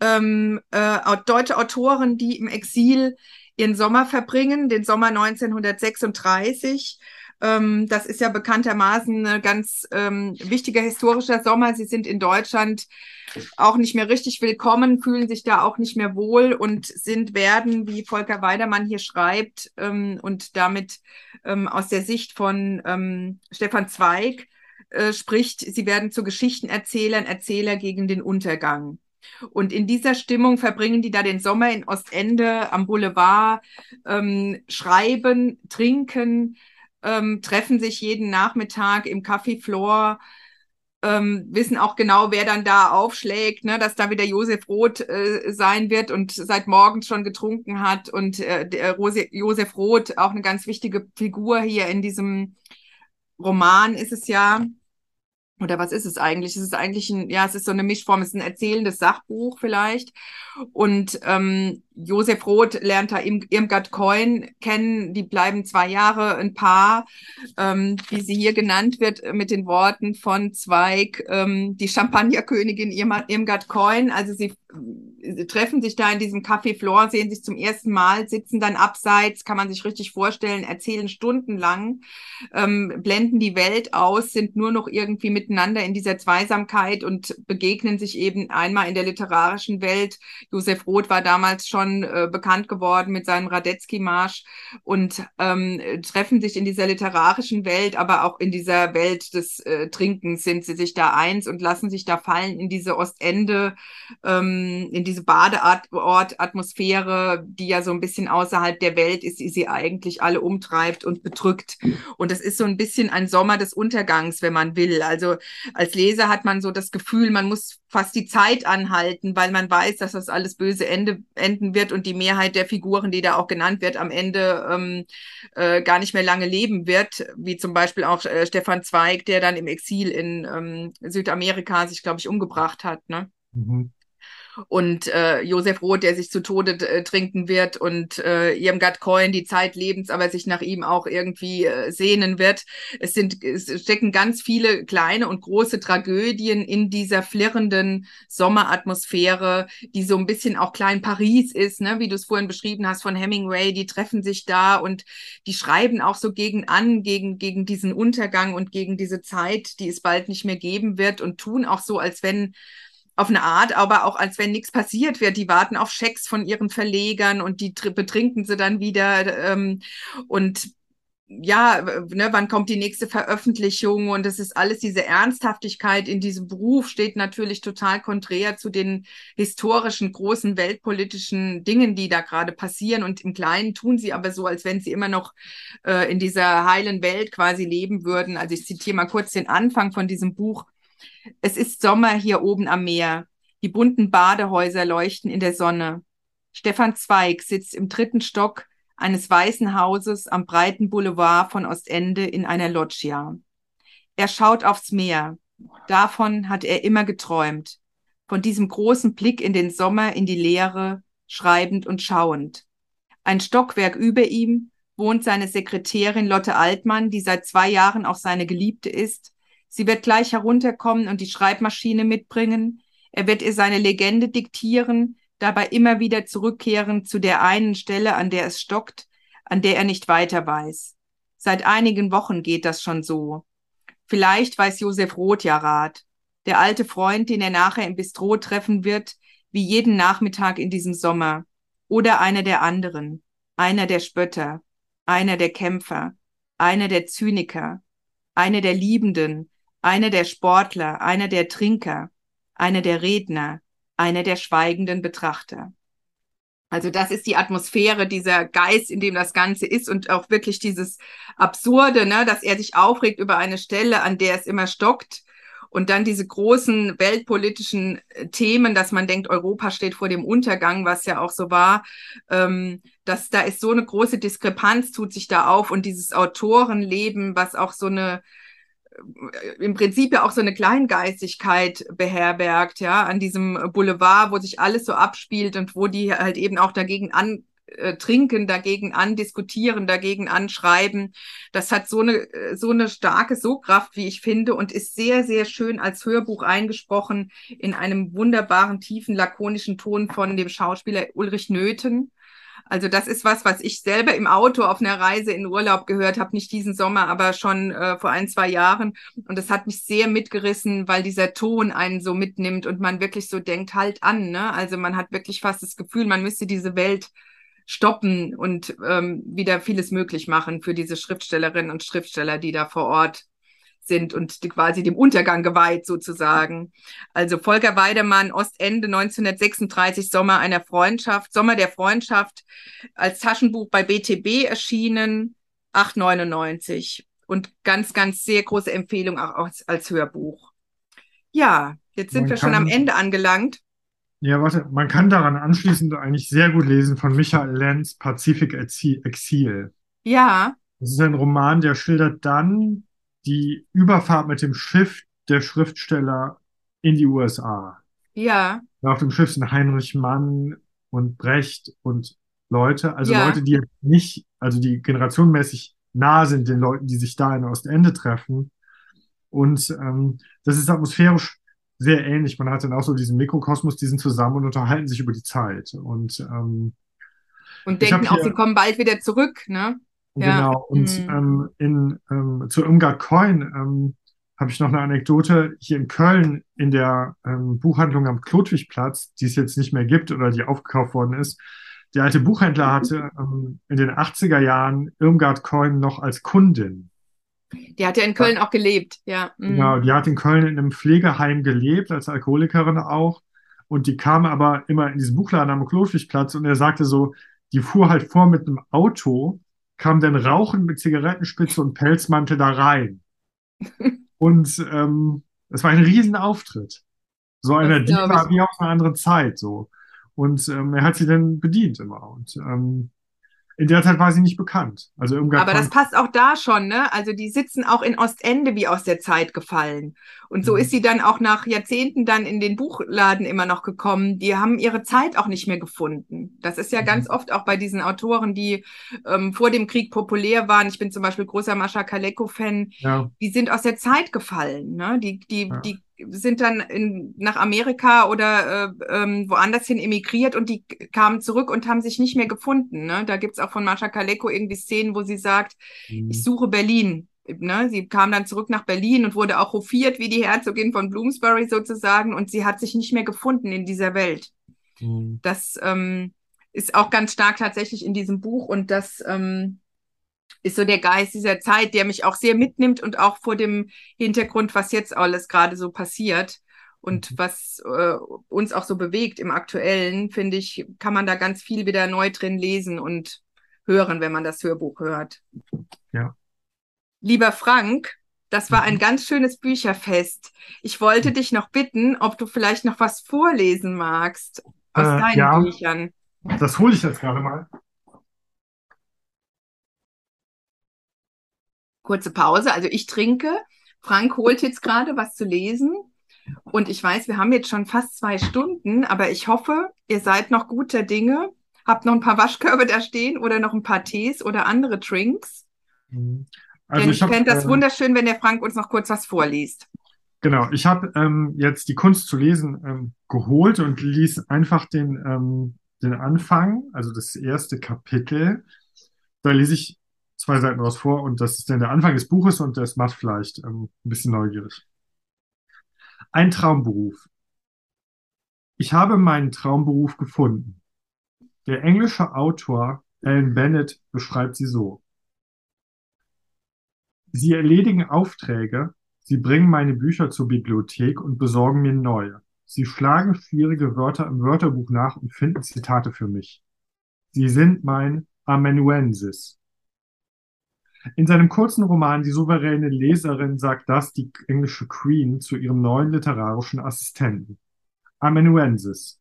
ähm, äh, deutsche Autoren, die im Exil ihren Sommer verbringen, den Sommer 1936 ähm, das ist ja bekanntermaßen ein ganz ähm, wichtiger historischer Sommer. Sie sind in Deutschland auch nicht mehr richtig willkommen, fühlen sich da auch nicht mehr wohl und sind, werden, wie Volker Weidermann hier schreibt, ähm, und damit ähm, aus der Sicht von ähm, Stefan Zweig äh, spricht, sie werden zu Geschichtenerzählern, Erzähler gegen den Untergang. Und in dieser Stimmung verbringen die da den Sommer in Ostende am Boulevard, ähm, schreiben, trinken, ähm, treffen sich jeden Nachmittag im Café Floor, ähm, wissen auch genau, wer dann da aufschlägt, ne, dass da wieder Josef Roth äh, sein wird und seit morgens schon getrunken hat. Und äh, der Rose Josef Roth, auch eine ganz wichtige Figur hier in diesem Roman ist es ja. Oder was ist es eigentlich? Es ist eigentlich ein, ja, es ist so eine Mischform, es ist ein erzählendes Sachbuch vielleicht. Und ähm, Josef Roth lernt da Irmgard Coin kennen. Die bleiben zwei Jahre ein Paar, ähm, wie sie hier genannt wird, mit den Worten von Zweig, ähm, die Champagnerkönigin Irmgard Coin. Also sie, treffen sich da in diesem Café Flor, sehen sich zum ersten Mal, sitzen dann abseits, kann man sich richtig vorstellen, erzählen stundenlang, ähm, blenden die Welt aus, sind nur noch irgendwie miteinander in dieser Zweisamkeit und begegnen sich eben einmal in der literarischen Welt. Josef Roth war damals schon äh, bekannt geworden mit seinem Radetzky-Marsch und ähm, treffen sich in dieser literarischen Welt, aber auch in dieser Welt des äh, Trinkens sind sie sich da eins und lassen sich da fallen in diese Ostende, ähm, in diese Badeort-Atmosphäre, die ja so ein bisschen außerhalb der Welt ist, die sie eigentlich alle umtreibt und bedrückt. Und es ist so ein bisschen ein Sommer des Untergangs, wenn man will. Also als Leser hat man so das Gefühl, man muss fast die Zeit anhalten, weil man weiß, dass das alles böse Ende, enden wird und die Mehrheit der Figuren, die da auch genannt wird, am Ende ähm, äh, gar nicht mehr lange leben wird, wie zum Beispiel auch äh, Stefan Zweig, der dann im Exil in ähm, Südamerika sich, glaube ich, umgebracht hat. Ne? Mhm und äh, Josef Roth, der sich zu Tode äh, trinken wird und äh, Irmgard Coin, die zeitlebens aber sich nach ihm auch irgendwie äh, sehnen wird. Es sind es stecken ganz viele kleine und große Tragödien in dieser flirrenden Sommeratmosphäre, die so ein bisschen auch klein Paris ist, ne, wie du es vorhin beschrieben hast von Hemingway, die treffen sich da und die schreiben auch so gegen an, gegen, gegen diesen Untergang und gegen diese Zeit, die es bald nicht mehr geben wird und tun auch so, als wenn auf eine Art, aber auch als wenn nichts passiert wird. Die warten auf Schecks von ihren Verlegern und die betrinken sie dann wieder. Ähm, und ja, ne, wann kommt die nächste Veröffentlichung? Und das ist alles, diese Ernsthaftigkeit in diesem Beruf steht natürlich total konträr zu den historischen, großen weltpolitischen Dingen, die da gerade passieren. Und im Kleinen tun sie aber so, als wenn sie immer noch äh, in dieser heilen Welt quasi leben würden. Also ich zitiere mal kurz den Anfang von diesem Buch. Es ist Sommer hier oben am Meer. Die bunten Badehäuser leuchten in der Sonne. Stefan Zweig sitzt im dritten Stock eines weißen Hauses am breiten Boulevard von Ostende in einer Loggia. Er schaut aufs Meer. Davon hat er immer geträumt. Von diesem großen Blick in den Sommer, in die Leere, schreibend und schauend. Ein Stockwerk über ihm wohnt seine Sekretärin Lotte Altmann, die seit zwei Jahren auch seine Geliebte ist. Sie wird gleich herunterkommen und die Schreibmaschine mitbringen. Er wird ihr seine Legende diktieren, dabei immer wieder zurückkehren zu der einen Stelle, an der es stockt, an der er nicht weiter weiß. Seit einigen Wochen geht das schon so. Vielleicht weiß Josef Roth ja Rat. Der alte Freund, den er nachher im Bistro treffen wird, wie jeden Nachmittag in diesem Sommer. Oder einer der anderen. Einer der Spötter. Einer der Kämpfer. Einer der Zyniker. Einer der Liebenden. Einer der Sportler. Einer der Trinker. Einer der Redner. Einer der schweigenden Betrachter. Also das ist die Atmosphäre, dieser Geist, in dem das Ganze ist und auch wirklich dieses Absurde, ne, dass er sich aufregt über eine Stelle, an der es immer stockt. Und dann diese großen weltpolitischen äh, Themen, dass man denkt, Europa steht vor dem Untergang, was ja auch so war, ähm, dass da ist so eine große Diskrepanz, tut sich da auf und dieses Autorenleben, was auch so eine im Prinzip ja auch so eine Kleingeistigkeit beherbergt, ja, an diesem Boulevard, wo sich alles so abspielt und wo die halt eben auch dagegen an äh, trinken, dagegen andiskutieren, dagegen anschreiben. Das hat so eine, äh, so eine starke Sogkraft, wie ich finde, und ist sehr, sehr schön als Hörbuch eingesprochen in einem wunderbaren, tiefen, lakonischen Ton von dem Schauspieler Ulrich Nöthen. Also das ist was, was ich selber im Auto auf einer Reise in Urlaub gehört habe, nicht diesen Sommer, aber schon äh, vor ein, zwei Jahren. Und das hat mich sehr mitgerissen, weil dieser Ton einen so mitnimmt und man wirklich so denkt, halt an. Ne? Also man hat wirklich fast das Gefühl, man müsste diese Welt stoppen und ähm, wieder vieles möglich machen für diese Schriftstellerinnen und Schriftsteller, die da vor Ort sind und quasi dem Untergang geweiht sozusagen. Also Volker Weidemann, Ostende 1936, Sommer einer Freundschaft, Sommer der Freundschaft, als Taschenbuch bei BTB erschienen, 8,99 und ganz, ganz sehr große Empfehlung auch als, als Hörbuch. Ja, jetzt sind man wir schon am Ende angelangt. Ja, warte, man kann daran anschließend eigentlich sehr gut lesen von Michael Lenz, Pazifik Exil. Ja. Das ist ein Roman, der schildert dann die Überfahrt mit dem Schiff der Schriftsteller in die USA. Ja. Auf dem Schiff sind Heinrich Mann und Brecht und Leute, also ja. Leute, die nicht, also die generationenmäßig nah sind den Leuten, die sich da in Ostende treffen. Und ähm, das ist atmosphärisch sehr ähnlich. Man hat dann auch so diesen Mikrokosmos, die sind zusammen und unterhalten sich über die Zeit. Und, ähm, und denken auch, sie kommen bald wieder zurück, ne? Genau. Und mhm. ähm, in, ähm, zu Irmgard Coin ähm, habe ich noch eine Anekdote hier in Köln in der ähm, Buchhandlung am Klotwigplatz, die es jetzt nicht mehr gibt oder die aufgekauft worden ist. Der alte Buchhändler hatte ähm, in den 80er Jahren Irmgard Coin noch als Kundin. Die hat ja in Köln ja. auch gelebt, ja. Mhm. Genau, die hat in Köln in einem Pflegeheim gelebt, als Alkoholikerin auch. Und die kam aber immer in diesen Buchladen am Klotwigplatz und er sagte so, die fuhr halt vor mit einem Auto kam dann rauchend mit Zigarettenspitze und Pelzmantel da rein. und ähm, es war ein Riesenauftritt. So einer Diva wie aus einer anderen Zeit so. Und ähm, er hat sie dann bedient immer. Und ähm, in der Zeit war sie nicht bekannt. Also Aber das passt auch da schon, ne? Also die sitzen auch in Ostende wie aus der Zeit gefallen. Und so mhm. ist sie dann auch nach Jahrzehnten dann in den Buchladen immer noch gekommen. Die haben ihre Zeit auch nicht mehr gefunden. Das ist ja mhm. ganz oft auch bei diesen Autoren, die ähm, vor dem Krieg populär waren. Ich bin zum Beispiel großer Mascha Kaleko-Fan. Ja. Die sind aus der Zeit gefallen, ne? Die, die, ja. die sind dann in, nach Amerika oder äh, ähm, woanders hin emigriert und die kamen zurück und haben sich nicht mehr gefunden. Ne? Da gibt's auch von Mascha Kaleko irgendwie Szenen, wo sie sagt, mhm. ich suche Berlin. Ne? Sie kam dann zurück nach Berlin und wurde auch hofiert wie die Herzogin von Bloomsbury sozusagen und sie hat sich nicht mehr gefunden in dieser Welt. Mhm. Das ähm, ist auch ganz stark tatsächlich in diesem Buch und das ähm, ist so der Geist dieser Zeit, der mich auch sehr mitnimmt und auch vor dem Hintergrund, was jetzt alles gerade so passiert und mhm. was äh, uns auch so bewegt im Aktuellen, finde ich, kann man da ganz viel wieder neu drin lesen und hören, wenn man das Hörbuch hört. Ja. Lieber Frank, das war ein mhm. ganz schönes Bücherfest. Ich wollte dich noch bitten, ob du vielleicht noch was vorlesen magst aus äh, deinen ja, Büchern. Das hole ich jetzt gerade mal. Kurze Pause. Also ich trinke. Frank holt jetzt gerade was zu lesen. Und ich weiß, wir haben jetzt schon fast zwei Stunden, aber ich hoffe, ihr seid noch guter Dinge, Hab noch ein paar Waschkörbe da stehen oder noch ein paar Tees oder andere Drinks. Mhm. Also Denn ich, ich fände das äh, wunderschön, wenn der Frank uns noch kurz was vorliest. Genau, ich habe ähm, jetzt die Kunst zu lesen ähm, geholt und ließ einfach den, ähm, den Anfang, also das erste Kapitel. Da lese ich zwei Seiten daraus vor und das ist dann der Anfang des Buches und das macht vielleicht ähm, ein bisschen neugierig. Ein Traumberuf. Ich habe meinen Traumberuf gefunden. Der englische Autor Alan Bennett beschreibt sie so. Sie erledigen Aufträge, sie bringen meine Bücher zur Bibliothek und besorgen mir neue. Sie schlagen schwierige Wörter im Wörterbuch nach und finden Zitate für mich. Sie sind mein Amanuensis. In seinem kurzen Roman Die souveräne Leserin sagt das die englische Queen zu ihrem neuen literarischen Assistenten. Amanuensis.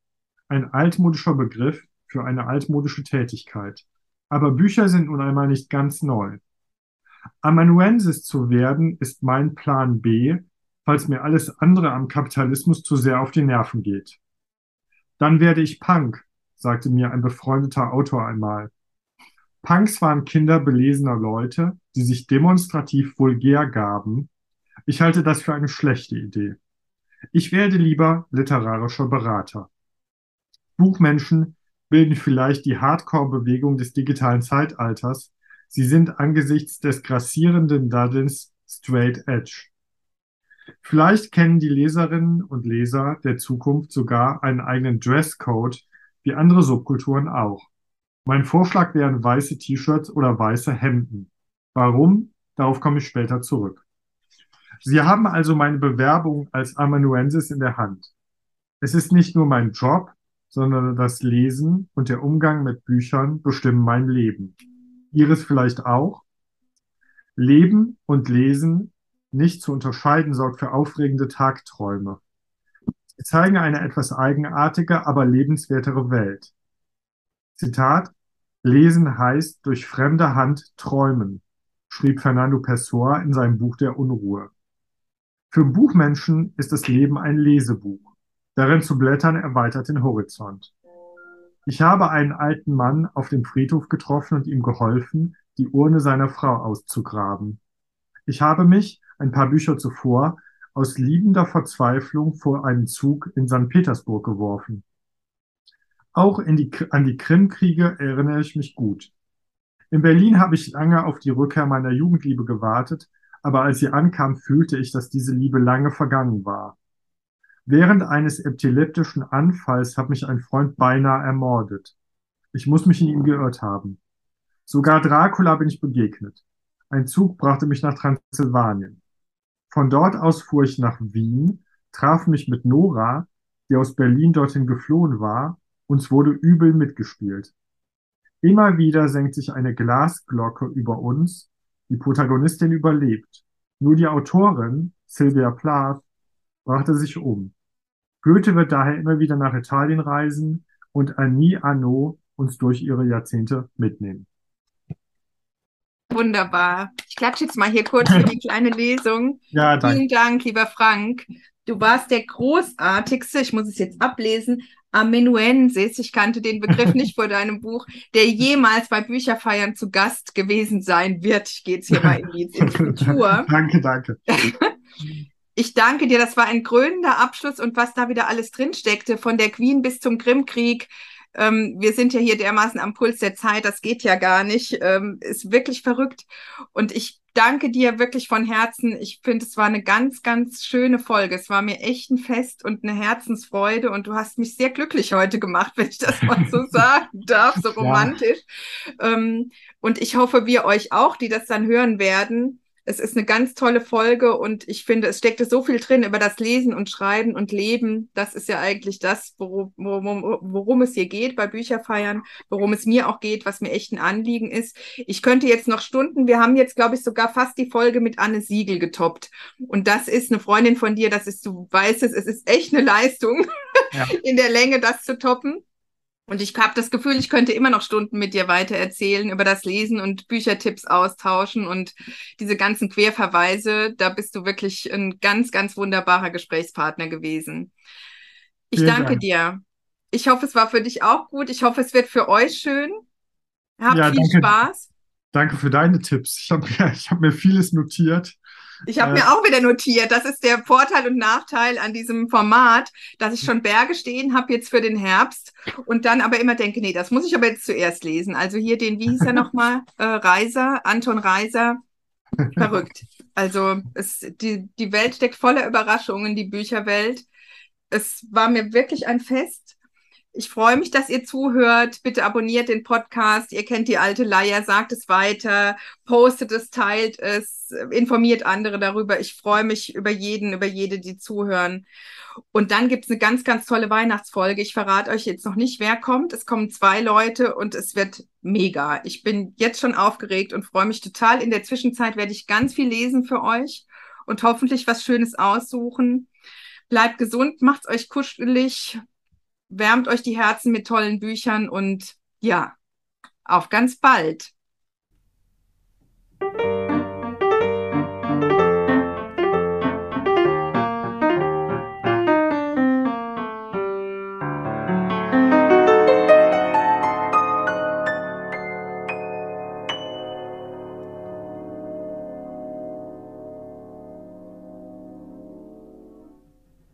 Ein altmodischer Begriff für eine altmodische Tätigkeit. Aber Bücher sind nun einmal nicht ganz neu. Amanuensis zu werden ist mein Plan B, falls mir alles andere am Kapitalismus zu sehr auf die Nerven geht. Dann werde ich Punk, sagte mir ein befreundeter Autor einmal. Punks waren Kinder belesener Leute, die sich demonstrativ vulgär gaben. Ich halte das für eine schlechte Idee. Ich werde lieber literarischer Berater. Buchmenschen bilden vielleicht die Hardcore-Bewegung des digitalen Zeitalters. Sie sind angesichts des grassierenden Daddelns straight edge. Vielleicht kennen die Leserinnen und Leser der Zukunft sogar einen eigenen Dresscode, wie andere Subkulturen auch. Mein Vorschlag wären weiße T-Shirts oder weiße Hemden. Warum? Darauf komme ich später zurück. Sie haben also meine Bewerbung als Amanuensis in der Hand. Es ist nicht nur mein Job, sondern das Lesen und der Umgang mit Büchern bestimmen mein Leben. Ihres vielleicht auch? Leben und Lesen nicht zu unterscheiden sorgt für aufregende Tagträume. Sie zeigen eine etwas eigenartige, aber lebenswertere Welt. Zitat Lesen heißt durch fremde Hand träumen, schrieb Fernando Pessoa in seinem Buch Der Unruhe. Für Buchmenschen ist das Leben ein Lesebuch. Darin zu blättern erweitert den Horizont. Ich habe einen alten Mann auf dem Friedhof getroffen und ihm geholfen, die Urne seiner Frau auszugraben. Ich habe mich, ein paar Bücher zuvor, aus liebender Verzweiflung vor einen Zug in St. Petersburg geworfen. Auch die, an die Krimkriege erinnere ich mich gut. In Berlin habe ich lange auf die Rückkehr meiner Jugendliebe gewartet, aber als sie ankam, fühlte ich, dass diese Liebe lange vergangen war. Während eines epileptischen Anfalls hat mich ein Freund beinahe ermordet. Ich muss mich in ihm geirrt haben. Sogar Dracula bin ich begegnet. Ein Zug brachte mich nach Transsilvanien. Von dort aus fuhr ich nach Wien, traf mich mit Nora, die aus Berlin dorthin geflohen war uns wurde übel mitgespielt. Immer wieder senkt sich eine Glasglocke über uns, die Protagonistin überlebt. Nur die Autorin, Sylvia Plath, brachte sich um. Goethe wird daher immer wieder nach Italien reisen und Annie Arnaud uns durch ihre Jahrzehnte mitnehmen. Wunderbar. Ich klatsche jetzt mal hier kurz für die kleine Lesung. Ja, danke. Vielen Dank, lieber Frank. Du warst der großartigste, ich muss es jetzt ablesen, Amanuensis, ich kannte den Begriff nicht vor deinem Buch, der jemals bei Bücherfeiern zu Gast gewesen sein wird. Ich gehe jetzt hier mal in die, in Futur. danke, danke. Ich danke dir, das war ein krönender Abschluss und was da wieder alles drinsteckte, von der Queen bis zum Krimkrieg. Ähm, wir sind ja hier dermaßen am Puls der Zeit, das geht ja gar nicht. Ähm, ist wirklich verrückt. Und ich danke dir wirklich von Herzen. Ich finde, es war eine ganz, ganz schöne Folge. Es war mir echt ein Fest und eine Herzensfreude und du hast mich sehr glücklich heute gemacht, wenn ich das mal so sagen darf, so romantisch. Ja. Ähm, und ich hoffe, wir euch auch, die das dann hören werden. Es ist eine ganz tolle Folge und ich finde, es steckte so viel drin über das Lesen und Schreiben und Leben. Das ist ja eigentlich das, worum, worum, worum es hier geht bei Bücherfeiern, worum es mir auch geht, was mir echt ein Anliegen ist. Ich könnte jetzt noch Stunden, wir haben jetzt, glaube ich, sogar fast die Folge mit Anne Siegel getoppt. Und das ist eine Freundin von dir, das ist, du weißt es, es ist echt eine Leistung, ja. in der Länge das zu toppen. Und ich habe das Gefühl, ich könnte immer noch Stunden mit dir weiter erzählen über das Lesen und Büchertipps austauschen und diese ganzen Querverweise. Da bist du wirklich ein ganz, ganz wunderbarer Gesprächspartner gewesen. Ich Vielen danke Dank. dir. Ich hoffe, es war für dich auch gut. Ich hoffe, es wird für euch schön. Habt ja, viel danke, Spaß. Danke für deine Tipps. Ich habe hab mir vieles notiert. Ich habe äh, mir auch wieder notiert, das ist der Vorteil und Nachteil an diesem Format, dass ich schon Berge stehen habe jetzt für den Herbst und dann aber immer denke, nee, das muss ich aber jetzt zuerst lesen. Also hier den, wie hieß er nochmal, äh, Reiser, Anton Reiser, verrückt. Also es, die, die Welt steckt voller Überraschungen, die Bücherwelt. Es war mir wirklich ein Fest. Ich freue mich, dass ihr zuhört. Bitte abonniert den Podcast. Ihr kennt die alte Leier, sagt es weiter, postet es, teilt es, informiert andere darüber. Ich freue mich über jeden, über jede, die zuhören. Und dann gibt es eine ganz, ganz tolle Weihnachtsfolge. Ich verrate euch jetzt noch nicht, wer kommt. Es kommen zwei Leute und es wird mega. Ich bin jetzt schon aufgeregt und freue mich total. In der Zwischenzeit werde ich ganz viel lesen für euch und hoffentlich was Schönes aussuchen. Bleibt gesund, macht's euch kuschelig, wärmt euch die Herzen mit tollen Büchern und ja, auf ganz bald.